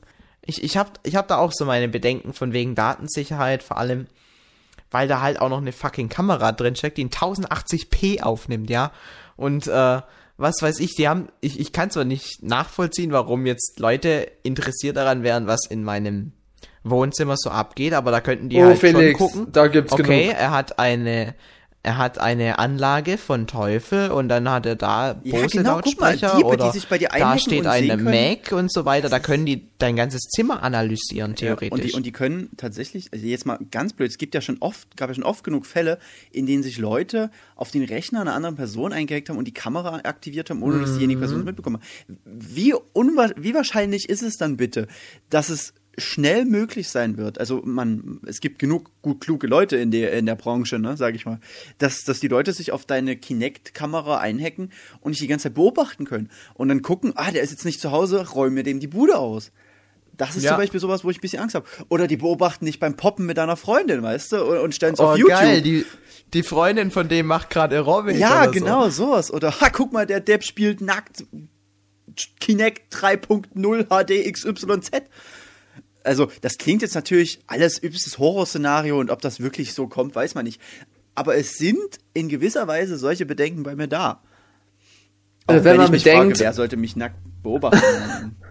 ich, ich habe ich hab da auch so meine Bedenken von wegen Datensicherheit, vor allem, weil da halt auch noch eine fucking Kamera drin steckt, die in 1080p aufnimmt, ja. Und äh, was weiß ich, die haben, ich, ich kann zwar nicht nachvollziehen, warum jetzt Leute interessiert daran wären, was in meinem Wohnzimmer so abgeht, aber da könnten die Oh, halt Felix, schon gucken. da gibt's okay, genug. er hat eine er hat eine Anlage von Teufel und dann hat er da Ja, Bose genau, guck mal, Lautsprecher Diebe, die oder sich bei dir da steht eine. Mac und so weiter, da können die dein ganzes Zimmer analysieren Ja, theoretisch. und, die, und die können tatsächlich, also jetzt mal ganz blöd, es gibt ja schon oft, gab ja schon oft genug Fälle, in denen sich Leute auf den Rechner einer anderen Person eingehackt haben und die Kamera aktiviert haben, ohne dass diejenige Person es mitbekommen hat. Wie, wie wahrscheinlich ist es dann bitte, dass es schnell möglich sein wird, also man, es gibt genug gut kluge Leute in der, in der Branche, ne, sag ich mal, dass, dass die Leute sich auf deine Kinect-Kamera einhacken und dich die ganze Zeit beobachten können und dann gucken, ah, der ist jetzt nicht zu Hause, räum mir dem die Bude aus Das ist Ja. zum Beispiel sowas, wo ich ein bisschen Angst habe. Oder die beobachten dich beim Poppen mit deiner Freundin, weißt du, und, und stellen es Oh, auf YouTube. geil, die, die Freundin von dem macht gerade Aerobic ja, genau, sowas. Oder, ha, guck mal, der Depp spielt nackt Kinect 3.0 HD XYZ. Also, das klingt jetzt natürlich alles übelstes Horrorszenario und ob das wirklich so kommt, weiß man nicht. Aber es sind in gewisser Weise solche Bedenken bei mir da. Auch Also, wenn man ich mich bedenkt- frage, wer sollte mich nackt beobachten? [laughs]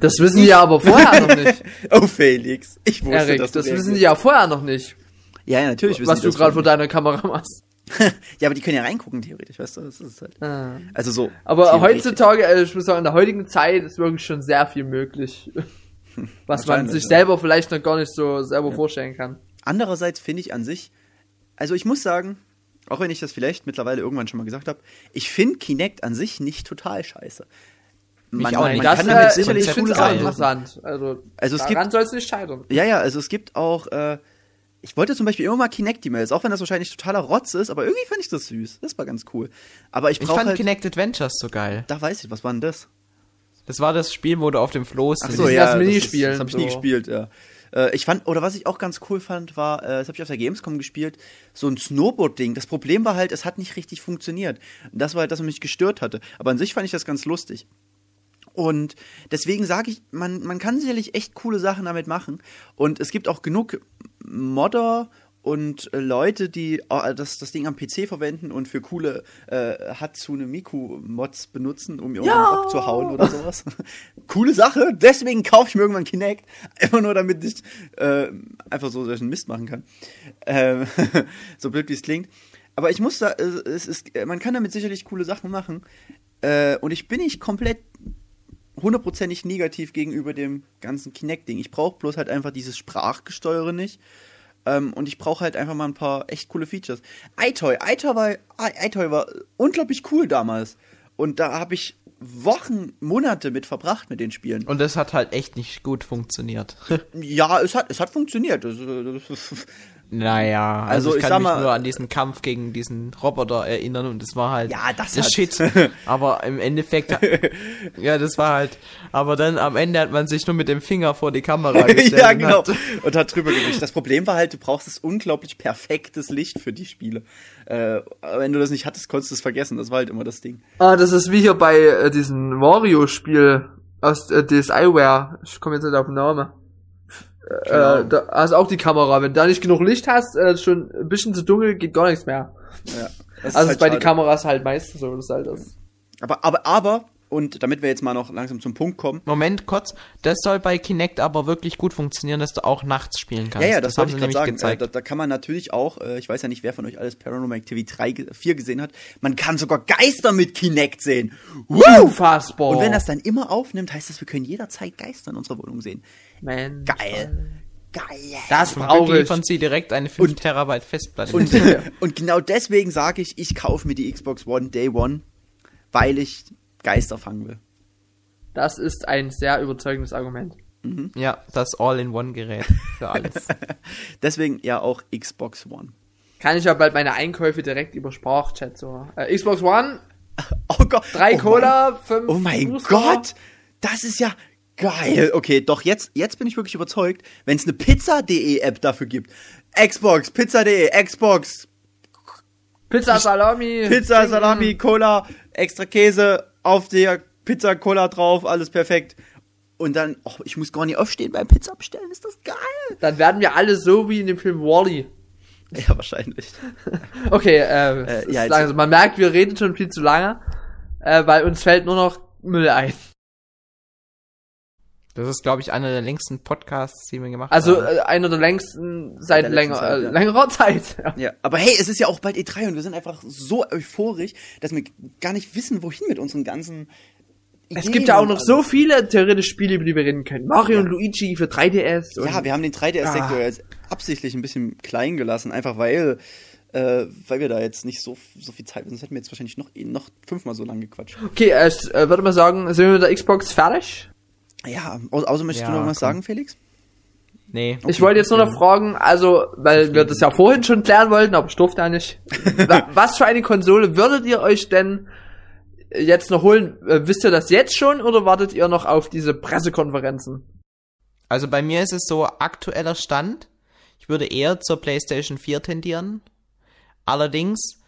Das wissen die ja aber vorher noch nicht. [laughs] oh, Felix, ich wusste, Erik, dass du das wissen die ja vorher noch nicht, Ja, ja, natürlich wissen was du gerade vor deiner Kamera machst. [laughs] Ja, aber die können ja reingucken, theoretisch, weißt du, das ist halt. Ah. Also so. Aber heutzutage, äh, ich muss sagen, in der heutigen Zeit ist wirklich schon sehr viel möglich, was man sich ja. selber vielleicht noch gar nicht so selber vorstellen kann. Andererseits finde ich an sich, also ich muss sagen, auch wenn ich das vielleicht mittlerweile irgendwann schon mal gesagt habe, ich finde Kinect an sich nicht total scheiße. Man, auch man, nicht. man das kann damit ich sicherlich ich coole finde es auch Sachen machen. interessant. Also, Also es daran gibt- soll es nicht scheitern. Ja, ja, also es gibt auch, äh, ich wollte zum Beispiel immer mal Kinect-E-Mails, auch wenn das wahrscheinlich totaler Rotz ist, aber irgendwie fand ich das süß. Das war ganz cool. Aber ich Ich fand halt, Kinect Adventures so geil. da weiß ich, was war denn das? Das war das Spiel, wo du auf dem Floß Ach so, ja, das das, ist- Minispielen, das habe ich nie so. gespielt, ja. Äh, ich fand, oder was ich auch ganz cool fand, war, äh, das habe ich auf der Gamescom gespielt, so ein Snowboard-Ding. Das Problem war halt, es hat nicht richtig funktioniert. Das war halt, dass es mich gestört hatte. Aber an sich fand ich das ganz lustig. Und deswegen sage ich, man, man kann sicherlich echt coole Sachen damit machen. Und es gibt auch genug Modder und äh, Leute, die äh, das, das Ding am PC verwenden und für coole äh, Hatsune Miku-Mods benutzen, um irgendwann Ja. abzuhauen oder sowas. [laughs] Coole Sache, deswegen kaufe ich mir irgendwann Kinect. [laughs] Einfach nur, damit ich äh, einfach so solchen Mist machen kann. Ähm, [laughs] so blöd wie es klingt. Aber ich muss da, äh, es ist, man kann damit sicherlich coole Sachen machen. Äh, und ich bin nicht komplett hundertprozentig negativ gegenüber dem ganzen Kinect-Ding. Ich brauche bloß halt einfach dieses Sprachgesteuere nicht. Ähm, und ich brauche halt einfach mal ein paar echt coole Features. iToy, iToy war, iToy war unglaublich cool damals. Und da habe ich Wochen, Monate mit verbracht mit den Spielen. Und das hat halt echt nicht gut funktioniert. [laughs] Ja, es hat, es hat funktioniert. Das, das, naja, also, Also, ich ich kann sag mich mal- nur an diesen Kampf gegen diesen Roboter erinnern und das war halt Ja, das der hat- Shit. [laughs] Aber im Endeffekt, [laughs] ja, das war halt, aber dann am Ende hat man sich nur mit dem Finger vor die Kamera [laughs] gestellt. ja, und genau. Hat, Und hat drüber gewischt. Das Problem war halt, du brauchst das unglaublich perfektes Licht für die Spiele. Äh, wenn du das nicht hattest, konntest du es vergessen. Das war halt immer das Ding. Ah, das ist wie hier bei äh, diesem Wario-Spiel aus äh, DSiWare. Ich komme jetzt nicht auf den Namen. Keine Äh, da hast auch die Kamera. Wenn du da nicht genug Licht hast, äh, schon ein bisschen zu dunkel, geht gar nichts mehr. Ja. Das Also halt ist bei den. Kameras halt meistens so, das halt ist. Aber, aber, aber, und damit wir jetzt mal noch langsam zum Punkt kommen. Moment, kurz, das soll bei Kinect aber wirklich gut funktionieren, dass du auch nachts spielen kannst. Ja, ja, das, haben wollte ich sie gerade nämlich sagen. Äh, gezeigt. da, da kann man natürlich auch, äh, ich weiß ja nicht, wer von euch alles Paranormal Activity 3, ge- 4 gesehen hat, man kann sogar Geister mit Kinect sehen. Woo! Unfassbar. Und wenn das dann immer aufnimmt, heißt das, wir können jederzeit Geister in unserer Wohnung sehen. Man, Geil. Geil. Das brauche ich. liefern sie direkt eine 5 Terabyte Festplatte. Und, [laughs] [laughs] und genau deswegen sage ich, ich kaufe mir die Xbox One Day One, weil ich Geister fangen will. Das ist ein sehr überzeugendes Argument. ja, das All-in-One-Gerät für [laughs] alles. Deswegen ja auch Xbox One. Kann ich ja bald meine Einkäufe direkt über Sprachchat so. Äh, Xbox One, Oh Gott. drei oh Cola, fünf Mein, oh mein Booster. Gott. Das ist ja geil. Okay, doch jetzt, jetzt bin ich wirklich überzeugt, wenn es eine Pizza.de App dafür gibt. Xbox, Pizza.de, Xbox, Pizza, Salami. Pizza. Salami, Cola, extra Käse auf der Pizza, Cola drauf, alles perfekt. Und dann, oh, ich muss gar nicht aufstehen beim Pizza bestellen, ist das geil. Dann werden wir alle so wie in dem Film Wally. [laughs] Ja, wahrscheinlich. [laughs] Okay, äh, Äh, ist ja, man merkt, wir reden schon viel zu lange, äh, weil uns fällt nur noch Müll ein. Das ist, glaube ich, einer der längsten Podcasts, die wir gemacht Also haben. äh, einer der längsten seit Der länger, Zeit, äh, ja. längerer Zeit. [laughs] Ja. Ja, aber hey, es ist ja auch bald E3 und wir sind einfach so euphorisch, dass wir gar nicht wissen, wohin mit unseren ganzen Es Ideen gibt ja auch noch alles. so viele theoretische Spiele, über die wir reden können. Mario und Luigi für 3DS. Und Ja, wir haben den 3DS-Sektor Ah. jetzt absichtlich ein bisschen klein gelassen, einfach weil, äh, weil wir da jetzt nicht so, so viel Zeit, sonst hätten wir jetzt wahrscheinlich noch, noch fünfmal so lange gequatscht. okay, äh, ich äh, würde mal sagen, sind wir mit der Xbox fertig? Ja, au außer möchtest Ja, du noch was komm. sagen, Felix? nee. Ich wollte jetzt nur noch fragen, also, weil wir das ja vorhin schon klären wollten, aber ich durfte ja nicht. [laughs] Wa- Was für eine Konsole würdet ihr euch denn jetzt noch holen? Äh, Wisst ihr das jetzt schon oder wartet ihr noch auf diese Pressekonferenzen? Also bei mir ist es so aktueller Stand. Ich würde eher zur PlayStation 4 tendieren. Allerdings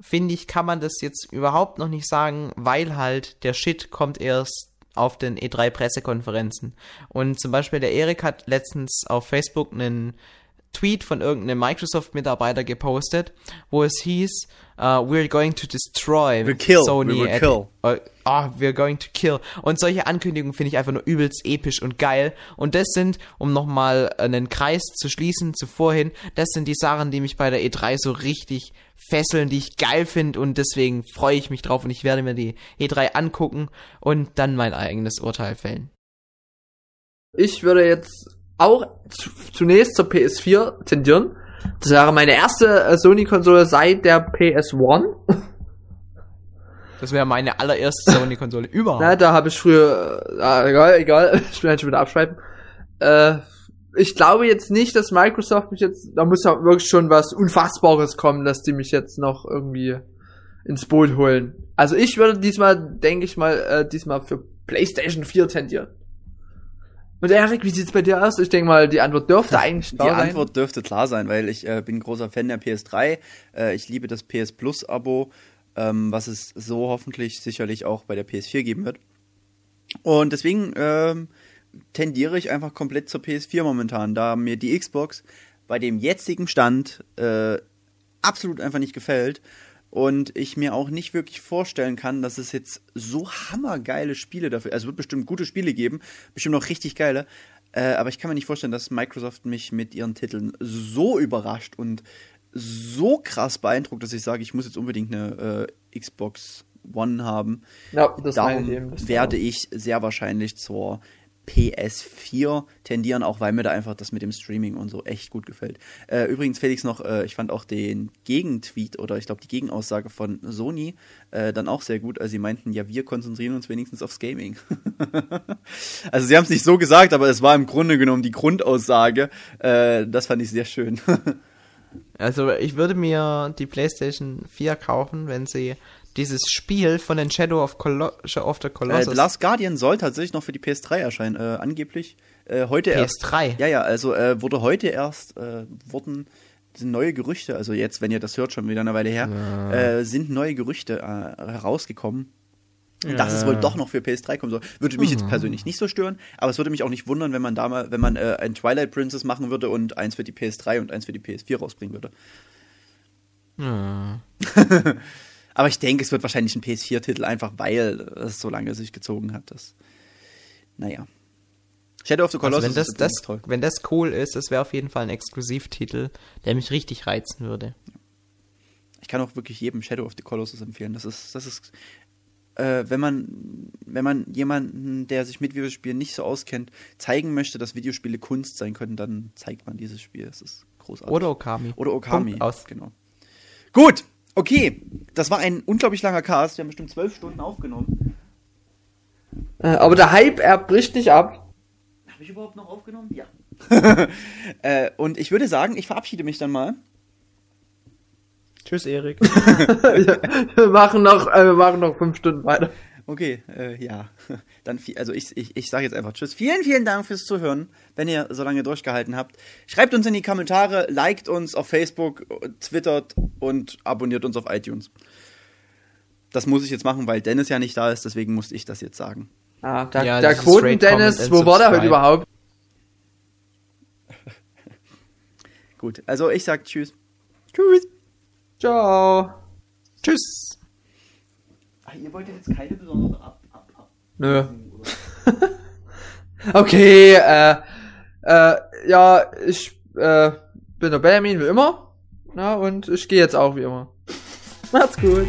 finde ich, kann man das jetzt überhaupt noch nicht sagen, weil halt der Shit kommt erst auf den E3 Pressekonferenzen. Und zum Beispiel der Erik hat letztens auf Facebook einen Tweet von irgendeinem Microsoft-Mitarbeiter gepostet, wo es hieß, uh, we're going to destroy We kill. Sony. We kill. Uh, oh, we're going to kill. Und solche Ankündigungen finde ich einfach nur übelst episch und geil. Und das sind, um nochmal einen Kreis zu schließen zu vorhin, das sind die Sachen, die mich bei der E3 so richtig fesseln, die ich geil finde und deswegen freue ich mich drauf und ich werde mir die E3 angucken und dann mein eigenes Urteil fällen. Ich würde jetzt auch zu, zunächst zur PS4 tendieren. Das wäre meine erste äh, Sony-Konsole seit der PS1. Das wäre meine allererste Sony-Konsole [laughs] überhaupt. Na, da habe ich früher, äh, ah, egal, egal, [laughs] ich will halt schon wieder abschreiben. Äh, ich glaube jetzt nicht, dass Microsoft mich jetzt, da muss ja wirklich schon was Unfassbares kommen, dass die mich jetzt noch irgendwie ins Boot holen. Also ich würde diesmal, denke ich mal, äh, diesmal für PlayStation 4 tendieren. Und Erik, wie sieht's bei dir aus? Ich denke mal, die Antwort dürfte [laughs] eigentlich Die klar sein. Antwort dürfte klar sein, weil ich äh, bin großer Fan der PS3. Äh, ich liebe das PS Plus Abo, ähm, was es so hoffentlich sicherlich auch bei der PS4 geben wird. Und deswegen ähm, tendiere ich einfach komplett zur PS4 momentan, da mir die Xbox bei dem jetzigen Stand äh, absolut einfach nicht gefällt und ich mir auch nicht wirklich vorstellen kann, dass es jetzt so hammergeile Spiele dafür, also es wird bestimmt gute Spiele geben, bestimmt auch richtig geile, äh, aber ich kann mir nicht vorstellen, dass Microsoft mich mit ihren Titeln so überrascht und so krass beeindruckt, dass ich sage, ich muss jetzt unbedingt eine äh, Xbox One haben. Ja, das meine Darum werde ich sehr wahrscheinlich zur PS4 tendieren, auch weil mir da einfach das mit dem Streaming und so echt gut gefällt. Äh, übrigens, Felix, noch, äh, ich fand auch den Gegentweet oder ich glaube die Gegenaussage von Sony äh, dann auch sehr gut, als sie meinten, ja, wir konzentrieren uns wenigstens aufs Gaming. [laughs] also sie haben es nicht so gesagt, aber es war im Grunde genommen die Grundaussage. Äh, das fand ich sehr schön. [laughs] Also ich würde mir die PlayStation 4 kaufen, wenn sie dieses Spiel von den Shadow of, Colo of the äh, Colossus The Last Guardian soll tatsächlich noch für die PS3 erscheinen, äh, angeblich. Äh, heute erst. PS3. Ja, ja, also äh, wurde heute erst, äh, wurden sind neue Gerüchte, also jetzt, wenn ihr das hört, schon wieder eine Weile her, äh, sind neue Gerüchte äh, herausgekommen. Dass es wohl doch noch für PS3 kommen soll. Würde mich jetzt persönlich nicht so stören, aber es würde mich auch nicht wundern, wenn man da mal, wenn man äh, ein Twilight Princess machen würde und eins für die PS3 und eins für die PS4 rausbringen würde. Hm. [laughs] Aber ich denke, es wird wahrscheinlich ein PS4-Titel, einfach weil es so lange sich gezogen hat. Das, naja. Shadow of the Colossus Also wenn das, ist das, toll. wenn das cool ist, das wäre auf jeden Fall ein Exklusivtitel, der mich richtig reizen würde. Ich kann auch wirklich jedem Shadow of the Colossus empfehlen. Das ist, das ist, äh, wenn man, wenn man jemanden, der sich mit Videospielen nicht so auskennt, zeigen möchte, dass Videospiele Kunst sein können, dann zeigt man dieses Spiel. Das ist großartig. Oder Okami. Oder Okami. Punkt aus. Genau. Gut, okay. Das war ein unglaublich langer Cast. Wir haben bestimmt zwölf Stunden aufgenommen. Äh, aber der Hype, er bricht nicht ab. Habe ich überhaupt noch aufgenommen? Ja. [laughs] äh, und ich würde sagen, ich verabschiede mich dann mal. Tschüss, Erik. [laughs] wir machen noch, äh, wir machen noch fünf Stunden weiter. Okay, äh, ja. [laughs] Dann, viel- also ich, ich, ich sage jetzt einfach Tschüss. Vielen, vielen Dank fürs Zuhören, wenn ihr so lange durchgehalten habt. Schreibt uns in die Kommentare, liked uns auf Facebook, twittert und abonniert uns auf iTunes. Das muss ich jetzt machen, weil Dennis ja nicht da ist, deswegen musste ich das jetzt sagen. Ah, der, Ja, der Quoten-Dennis, wo war der heute überhaupt? [laughs] Gut, also ich sag Tschüss. Tschüss. Ciao. Tschüss. Ach, ihr wolltet jetzt keine besondere ab, ab, ab. Nö. [laughs] Okay, äh, äh, ja, ich äh, bin der Benjamin wie immer. Na, und ich gehe jetzt auch wie immer. [laughs] Macht's gut.